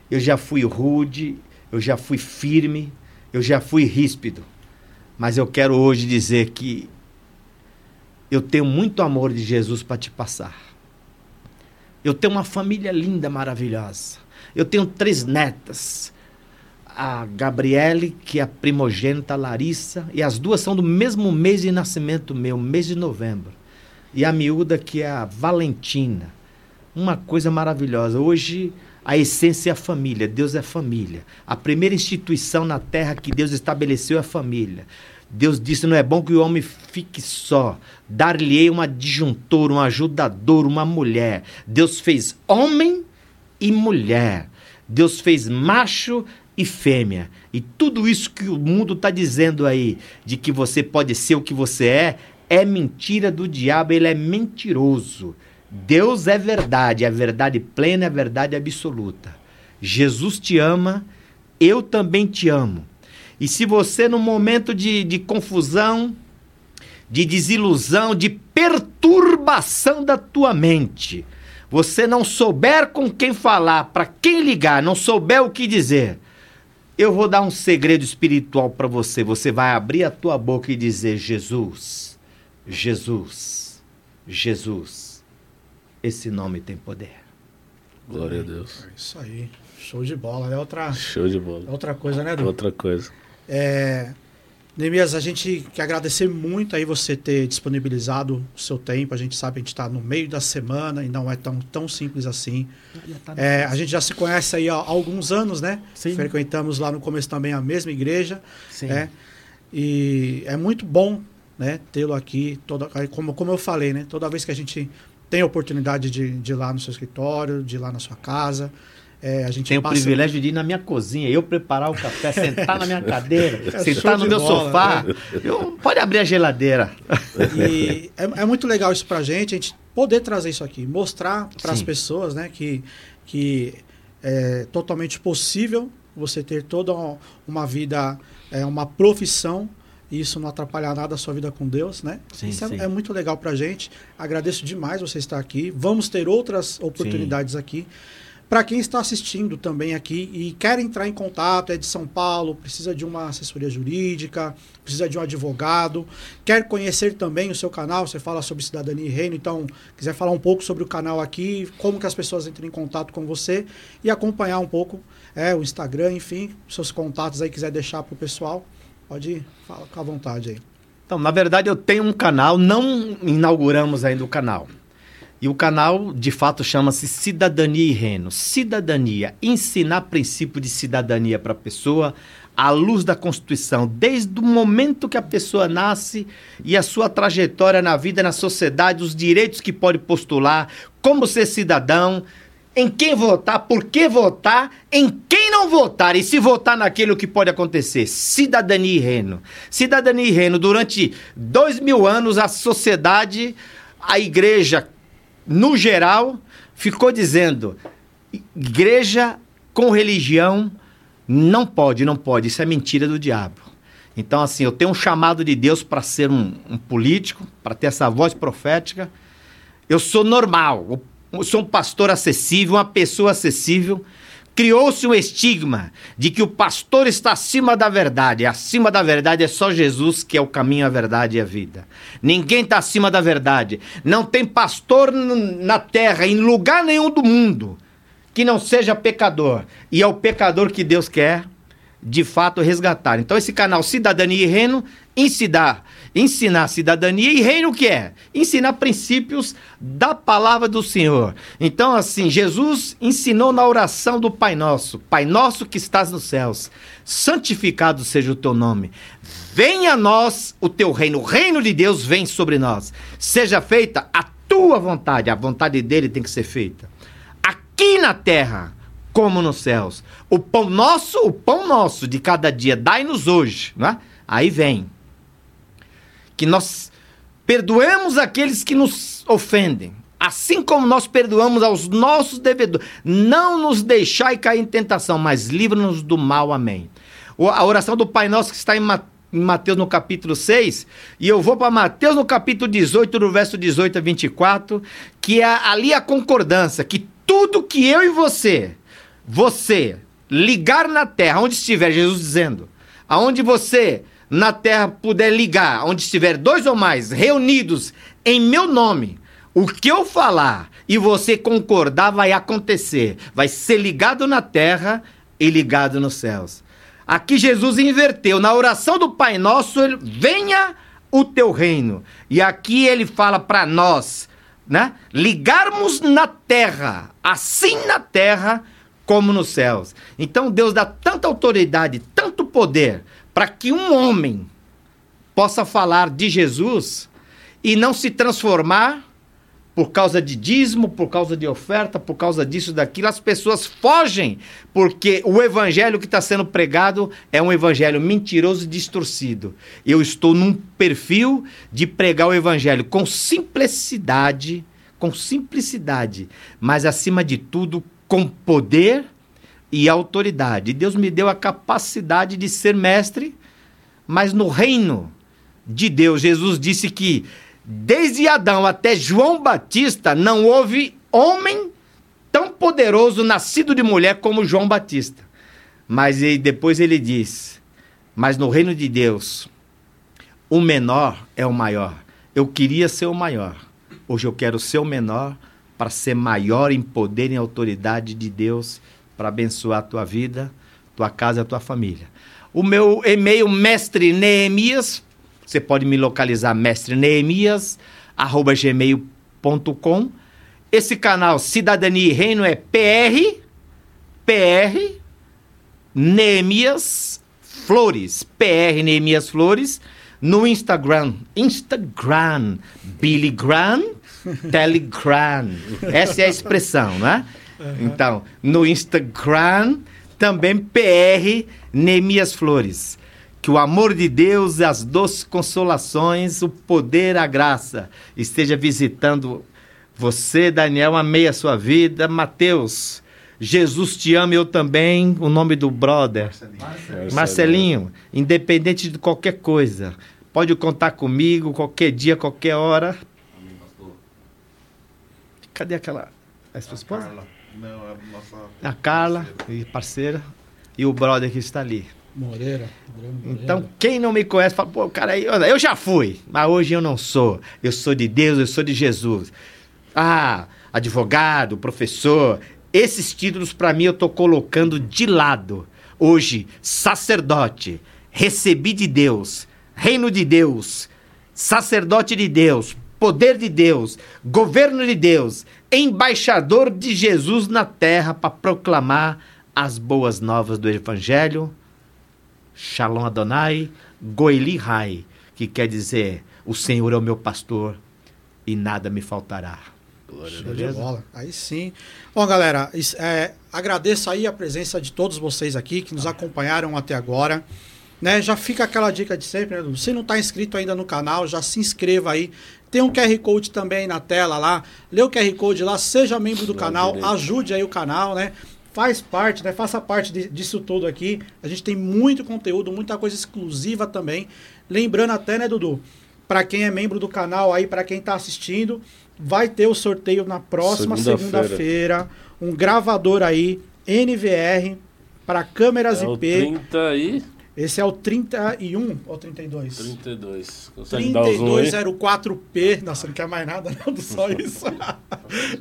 eu já fui rude, eu já fui firme, eu já fui ríspido. Mas eu quero hoje dizer que eu tenho muito amor de Jesus para te passar. Eu tenho uma família linda, maravilhosa. Eu tenho três netas a Gabriele, que é a primogênita, a Larissa, e as duas são do mesmo mês de nascimento meu, mês de novembro. E a miúda, que é a Valentina. Uma coisa maravilhosa. Hoje, a essência é a família. Deus é família. A primeira instituição na terra que Deus estabeleceu é a família. Deus disse: não é bom que o homem fique só. Dar-lhe-ei um adjuntor, um ajudador, uma mulher. Deus fez homem e mulher. Deus fez macho e fêmea. E tudo isso que o mundo está dizendo aí, de que você pode ser o que você é, é mentira do diabo, ele é mentiroso. Deus é verdade, é verdade plena, é verdade absoluta. Jesus te ama, eu também te amo. E se você, no momento de, de confusão, de desilusão, de perturbação da tua mente, você não souber com quem falar, para quem ligar, não souber o que dizer, eu vou dar um segredo espiritual para você. Você vai abrir a tua boca e dizer: Jesus, Jesus, Jesus. Esse nome tem poder. Glória a Deus. É isso aí. Show de bola. É outra, Show de é bola. outra coisa, né, Edu? Outra coisa. É, Neemias, a gente quer agradecer muito aí você ter disponibilizado o seu tempo. A gente sabe que a gente está no meio da semana e não é tão, tão simples assim. É, a gente já se conhece aí há alguns anos, né? Sim. Frequentamos lá no começo também a mesma igreja. Sim. né? E é muito bom né, tê-lo aqui. Toda, como, como eu falei, né? Toda vez que a gente tem a oportunidade de, de ir lá no seu escritório, de ir lá na sua casa, é, a gente Tenho o passa- privilégio de ir na minha cozinha, eu preparar o café, sentar na minha (laughs) cadeira, É sentar no meu bola, sofá. Eu, pode abrir a geladeira. E é, é muito legal isso pra gente, a gente poder trazer isso aqui, mostrar para as Sim. pessoas, né, que, que é totalmente possível você ter toda uma vida, é, uma profissão e isso não atrapalhar nada a sua vida com Deus, né? Sim, isso é- sim. É, muito legal pra gente. Agradeço demais você estar aqui. Vamos ter outras oportunidades aqui. Para quem está assistindo também aqui e quer entrar em contato, é de São Paulo, precisa de uma assessoria jurídica, precisa de um advogado, quer conhecer também o seu canal, você fala sobre cidadania e reino, então quiser falar um pouco sobre o canal aqui, como que as pessoas entram em contato com você e acompanhar um pouco é, o Instagram, enfim, seus contatos aí quiser deixar pro pessoal, pode falar com a vontade aí. Então, na verdade, eu tenho um canal, não inauguramos ainda o canal. E o canal, de fato, chama-se Cidadania e Reino. Cidadania, ensinar princípio de cidadania para a pessoa à luz da Constituição, desde o momento que a pessoa nasce e a sua trajetória na vida, na sociedade, os direitos que pode postular, como ser cidadão, em quem votar, por que votar, em quem não votar e se votar naquilo que pode acontecer. Cidadania e reino. Cidadania e reino. Durante dois mil anos, a sociedade, a igreja, no geral, ficou dizendo: igreja com religião não pode, não pode. Isso é mentira do diabo. Então, assim, eu tenho um chamado de Deus para ser um, um político, para ter essa voz profética. Eu sou normal, eu sou um pastor acessível, uma pessoa acessível. Criou-se um estigma de que o pastor está acima da verdade. Acima da verdade é só Jesus que é o caminho, a verdade e a vida. Ninguém está acima da verdade. Não tem pastor na terra, em lugar nenhum do mundo, que não seja pecador. E é o pecador que Deus quer, de fato, resgatar. Então, esse canal Cidadania e Reino ensinar, ensinar cidadania e reino o que é? Ensinar princípios da palavra do Senhor. Então, assim, Jesus ensinou na oração do Pai Nosso: Pai Nosso que estás nos céus, santificado seja o teu nome. Venha a nós o teu reino. O reino de Deus vem sobre nós. Seja feita a tua vontade. A vontade dele tem que ser feita. Aqui na terra, como nos céus. O pão nosso, o pão nosso de cada dia, dai-nos hoje. Né? Aí vem. Que nós perdoemos aqueles que nos ofendem. Assim como nós perdoamos aos nossos devedores. Não nos deixai cair em tentação, mas livra-nos do mal. Amém. A oração do Pai Nosso que está em Mateus no capítulo 6, e eu vou para Mateus no capítulo 18, no verso 18 a 24, que é ali a concordância, que tudo que eu e você, você, ligar na terra, onde estiver, Jesus dizendo, aonde você na terra puder ligar, onde estiver dois ou mais reunidos em meu nome, o que eu falar e você concordar vai acontecer, vai ser ligado na terra e ligado nos céus. Aqui Jesus inverteu. Na oração do Pai Nosso, ele, venha o teu reino. E aqui ele fala para nós, né? Ligarmos na terra, assim na terra como nos céus. Então Deus dá tanta autoridade, tanto poder, para que um homem possa falar de Jesus e não se transformar por causa de dízimo, por causa de oferta, por causa disso, daquilo, as pessoas fogem, porque o evangelho que está sendo pregado é um evangelho mentiroso e distorcido. Eu estou num perfil de pregar o evangelho com simplicidade, com simplicidade, mas acima de tudo com poder e autoridade. Deus me deu a capacidade de ser mestre, mas no reino de Deus, Jesus disse que desde Adão até João Batista não houve homem tão poderoso nascido de mulher como João Batista. Mas ele- depois ele diz: Mas no reino de Deus, o menor é o maior. Eu queria ser o maior. Hoje eu quero ser o menor para ser maior em poder e autoridade de Deus para abençoar a tua vida, tua casa a tua família. O meu e-mail mestre Neemias, você pode me localizar mestre Neemias arroba gmail.com. Esse canal Cidadania e Reino é PR PR Neemias Flores, PR Neemias Flores, no Instagram, Instagram, Billy Graham, Telegram. Essa é a expressão, né? Então, no Instagram, também PR Neemias Flores. Que o amor de Deus, as doces consolações, o poder, a graça esteja visitando você, Daniel. Amei a sua vida. Mateus, Jesus te ama, eu também. O nome do brother. Marcelinho, independente de qualquer coisa, pode contar comigo qualquer dia, qualquer hora. Cadê aquela. É sua esposa? Carla. Não, é a nossa. A Carla, e parceira, e o brother que está ali. Moreira. Então, quem não me conhece, fala, pô, cara, eu, eu já fui, mas hoje eu não sou. Eu sou de Deus, eu sou de Jesus. Ah, advogado, professor, esses títulos para mim eu tô colocando de lado. Hoje, sacerdote, recebi de Deus, reino de Deus, sacerdote de Deus, poder de Deus, governo de Deus, embaixador de Jesus na terra para proclamar as boas novas do evangelho Shalom Adonai, Goeli Rai, que quer dizer: O Senhor é o meu pastor e nada me faltará. Show de bola. Aí sim. Bom, galera, é, agradeço aí a presença de todos vocês aqui que nos acompanharam até agora. Né, já fica aquela dica de sempre, né? Se não está inscrito ainda no canal, já se inscreva aí. Tem um QR Code também na tela lá. Lê o QR Code lá, seja membro do canal, ajude aí o canal, né? Faz parte, né? Faça parte de- disso tudo aqui. A gente tem muito conteúdo, muita coisa exclusiva também. Lembrando até, né, Dudu? Para quem é membro do canal aí, para quem tá assistindo, vai ter o sorteio na próxima Segunda-feira. segunda-feira. um gravador aí, NVR, para câmeras É o IP. 30 aí, Esse é o 31 ou 32? 32. Consegue dar o zoom aí? 3204P. Nossa, não quer mais nada, não, só isso.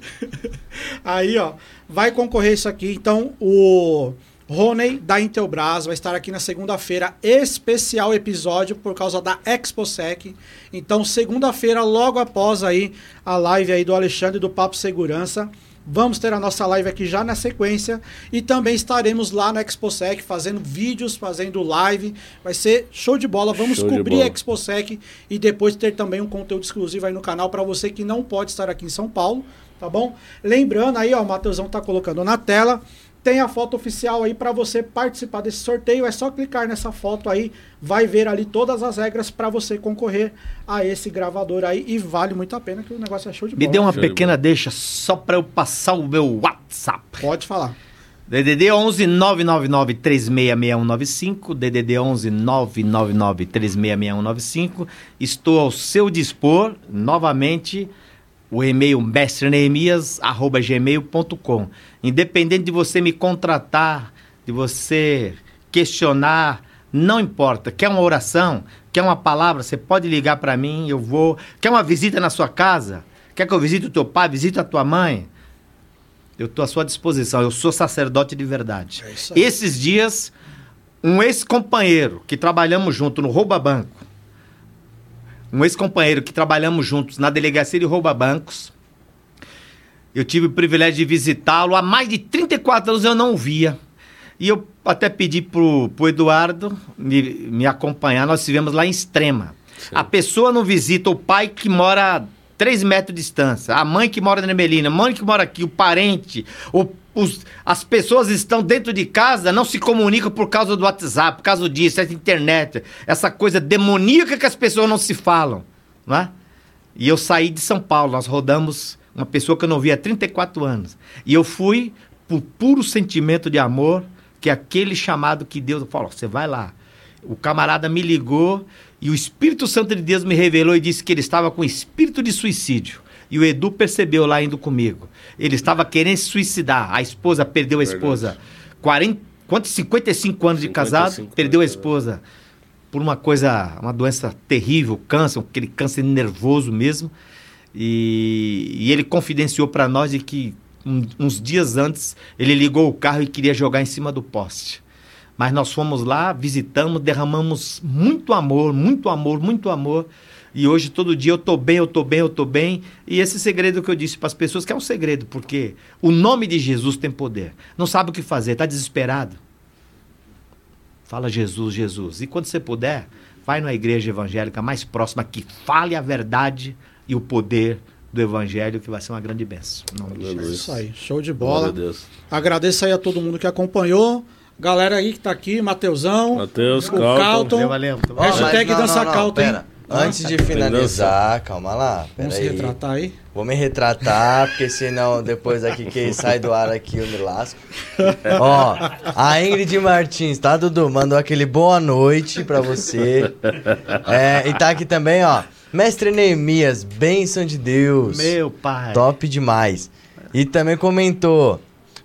(laughs) aí, ó, vai concorrer isso aqui. Então, o Rony da Intelbras vai estar aqui na segunda-feira, especial episódio por causa da ExpoSec. Então, segunda-feira, logo após aí a live aí do Alexandre do Papo Segurança, Vamos ter a nossa live aqui já na sequência e também estaremos lá no ExpoSec fazendo vídeos, fazendo live. Vai ser show de bola. Vamos Show cobrir bola. a ExpoSec e depois ter também um conteúdo exclusivo aí no canal para você que não pode estar aqui em São Paulo, tá bom? Lembrando aí, ó, o Matheusão tá colocando na tela. Tem a foto oficial aí para você participar desse sorteio. É só clicar nessa foto aí, vai ver ali todas as regras para você concorrer a esse gravador aí e vale muito a pena que o negócio é show de Me bola. dê uma Show de pequena deixa só para eu passar o meu WhatsApp. Pode falar. DDD 11 999 366195, DDD 11 999 366195. Estou ao seu dispor, novamente, o e-mail mestreneemias@gmail.com. Independente de você me contratar, de você questionar, não importa. Quer uma oração? Quer uma palavra? Você pode ligar para mim, eu vou. Quer uma visita na sua casa? Quer que eu visite o teu pai, visite a tua mãe? Eu estou à sua disposição. Eu sou sacerdote de verdade. É. Esses dias, um ex-companheiro que trabalhamos junto no Rouba Banco, um ex-companheiro que trabalhamos juntos na delegacia de Rouba Bancos, eu tive o privilégio de visitá-lo. Há mais de 34 anos eu não o via. E eu até pedi pro, pro Eduardo me, me acompanhar. Nós estivemos lá em Extrema. A pessoa não visita o pai que mora a 3 metros de distância, a mãe que mora na Melina, a mãe que mora aqui, o parente, o- os- as pessoas estão dentro de casa, não se comunicam por causa do WhatsApp, por causa disso, essa internet, essa coisa demoníaca que as pessoas não se falam, não é? E eu saí de São Paulo, nós rodamos uma pessoa que eu não via há 34 anos. E eu fui por puro sentimento de amor, que é aquele chamado que Deus falou, você vai lá. O camarada me ligou e o Espírito Santo de Deus me revelou e disse que ele estava com espírito de suicídio. E o Edu percebeu lá indo comigo. Ele estava querendo se suicidar. A esposa perdeu a Verdade. esposa. 40, quantos? 55 anos de casado, 55 perdeu a né? esposa por uma coisa, uma doença terrível, câncer, aquele câncer nervoso mesmo. E, e ele confidenciou para nós de que um- uns dias antes ele ligou o carro e queria jogar em cima do poste. Mas nós fomos lá, visitamos, derramamos muito amor, muito amor, muito amor. E hoje, todo dia, eu tô bem, eu tô bem, eu tô bem. E esse segredo que eu disse para as pessoas, que é um segredo, porque o nome de Jesus tem poder. Não sabe o que fazer, tá desesperado? Fala Jesus, Jesus. E quando você puder, vai na igreja evangélica mais próxima que fale a verdade e o poder do evangelho, que vai ser uma grande bênção. Em nome de Aleluia. É isso aí, show de bola. Agradeço aí a todo mundo que acompanhou. Galera aí que tá aqui, Mateusão. Mateus, o Calton. Calton. Valeu, valeu. Hashtag não, dança não, não, pera. Antes de finalizar, calma lá. Vamos se aí. retratar aí. Vou me retratar, porque senão depois aqui quem (laughs) sai do ar aqui eu me lasco. Ó, a Ingrid Martins, tá, Dudu? Mandou aquele boa noite pra você. É, e tá aqui também, ó. Mestre Neemias, bênção de Deus. Meu pai. Top demais. E também comentou,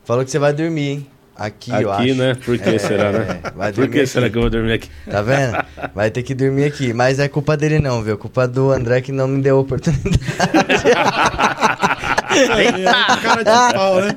falou que você vai dormir, hein? Aqui, eu acho. Aqui, né? Por que É, será, né? vai Por que aqui. será que eu vou dormir aqui? Tá vendo? Vai ter que dormir aqui. Mas é culpa dele não, viu? Culpa do André que não me deu a oportunidade. (laughs) Eita! Cara de pau, né?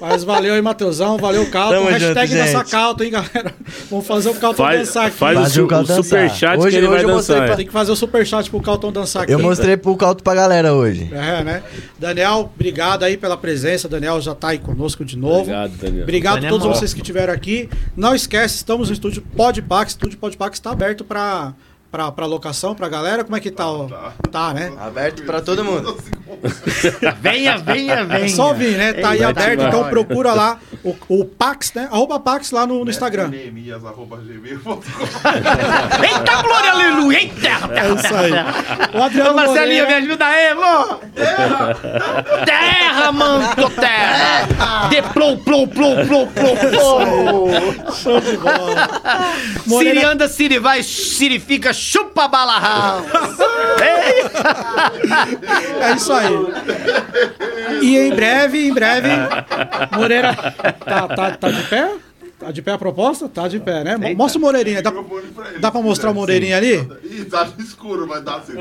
Mas valeu aí, Matheusão. Valeu, Calton. Tamo Hashtag junto, nessa gente. Calton, hein, galera? Vamos fazer o Calton Faz, dançar aqui. faz o, Faz o o dançar. superchat Hoje- que ele vai hoje eu mostrei dançar. pra- Tem que fazer o superchat pro Calton dançar aqui. Eu mostrei pro Calto pra galera hoje. É, né? Daniel, obrigado aí pela presença. Daniel já tá aí conosco de novo. Obrigado, Daniel. Obrigado a Daniel todos Mó. vocês que estiveram aqui. Não esquece, estamos no estúdio Podpax. Estúdio Podpax está aberto para pra, pra locação, pra galera. Como é que tá? ó? Tá, né? Aberto pra todo mundo. Venha, (laughs) venha, venha. É só vir, né? Tá aí Vai aberto, ativar. então procura lá o, o Pax, né? Arroba Pax lá no, no Instagram. Neemias, arroba gmail.com. Eita, glória, aleluia. Eita, É isso aí. O Adriano Ô, Marcelinho, me Moreira, ajuda aí, amor. Terra, manto, terra. De plou, plou, plou, plou, plou, plou. show de bola. Siri Moreira, anda, Siri vai, Siri fica, chupa bala house. (laughs) é isso aí. E em breve, em breve, Moreira tá, tá, tá de pé? Tá de pé a proposta? Tá de pé, né? Mo- Mostra o Moreirinha. Dá, dá pra mostrar o Moreirinha ali? Ih, tá no escuro, mas dá sim.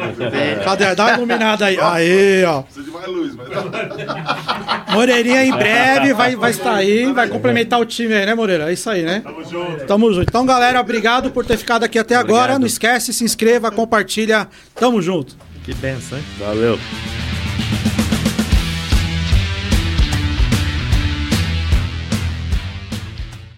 Cadê? Dá uma iluminada aí. Aí, ó. Precisa de mais luz, mas dá. Moreirinha em breve vai, vai estar aí, vai complementar o time aí, né, Moreira? É isso aí, né? Tamo junto. Tamo junto. Então, galera, obrigado por ter ficado aqui até agora. Obrigado. Não esquece, se inscreva, compartilha. Tamo junto. Que benção, hein? Valeu.